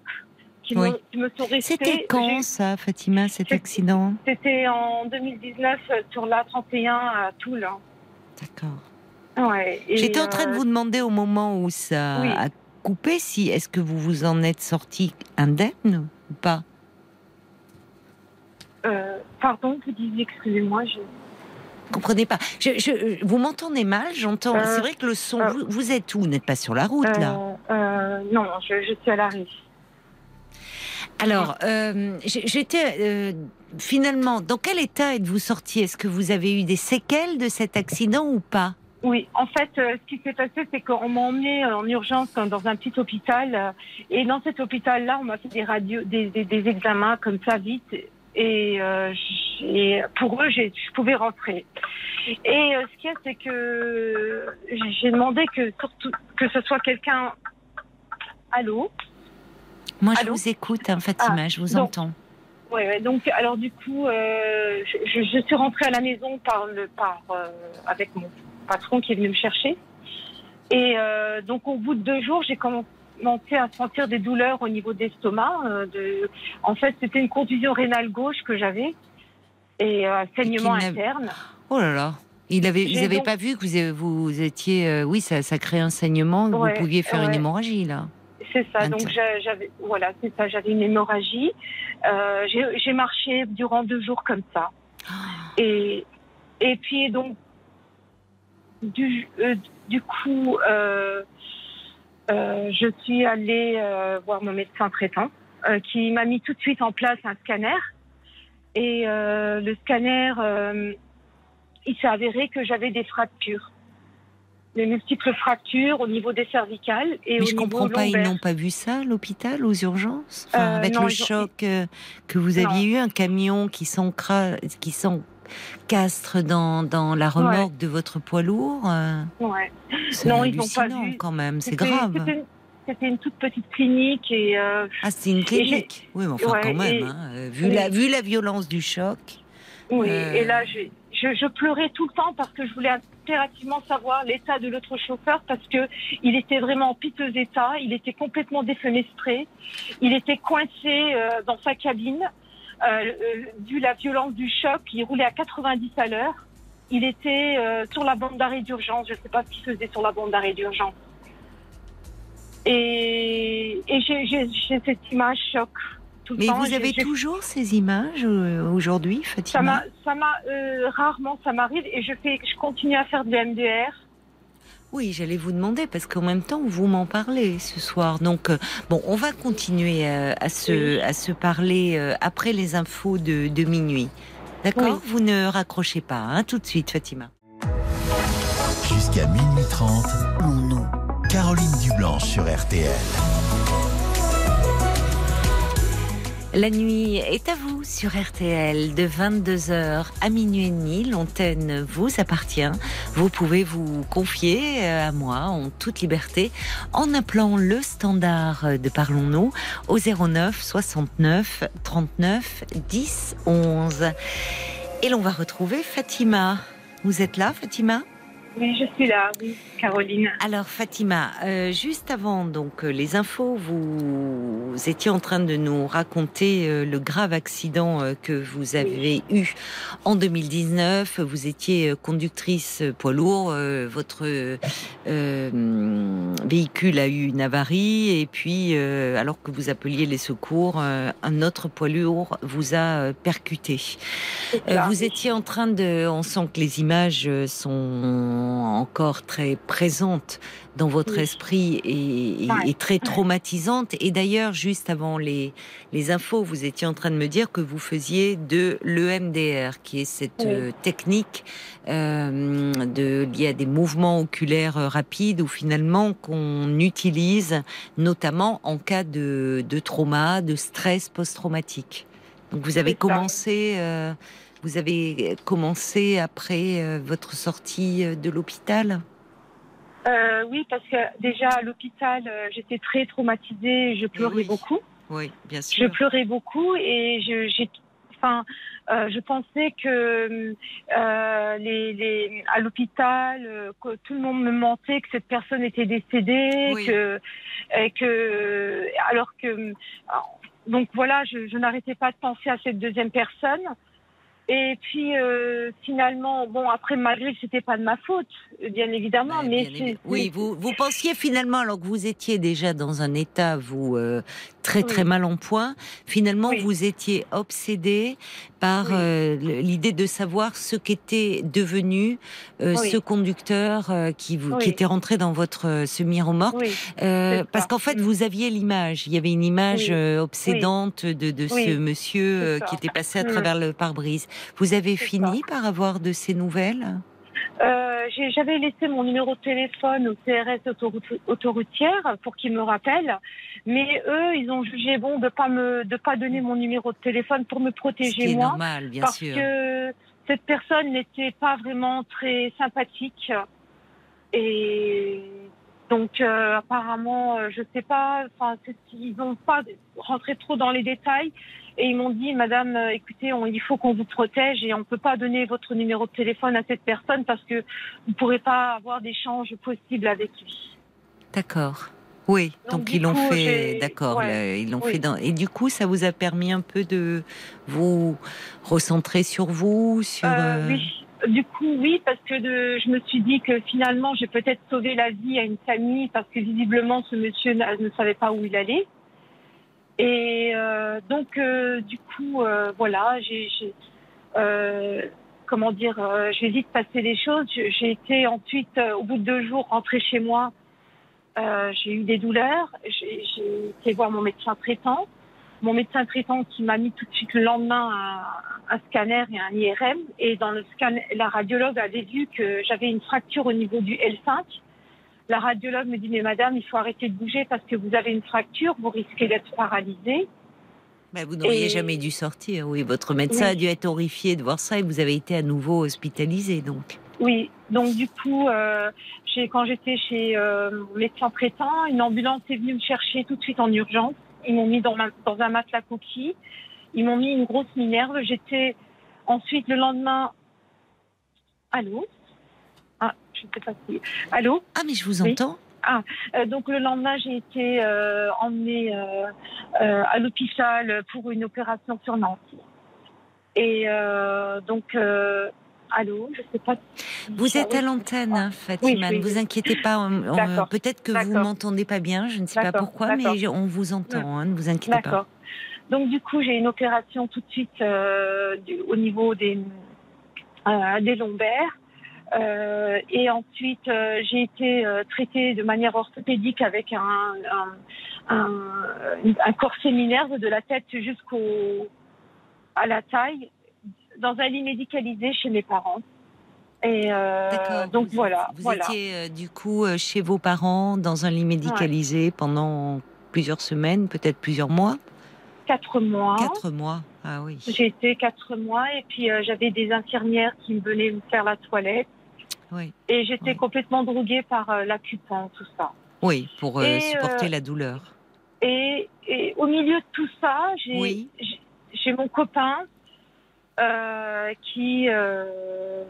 qui, Oui. me, qui me sont restées. C'était quand ça, Fatima, cet accident C'était en 2019 euh, sur la 31 à Toul. D'accord. Ouais. et, J'étais en train de euh, vous demander au moment où ça oui. a coupé si est-ce que vous vous en êtes sorti indemne ou pas? Euh, pardon, vous disiez, excusez-moi, je... Comprenez pas. Je, je- vous m'entendez mal J'entends. Euh, C'est vrai que le son. euh, vous, vous êtes où? Vous n'êtes pas sur la route là Euh, non, je, je suis à l'arrêt. Alors, euh, j'étais euh, finalement. Dans quel état êtes-vous sorti Est-ce que vous avez eu des séquelles de cet accident ou pas? Oui, en fait, euh, ce qui s'est passé, c'est qu'on m'a emmené euh, en urgence dans, dans un petit hôpital. euh, et dans cet hôpital-là, on m'a fait des radios, des, examens comme ça vite. Et, pour eux, je pouvais rentrer. Et ce qu'il y a, c'est que j'ai- demandé que surtout que ce soit quelqu'un. Allô. Moi, je Allô vous écoute, hein, Fatima. Ah, je vous donc- entends. Ouais, donc alors du coup, euh, je, suis rentrée à la maison par le par euh, avec mon patron qui est venu me chercher. Et euh, donc au bout de deux jours, j'ai commencé à sentir des douleurs au niveau de l'estomac. euh, de, en fait, c'était une contusion rénale gauche que j'avais et un saignement interne. Oh là là. Il avait, vous n'avez donc- pas vu que vous, vous étiez. euh, oui, ça, ça crée un saignement. Ouais, vous pouviez faire une hémorragie là. C'est ça. Donc j'avais voilà, c'est ça. J'avais une hémorragie. Euh, j'ai- marché durant deux jours comme ça. Et, et puis donc, du, euh, du coup, euh, je suis allée voir mon médecin traitant qui m'a mis tout de suite en place un scanner. Et le scanner, il s'est avéré que j'avais des fractures. Des multiples fractures au niveau des cervicales et Mais au je niveau comprends pas, ils n'ont pas vu ça à l'hôpital, aux urgences? Enfin, Euh, Avec non, le ont- choc euh, que vous aviez eu, un camion qui s'encastre dans, dans la remorque de votre poids lourd euh, Ouais. Non, ils n'ont pas vu. quand même, c'est grave. C'était une, toute petite clinique et euh, Ah, c'est une clinique? Oui, mais enfin Ouais, quand même, et- hein, vu, oui. la, vu la violence du choc. oui. Euh. Et là, je pleurais tout le temps parce que je voulais impérativement savoir l'état de l'autre chauffeur parce que il était vraiment en piteux état. Il était complètement défenestré. Il était coincé euh, dans sa cabine. Euh, euh, dû la violence du choc, il roulait à 90 à l'heure. Il était sur la bande d'arrêt d'urgence. Je ne sais pas ce qu'il faisait sur la bande d'arrêt d'urgence. Et, j'ai cette image choc tout le Mais temps. vous avez toujours ces images euh, aujourd'hui, Fatima m'a, ça m'a euh, rarement, ça m'arrive et je fais, je continue à faire de MDR. Oui, j'allais vous demander parce qu'en même temps vous m'en parlez ce soir. Donc euh, bon, on va continuer à se Oui. à se parler après les infos de, de minuit. D'accord Vous ne raccrochez pas, hein, tout de suite, Fatima. Jusqu'à minuit 30, nous Caroline Dublanche sur RTL. La nuit est à vous sur RTL de 22h à minuit et demi. L'antenne vous appartient. Vous pouvez vous confier euh, à moi en toute liberté en appelant le standard de Parlons-nous au 09 69 39 10 11. Et l'on va retrouver Fatima. Vous êtes là, Fatima? Oui, je suis là, oui, Caroline. alors Fatima, euh, juste avant donc euh, les infos, vous, vous étiez en train de nous raconter euh, le grave accident euh, que vous avez eu en 2019. Vous étiez conductrice poids lourd, votre euh, véhicule a eu une avarie et puis alors que vous appeliez les secours, un autre poids lourd vous a percuté. Vous étiez en train de, on sent que les images sont encore très présentes dans votre Oui. esprit et, et- Ouais. et très traumatisantes. Et d'ailleurs, juste avant les, les infos, vous étiez en train de me dire que vous faisiez de l'EMDR, qui est cette Oui. euh, technique euh, de, liée à des mouvements oculaires euh, rapides ou finalement qu'on utilise notamment en cas de, de trauma, de stress post-traumatique. Donc vous avez commencé, euh, vous avez commencé après euh, votre sortie euh, de l'hôpital? Euh, oui, parce que déjà à l'hôpital, euh, j'étais très traumatisée, je pleurais oui. beaucoup. Oui, bien Je sûr. pleurais beaucoup et je, j'ai, enfin, euh, je pensais que euh, les, les, à l'hôpital, euh, que tout le monde me mentait, que cette personne était décédée, Oui. que, et que, alors que, donc voilà, je, je n'arrêtais pas de penser à cette deuxième personne. Et puis euh, finalement, bon après malgré que c'était pas de ma faute, bien évidemment, Ouais, mais bien oui, vous, vous pensiez finalement, alors que vous étiez déjà dans un état, vous, euh, très Oui. très mal en point, finalement Oui. vous étiez obsédé par Oui. euh, l'idée de savoir ce qu'était devenu euh, Oui. ce conducteur euh, qui, vous, qui était rentré dans votre euh, semi-remorque. Euh, parce qu'en fait, Mm. vous aviez l'image. Il y avait une image euh, obsédante de, de ce monsieur euh, qui était passé à Mm. travers le pare-brise. Vous avez fini par avoir de ces nouvelles? Euh, J'avais laissé mon numéro de téléphone au CRS autoroute- autoroutière pour qu'ils me rappellent, mais eux, ils ont jugé bon de pas me de pas donner mon numéro de téléphone pour me protéger moi, normal, bien parce sûr. que cette personne n'était pas vraiment très sympathique. Et donc euh, apparemment, euh, je sais pas, enfin c'est- ils n'ont pas rentré trop dans les détails. Et ils m'ont dit, Madame, euh, écoutez, on- il faut qu'on vous protège et on ne peut pas donner votre numéro de téléphone à cette personne parce que vous ne pourrez pas avoir d'échange possible avec lui. D'accord. Oui, donc, ils l'ont fait, d'accord, ouais, ils l'ont oui. fait dans... Et du coup, ça vous a permis un peu de vous recentrer sur vous, sur... Euh, Oui, du coup, oui, parce que je me suis dit que finalement, j'ai peut-être sauvé la vie à une famille parce que visiblement, ce monsieur ne savait pas où il allait. Et euh, donc, euh, du coup, euh, voilà, j'ai, comment dire, j'ai vite passé les choses. J'ai été ensuite, au bout de deux jours, rentrée chez moi. J'ai eu des douleurs. J'ai, j'ai été voir mon médecin traitant. Mon médecin traitant qui m'a mis tout de suite le lendemain un, un scanner et un IRM. Et dans le scanner, la radiologue avait vu que j'avais une fracture au niveau du L5 la radiologue me dit mais madame, il faut arrêter de bouger parce que vous avez une fracture, vous risquez d'être paralysée. Bah, vous n'auriez Et- jamais dû sortir. Oui, votre médecin Oui. a dû être horrifié de voir ça et vous avez été à nouveau hospitalisé. Donc, Oui, donc du coup, euh, quand j'étais chez euh, mon médecin traitant, une ambulance est venue me chercher tout de suite en urgence. Ils m'ont mis dans, ma- dans un matelas coquille. Ils m'ont mis une grosse minerve. J'étais ensuite le lendemain. Allô? Ah, je ne sais pas si. Allô? Ah mais je vous Oui. entends. Euh, donc le lendemain, j'ai été euh, emmenée euh, à l'hôpital pour une opération sur Nancy. Et donc, allô, je sais pas. Vous êtes à l'antenne, hein, Fatima. oui, Ne vous inquiétez pas. D'accord. Peut-être que vous m'entendez pas bien. Je ne sais pas pourquoi, mais on vous entend. hein, ne vous inquiétez pas. D'accord. Donc du coup, j'ai une opération tout de suite euh, du- au niveau des, euh, des lombaires. Euh, et ensuite, euh, j'ai été euh, traitée de manière orthopédique avec un, un, un, un corset minerve de la tête jusqu'au à la taille dans un lit médicalisé chez mes parents. Et euh, donc vous, voilà, Vous voilà. étiez euh, du coup euh, chez vos parents dans un lit médicalisé pendant plusieurs semaines, peut-être plusieurs mois? Quatre mois. Quatre mois. Ah oui. J'ai été quatre mois et puis euh, j'avais des infirmières qui venaient me faire la toilette Oui. et j'étais Oui. complètement droguée par l'accupant, tout ça. Oui, pour Et, supporter la douleur. Et, et au milieu de tout ça, j'ai Oui. mon copain qui euh,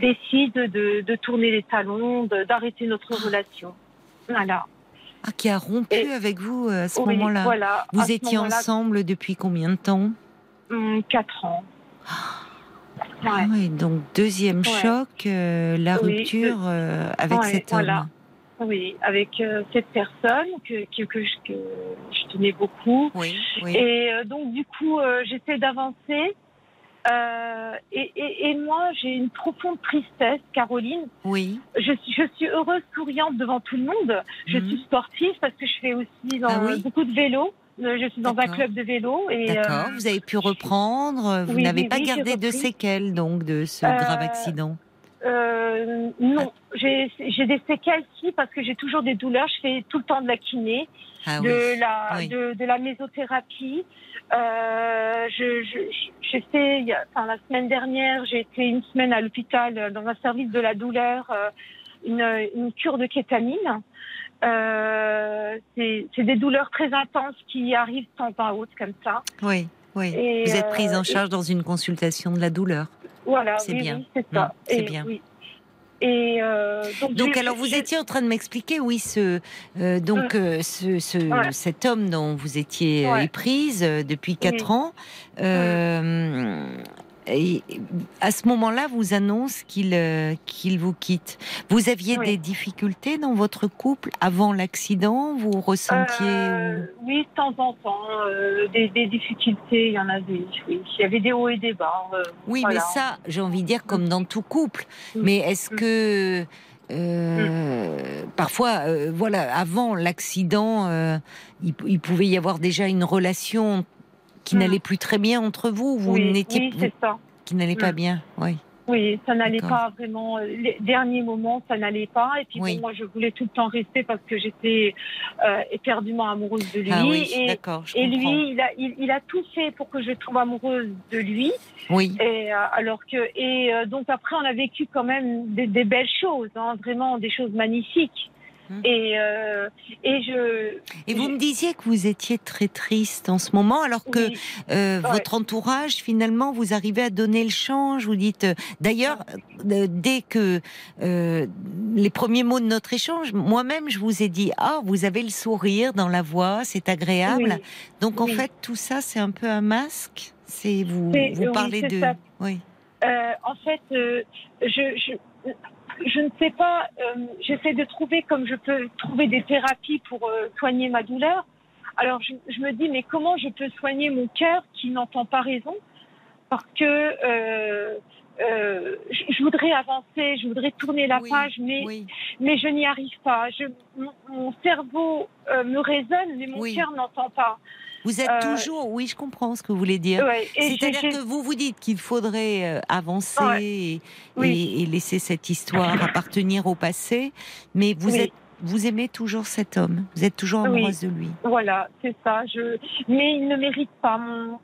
décide de, de tourner les talons, d'arrêter notre relation. Voilà. Ah, qui a rompu et- avec vous euh, à ce Oui, moment-là. Voilà. Vous étiez ensemble depuis combien de temps? Hum, Quatre ans. Ouais. Ah oui, donc deuxième Ouais. choc, euh, la Oui, rupture euh, avec Ouais, cet homme. voilà. Oui, avec euh, cette personne que, que, que, je, que je tenais beaucoup. Oui, oui. Et euh, donc, du coup, euh, j'essaie d'avancer. Et, et, et moi, j'ai une profonde tristesse, Caroline. oui. Je, suis- je suis heureuse, souriante devant tout le monde. Je Mhm. suis sportive parce que je fais aussi dans, Ah oui beaucoup de vélo. Je suis dans un club de vélo. D'accord, vous avez pu reprendre, vous n'avez pas gardé de séquelles donc de ce grave accident. Euh, non, j'ai des séquelles si parce que j'ai toujours des douleurs. Je fais tout le temps de la kiné, Ah de oui. la oui. de, de la mésothérapie. Euh, je je- enfin la semaine dernière, j'ai été une semaine à l'hôpital euh, dans un service de la douleur, une, une cure de kétamine. Euh, c'est des douleurs très intenses qui arrivent temps en haute comme ça. Oui, oui. Et, vous êtes prise en charge dans une consultation de la douleur. Voilà, C'est oui, bien. oui, c'est ça. Mm, c'est bien. oui. Et euh, donc, alors vous étiez en train de m'expliquer, oui, ce euh, donc euh, ce, ce- Ouais. cet homme dont vous étiez euh, Ouais. éprise euh, depuis quatre ans. Et à ce moment-là, vous annonce qu'il euh, qu'il vous quitte. Vous aviez Oui. des difficultés dans votre couple avant l'accident? Vous ressentiez Euh, oui, de temps en temps, euh, des, des difficultés, il y en avait. Oui, il y avait des hauts et des bas. Oui, voilà. mais ça, j'ai envie de dire comme dans tout couple. Mm. Mais est-ce Mm. que euh, parfois, euh, voilà, avant l'accident, euh, il, il pouvait y avoir déjà une relation qui Mm. n'allait plus très bien entre vous. Vous oui, n'étiez oui, ça. qui n'allait pas Mm. bien. Oui. Oui, ça n'allait pas vraiment. euh, Les derniers moments, ça n'allait pas. Et puis Oui. bon, moi, je voulais tout le temps rester parce que j'étais euh, éperdument amoureuse de lui. ah oui, et et comprends. lui, il a, il, il a tout fait pour que je tombe amoureuse de lui. Oui. Et euh, alors que et euh, donc après on a vécu quand même des, des belles choses, hein, vraiment des choses magnifiques. Hum. Et euh, et je Et vous me disiez que vous étiez très triste en ce moment, alors que oui, euh, Ouais. votre entourage, finalement, vous arrivez à donner le change. Vous dites, euh, d'ailleurs, dès que les premiers mots de notre échange, moi-même, je vous ai dit, ah, vous avez le sourire dans la voix, c'est agréable. oui. Donc, en fait, tout ça, c'est un peu un masque. C'est vous, vous parlez de, ça. oui, en fait, je, je je ne sais pas. euh, J'essaie de trouver comme je peux trouver des thérapies pour euh, soigner ma douleur. Alors je, je me dis mais comment je peux soigner mon cœur qui n'entend pas raison? Parce que euh, euh, je, je voudrais avancer, je voudrais tourner la Oui, page, mais oui, mais je n'y arrive pas. Je, mon, mon cerveau euh, me raisonne, mais mon Oui. cœur n'entend pas. Vous êtes Euh, toujours, oui, je comprends ce que vous voulez dire. Ouais, C'est-à-dire que vous vous dites qu'il faudrait euh, avancer Ouais. et, Oui. et- et laisser cette histoire appartenir au passé, mais vous Oui. êtes, vous aimez toujours cet homme. Vous êtes toujours Oui. amoureuse de lui. Voilà, c'est ça. Je... Mais il ne mérite pas mon.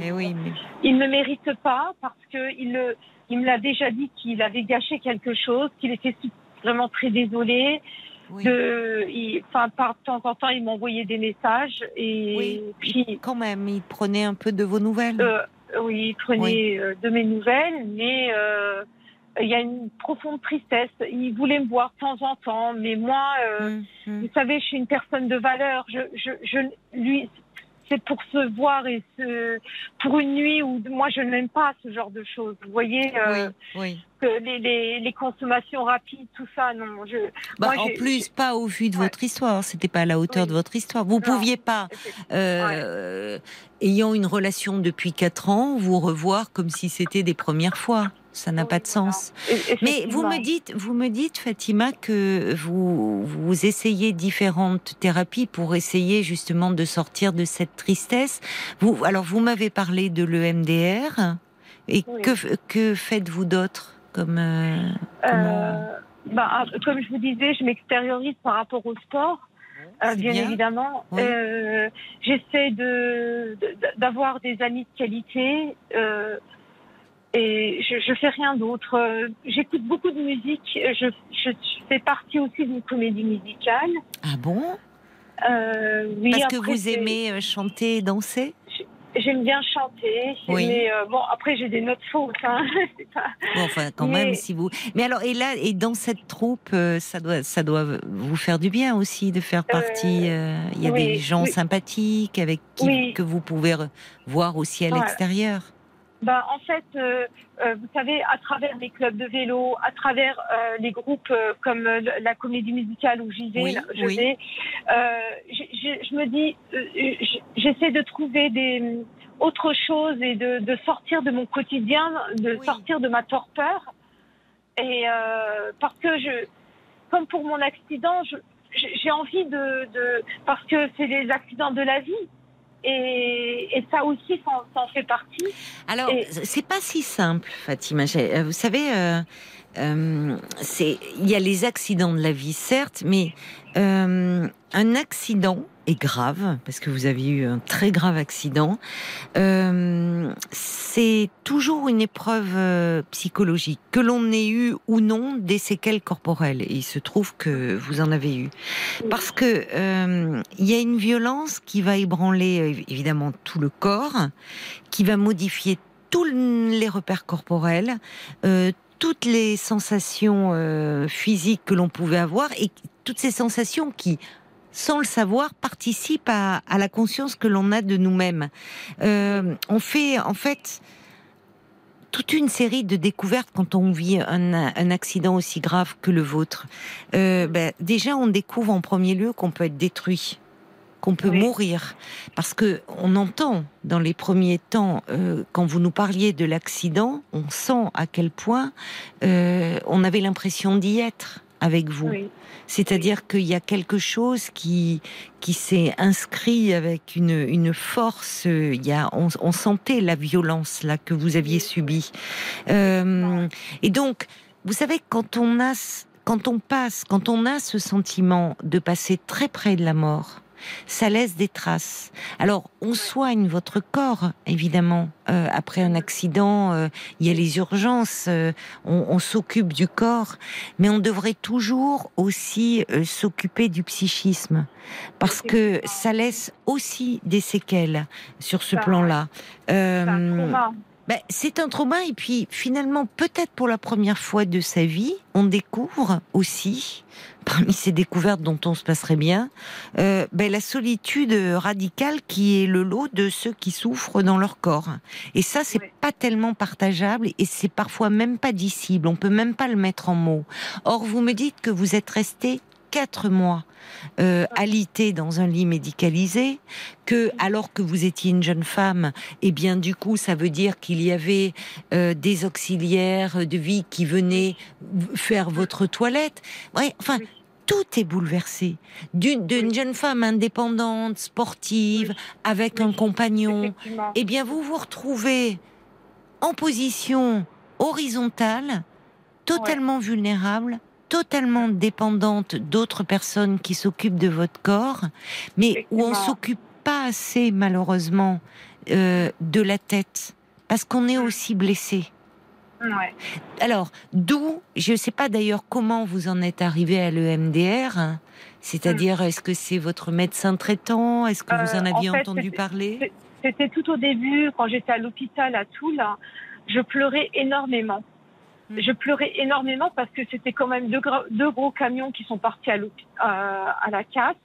Eh oui, mais Il ne mérite pas parce que il, il me l'a déjà dit qu'il avait gâché quelque chose, qu'il était vraiment très désolé. Oui. De, il, enfin, par temps en temps, il m'envoyait des messages et Oui. puis quand même, il prenait un peu de vos nouvelles. euh, oui, il prenait euh, de mes nouvelles, mais euh, il y a une profonde tristesse. Il voulait me voir de temps en temps, mais moi, euh, Hum, hum. vous savez, je suis une personne de valeur. Je, je, je lui, c'est pour se voir et se, pour une nuit où moi je n'aime pas ce genre de choses. Vous voyez, euh, oui, oui. que les, les, les consommations rapides, tout ça, non. Je, Bah, moi, en plus, pas au vu de Ouais. votre histoire. C'était pas à la hauteur Oui. de votre histoire. Vous Non. pouviez pas, euh, ayant une relation depuis quatre ans, vous revoir comme si c'était des premières fois. Ça n'a Oui, pas de sens. Et- Mais vous me dites, vous me dites, Fatima, que vous vous essayez différentes thérapies pour essayer justement de sortir de cette tristesse. Vous, alors vous m'avez parlé de l'EMDR. Et Oui. que que faites-vous d'autre comme euh, comment- Euh, bah, ah, comme je vous disais, je m'extériorise par rapport au sport. Euh, bien, bien. évidemment, Oui. Euh, j'essaie de d'avoir des amis de qualité euh, et je, je fais rien d'autre. Euh, J'écoute beaucoup de musique. Je, je fais partie aussi d'une comédie musicale. Ah bon? Euh, oui, Parce que vous aimez euh, chanter et danser? J'aime bien chanter, Oui. mais euh, bon après j'ai des notes fausses. Hein. Pas- Bon, Enfin, quand Mais- même, si vous. Mais alors, et là, et dans cette troupe, euh, ça doit, ça doit vous faire du bien aussi de faire partie. Il y a oui, des gens oui. sympathiques avec qui que vous pouvez voir aussi à l'extérieur. Bah, en fait, euh, euh, vous savez, à travers les clubs de vélo, à travers euh, les groupes comme la comédie musicale où j'y vais, Oui, je oui. vais, je me dis, j'essaie de trouver des autre chose et de, de sortir de mon quotidien, de Oui. sortir de ma torpeur. Et parce que je, comme pour mon accident, je- j'ai j'ai envie de, de, parce que c'est les accidents de la vie. Et, et ça aussi, ça en- ça en fait partie. Alors, Et- c'est pas si simple, Fatima. Euh, Vous savez, euh, euh, c'est il y a les accidents de la vie, certes, mais euh, un accident est grave parce que vous avez eu un très grave accident. Euh, c'est toujours une épreuve euh, psychologique, que l'on ait eu ou non des séquelles corporelles. Il se trouve que vous en avez eu. Parce que euh, il y a une violence qui va ébranler euh, évidemment tout le corps, qui va modifier tous les repères corporels, toutes les sensations physiques que l'on pouvait avoir et toutes ces sensations qui sans le savoir, participent à, à la conscience que l'on a de nous-mêmes. Euh, on fait en fait toute une série de découvertes quand on vit un, un accident aussi grave que le vôtre. Euh, ben, déjà, on découvre en premier lieu qu'on peut être détruit, qu'on peut Oui. mourir, parce que on entend dans les premiers temps, euh, quand vous nous parliez de l'accident, on sent à quel point euh, on avait l'impression d'y être avec vous. Oui. C'est-à-dire qu'il y a quelque chose qui qui s'est inscrit avec une, une force. euh, Il y a, on, on sentait la violence là que vous aviez subie. Euh, et donc, vous savez, quand on a, quand on passe, quand on a ce sentiment de passer très près de la mort, ça laisse des traces. Alors, on soigne votre corps, évidemment. Euh, après un accident, euh, il y a les urgences, euh, on, on s'occupe du corps, mais on devrait toujours aussi s'occuper du psychisme, parce que ça laisse aussi des séquelles sur ce plan-là. C'est un trauma. ben, c'est un trauma et puis finalement peut-être pour la première fois de sa vie, on découvre aussi parmi ces découvertes dont on se passerait bien, euh, ben, la solitude radicale qui est le lot de ceux qui souffrent dans leur corps. Et ça, c'est Oui. pas tellement partageable et c'est parfois même pas dissible. On peut même pas le mettre en mots. Or, vous me dites que vous êtes resté quatre mois euh, alité dans un lit médicalisé, que alors que vous étiez une jeune femme, eh bien du coup ça veut dire qu'il y avait euh, des auxiliaires de vie qui venaient faire votre toilette. Ouais, enfin, tout est bouleversé. D'une jeune femme indépendante, sportive, avec un compagnon. Eh bien, vous vous retrouvez en position horizontale, totalement vulnérable, totalement dépendante d'autres personnes qui s'occupent de votre corps, mais où on s'occupe pas assez, malheureusement, euh, de la tête, parce qu'on est aussi blessé. Ouais. Alors, d'où, je ne sais pas d'ailleurs comment vous en êtes arrivé à l'EMDR, hein. c'est-à-dire est-ce que c'est votre médecin traitant, est-ce que vous en Euh, aviez en fait, entendu parler? C'était tout au début, quand j'étais à l'hôpital à Toul, je pleurais énormément. Mm. Je pleurais énormément parce que c'était quand même deux, gros- deux gros camions qui sont partis à, euh, la casse.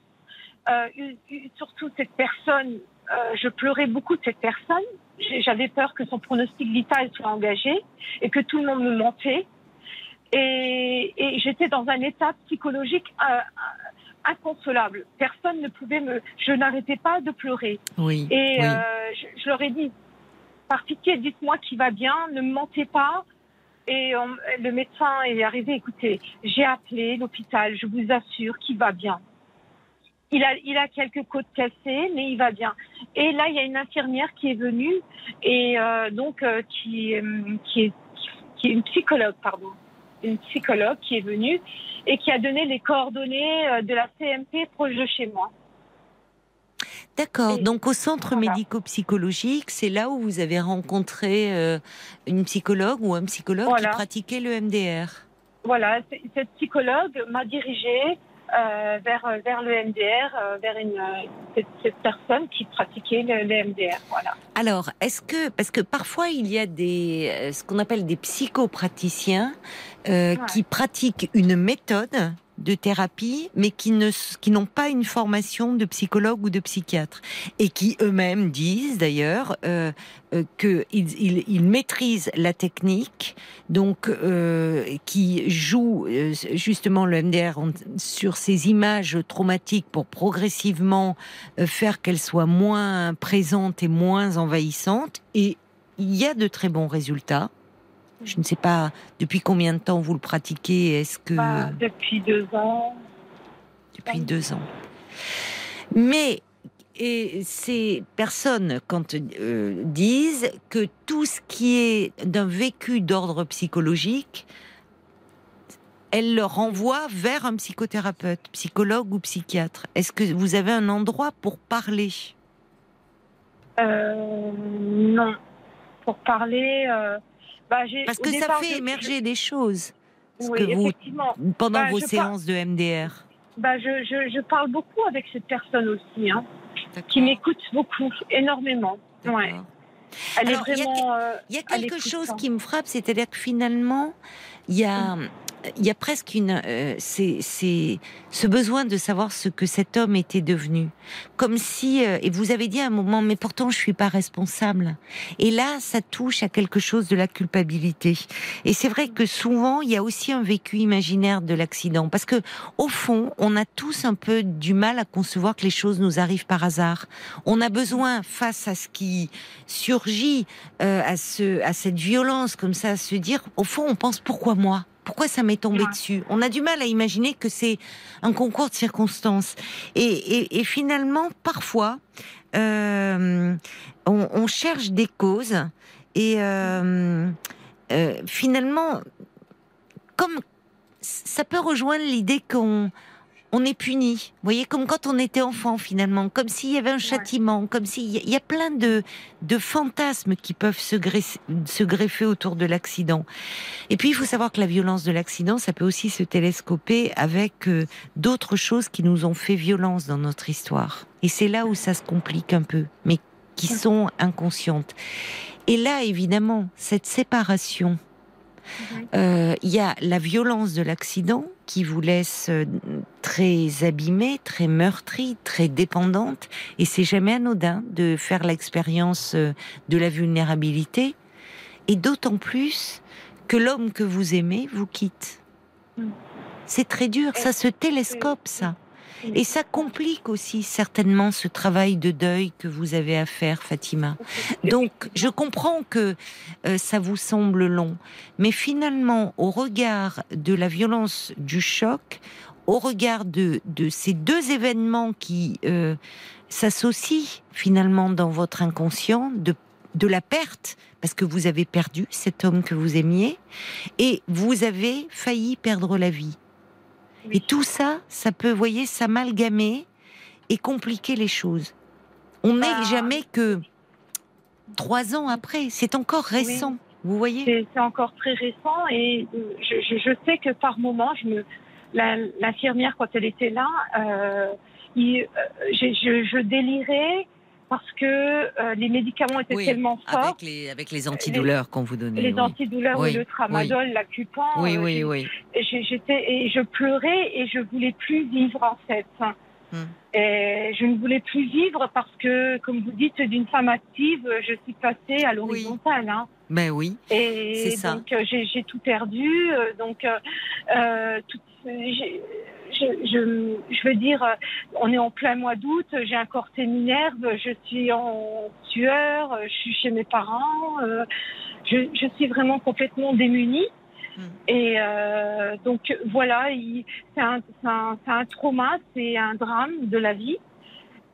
Euh, eu- eu- surtout cette personne, euh, je pleurais beaucoup de cette personne. J'avais peur que son pronostic vital soit engagé et que tout le monde me mentait. Et, et j'étais dans un état psychologique euh, inconsolable. Personne ne pouvait me... Je n'arrêtais pas de pleurer. Oui. Et oui. euh, je, je leur ai dit, par pitié, dites-moi qui va bien, ne me mentez pas. Et on- le médecin est arrivé, écoutez, j'ai appelé l'hôpital, je vous assure qu'il va bien. Il a, il a quelques côtes cassées, mais il va bien. Et là, il y a une infirmière qui est venue, et euh, donc euh, qui, euh, qui, est, qui est une psychologue, pardon, une psychologue qui est venue et qui a donné les coordonnées de la CMP proche de chez moi. D'accord. Donc au centre voilà. médico-psychologique, c'est là où vous avez rencontré euh, une psychologue ou un psychologue Voilà. qui pratiquait le MDR. Voilà, cette psychologue m'a dirigée euh, vers, vers le MDR, euh, vers une, euh, cette, cette personne qui pratiquait le, le MDR. Voilà. Alors, est-ce que parce que parfois il y a des ce qu'on appelle des psychopraticiens Ouais. qui pratiquent une méthode de thérapie, mais qui ne qui n'ont pas une formation de psychologue ou de psychiatre et qui eux-mêmes disent d'ailleurs euh, euh, que ils, maîtrisent la technique, donc euh, qui jouent euh, justement le MDR sur ces images traumatiques pour progressivement euh, faire qu'elles soient moins présentes et moins envahissantes. Et il y a de très bons résultats. Je ne sais pas depuis combien de temps vous le pratiquez? Est-ce que Bah, depuis deux ans. depuis deux ans Mais et ces personnes, quand euh, disent que tout ce qui est d'un vécu d'ordre psychologique, elles le renvoient vers un psychothérapeute, psychologue ou psychiatre. Est-ce que vous avez un endroit pour parler? Euh, non. Pour parler. euh, bah, Parce que ça départ, fait je- émerger des choses. oui, que vous-. Pendant Bah, vos par- séances de MDR. Bah, je, je, je parle beaucoup avec cette personne aussi, hein, qui m'écoute beaucoup, énormément. Ouais. D'accord. Elle Alors, il y a vraiment. euh, Il y a à quelque chose hein. qui me frappe, c'est-à-dire que finalement, il y a, il y a presque une, euh, c'est, ce besoin de savoir ce que cet homme était devenu, comme si, euh, et vous avez dit à un moment, mais pourtant je suis pas responsable. Et là, ça touche à quelque chose de la culpabilité. Et c'est vrai que souvent, il y a aussi un vécu imaginaire de l'accident, parce que au fond, on a tous un peu du mal à concevoir que les choses nous arrivent par hasard. On a besoin, face à ce qui surgit, euh, à, ce, à cette violence comme ça, à se dire, au fond, on pense pourquoi moi? Pourquoi ça m'est tombé Ouais. dessus? On a du mal à imaginer que c'est un concours de circonstances. Et, et- et finalement, parfois, euh, on, on cherche des causes et euh, euh, finalement, comme ça peut rejoindre l'idée qu'on on est puni. Vous voyez, comme quand on était enfant finalement, comme s'il y avait un châtiment, comme s'il y, a- il y a plein de, de fantasmes qui peuvent se, greffer- se greffer autour de l'accident. Et puis il faut savoir que la violence de l'accident, ça peut aussi se télescoper avec euh, d'autres choses qui nous ont fait violence dans notre histoire. Et c'est là où ça se complique un peu, mais qui sont inconscientes. Et là, évidemment, cette séparation euh, il y a la violence de l'accident qui vous laisse euh, très abîmée, très meurtrie, très dépendante. Et c'est jamais anodin de faire l'expérience euh, de la vulnérabilité. Et d'autant plus que l'homme que vous aimez vous quitte. Mm. C'est très dur, ça se télescope, ça. Et ça complique aussi certainement ce travail de deuil que vous avez à faire, Fatima. Donc, je comprends que euh, ça vous semble long, mais finalement, au regard de la violence du choc, au regard de, ces deux événements qui euh, s'associent finalement dans votre inconscient, de la perte, parce que vous avez perdu cet homme que vous aimiez, et vous avez failli perdre la vie. Et tout ça, ça peut, vous voyez, s'amalgamer et compliquer les choses. On n'est Bah, jamais que trois ans après. C'est encore récent. Vous voyez C'est encore très récent et euh, je, je, je sais que par moment, je me, l'infirmière quand elle était là, euh, il- euh, je délirais parce que euh, les médicaments étaient Oui, tellement forts, avec les, avec les antidouleurs qu'on vous donnait. les oui. antidouleurs Oui, le tramadol, l'acupan. Oui, euh, oui, oui. j'ai- j'étais et je pleurais et je voulais plus vivre en fait. Hmm. Et je ne voulais plus vivre parce que, comme vous dites, d'une femme active, je suis passée à l'horizontale. Hein. Ben oui. Et C'est ça. donc euh, j'ai tout perdu. Donc euh, tout- je, je, je veux dire, euh, on est en plein mois d'août. J'ai un corps séminerve. Je suis en sueur. euh, Je suis chez mes parents. euh, je, je suis vraiment complètement démunie. Mm. Et euh, donc voilà, il- c'est un, trauma, c'est un drame de la vie.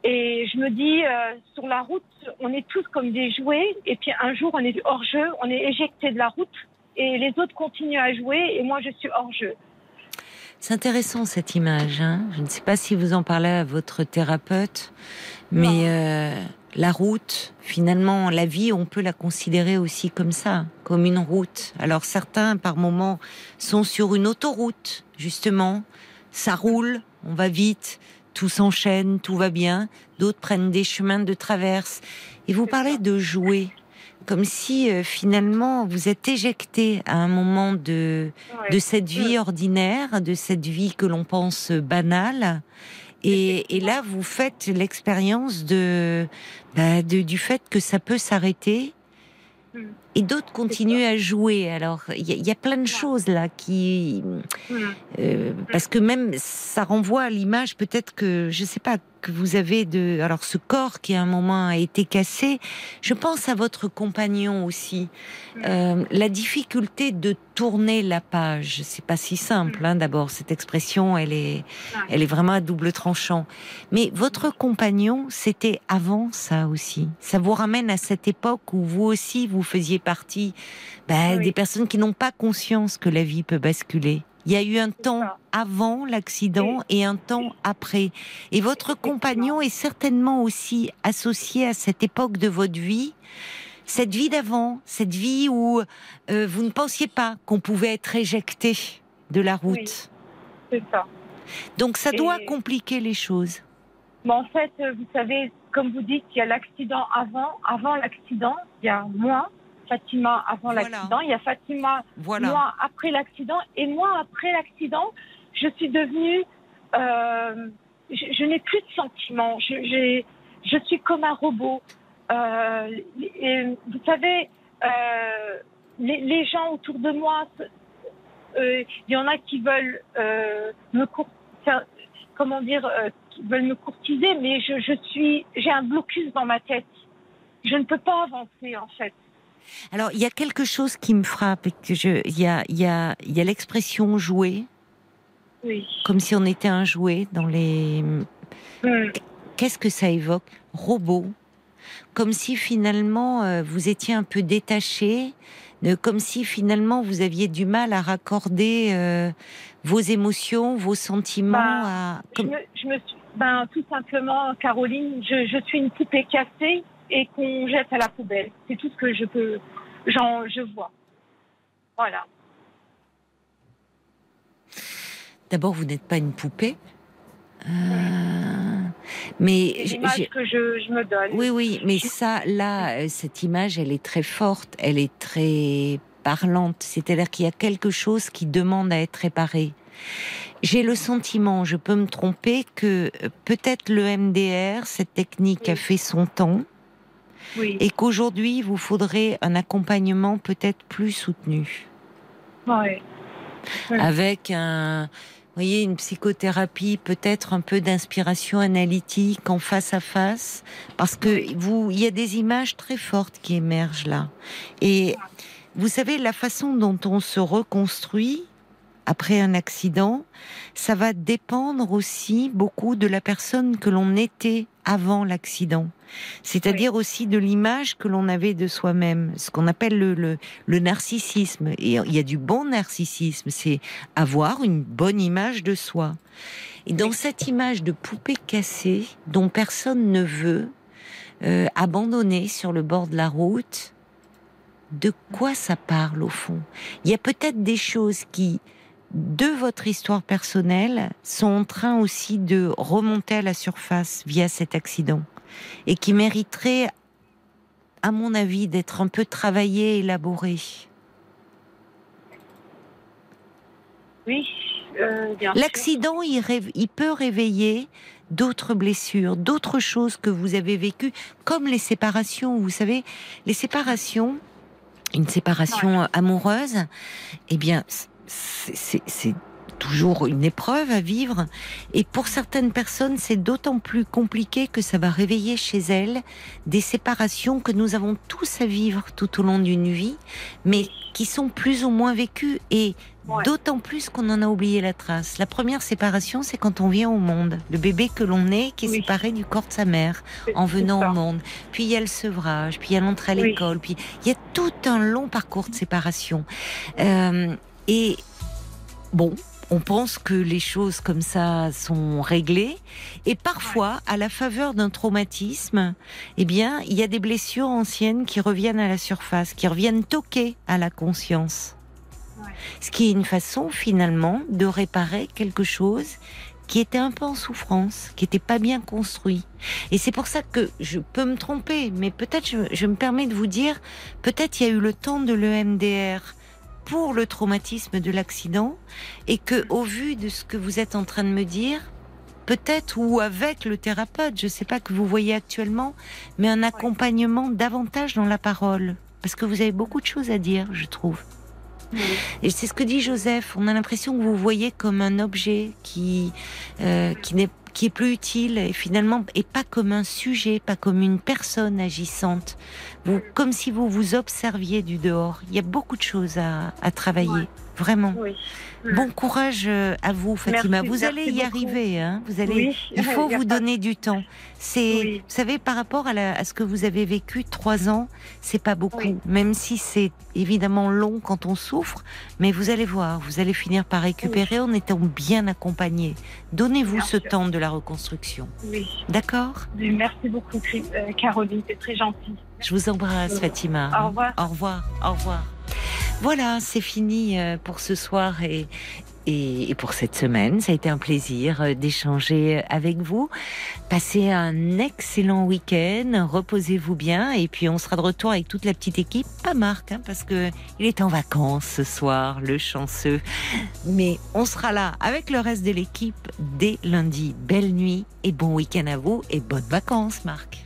Et je me dis, euh, sur la route, on est tous comme des jouets. Et puis un jour, on est hors jeu, on est éjecté de la route. Et les autres continuent à jouer. Et moi, je suis hors jeu. C'est intéressant cette image. hein. Je ne sais pas si vous en parlez à votre thérapeute, mais euh, la route, finalement, la vie, on peut la considérer aussi comme ça, comme une route. Alors certains, par moments, sont sur une autoroute, justement. Ça roule, on va vite, tout s'enchaîne, tout va bien. D'autres prennent des chemins de traverse. Et vous parlez de jouer, comme si euh, finalement vous êtes éjecté à un moment de Ouais. de cette vie ordinaire, de cette vie que l'on pense banale. Et, et là, vous faites l'expérience de, bah, de- du fait que ça peut s'arrêter. Mm. Et d'autres continuent à jouer. Alors, il y, a- il y a plein de choses là qui, Mm. euh, parce que même ça renvoie à l'image peut-être que je sais pas que vous avez de alors ce corps qui à un moment a été cassé. Je pense à votre compagnon aussi. Euh, la difficulté de tourner la page, c'est pas si simple. Hein, D'abord, cette expression, elle est, elle est vraiment à double tranchant. Mais votre compagnon, c'était avant ça aussi. Ça vous ramène à cette époque où vous aussi vous faisiez partie bah, Oui. des personnes qui n'ont pas conscience que la vie peut basculer. Il y a eu un temps ça. avant l'accident et un temps après. Et votre compagnon est certainement aussi associé à cette époque de votre vie, cette vie d'avant, cette vie où euh, vous ne pensiez pas qu'on pouvait être éjecté de la route. Oui. C'est ça. Donc ça doit compliquer les choses. Mais en fait, euh, vous savez, comme vous dites, il y a l'accident avant. Avant l'accident, il y a moi, Fatima avant Voilà. l'accident. Il y a Fatima Voilà. moi après l'accident. Et moi, après l'accident, je suis devenue. euh, je je n'ai plus de sentiments. Je, suis comme un robot. Euh, et vous savez, euh, les, les gens autour de moi, il y en a qui veulent me cour- faire- comment dire, qui veulent me courtiser, mais je, je suis, j'ai un blocus dans ma tête. Je ne peux pas avancer en fait. Alors il y a quelque chose qui me frappe que je, il y a, il y a, il y a l'expression jouer, Oui. comme si on était un jouet dans les Hmm. qu'est-ce que ça évoque? Robot. Comme si finalement euh, vous étiez un peu détaché, euh, comme si finalement vous aviez du mal à raccorder euh, vos émotions, vos sentiments Bah, à. Je me, je me suis, ben, tout simplement, Caroline, je, je suis une poupée cassée et qu'on jette à la poubelle. C'est tout ce que je peux, j'en, je vois. Voilà. D'abord, vous n'êtes pas une poupée. Euh, mais l'image que je, je me donne. Oui, oui, mais ça, là, euh, cette image, elle est très forte, elle est très parlante. C'est-à-dire qu'il y a quelque chose qui demande à être réparé. J'ai le sentiment, je peux me tromper, que euh, peut-être le MDR, cette technique, a fait son temps Oui. et qu'aujourd'hui, vous faudrait un accompagnement peut-être plus soutenu. Oui. avec un, voyez, une psychothérapie, peut-être un peu d'inspiration analytique en face à face, parce que vous, il y a des images très fortes qui émergent là. Et vous savez, la façon dont on se reconstruit, après un accident, ça va dépendre aussi beaucoup de la personne que l'on était avant l'accident. C'est-à-dire aussi de l'image que l'on avait de soi-même, ce qu'on appelle le, le, le, narcissisme. Et il y a du bon narcissisme, c'est avoir une bonne image de soi. Et dans cette image de poupée cassée, dont personne ne veut, euh, abandonnée sur le bord de la route, de quoi ça parle au fond? Il y a peut-être des choses qui, de votre histoire personnelle, sont en train aussi de remonter à la surface via cet accident et qui mériteraient, à mon avis, d'être un peu travaillées, élaborées. Oui, euh, L'accident, il, il, peut réveiller d'autres blessures, d'autres choses que vous avez vécues, comme les séparations. Vous savez, les séparations, une séparation amoureuse, eh bien, c'est toujours une épreuve à vivre. Et pour certaines personnes, c'est d'autant plus compliqué que ça va réveiller chez elles des séparations que nous avons tous à vivre tout au long d'une vie, mais qui sont plus ou moins vécues. Et D'autant plus qu'on en a oublié la trace. La première séparation, c'est quand on vient au monde. Le bébé que l'on est, qui est séparé du corps de sa mère en venant au monde. Puis il y a le sevrage, puis il y a l'entrée à l'école, puis il y a tout un long parcours de séparation. Euh, et bon, on pense que les choses comme ça sont réglées et parfois à la faveur d'un traumatisme, eh bien, il y a des blessures anciennes qui reviennent à la surface, qui reviennent toquer à la conscience. Ce qui est une façon finalement de réparer quelque chose qui était un peu en souffrance, qui n'était pas bien construit. Et c'est pour ça que je peux me tromper, mais peut-être je, me permets de vous dire, peut-être il y a eu le temps de l'EMDR pour le traumatisme de l'accident, et que au vu de ce que vous êtes en train de me dire, peut-être ou avec le thérapeute, je ne sais pas que vous voyez actuellement, mais un accompagnement davantage dans la parole, parce que vous avez beaucoup de choses à dire, je trouve. Et c'est ce que dit Joseph. On a l'impression que vous voyez comme un objet qui euh, qui n'est qui est plus utile et finalement et pas comme un sujet, pas comme une personne agissante. Vous, comme si vous vous observiez du dehors. Il y a beaucoup de choses à, à travailler, vraiment. Oui. Bon courage euh, à vous, Fatima. vous allez y arriver. Hein vous allez. Il faut vous donner du temps. C'est, vous savez, par rapport à, ce que vous avez vécu, trois ans, c'est pas beaucoup. Même si c'est évidemment long quand on souffre, mais vous allez voir, vous allez finir par récupérer en étant bien accompagné. Donnez-vous ce temps de la reconstruction. Oui. D'accord? Merci beaucoup, euh, Caroline. C'est très gentil. Je vous embrasse, Fatima. Au revoir. Au revoir. Au revoir. Voilà, c'est fini euh, pour ce soir et, et, pour cette semaine. Ça a été un plaisir euh, d'échanger avec vous. Passez un excellent week-end, reposez-vous bien et puis on sera de retour avec toute la petite équipe. Pas Marc, hein, parce que il est en vacances ce soir, le chanceux. Mais on sera là avec le reste de l'équipe dès lundi. Belle nuit et bon week-end à vous et bonnes vacances, Marc.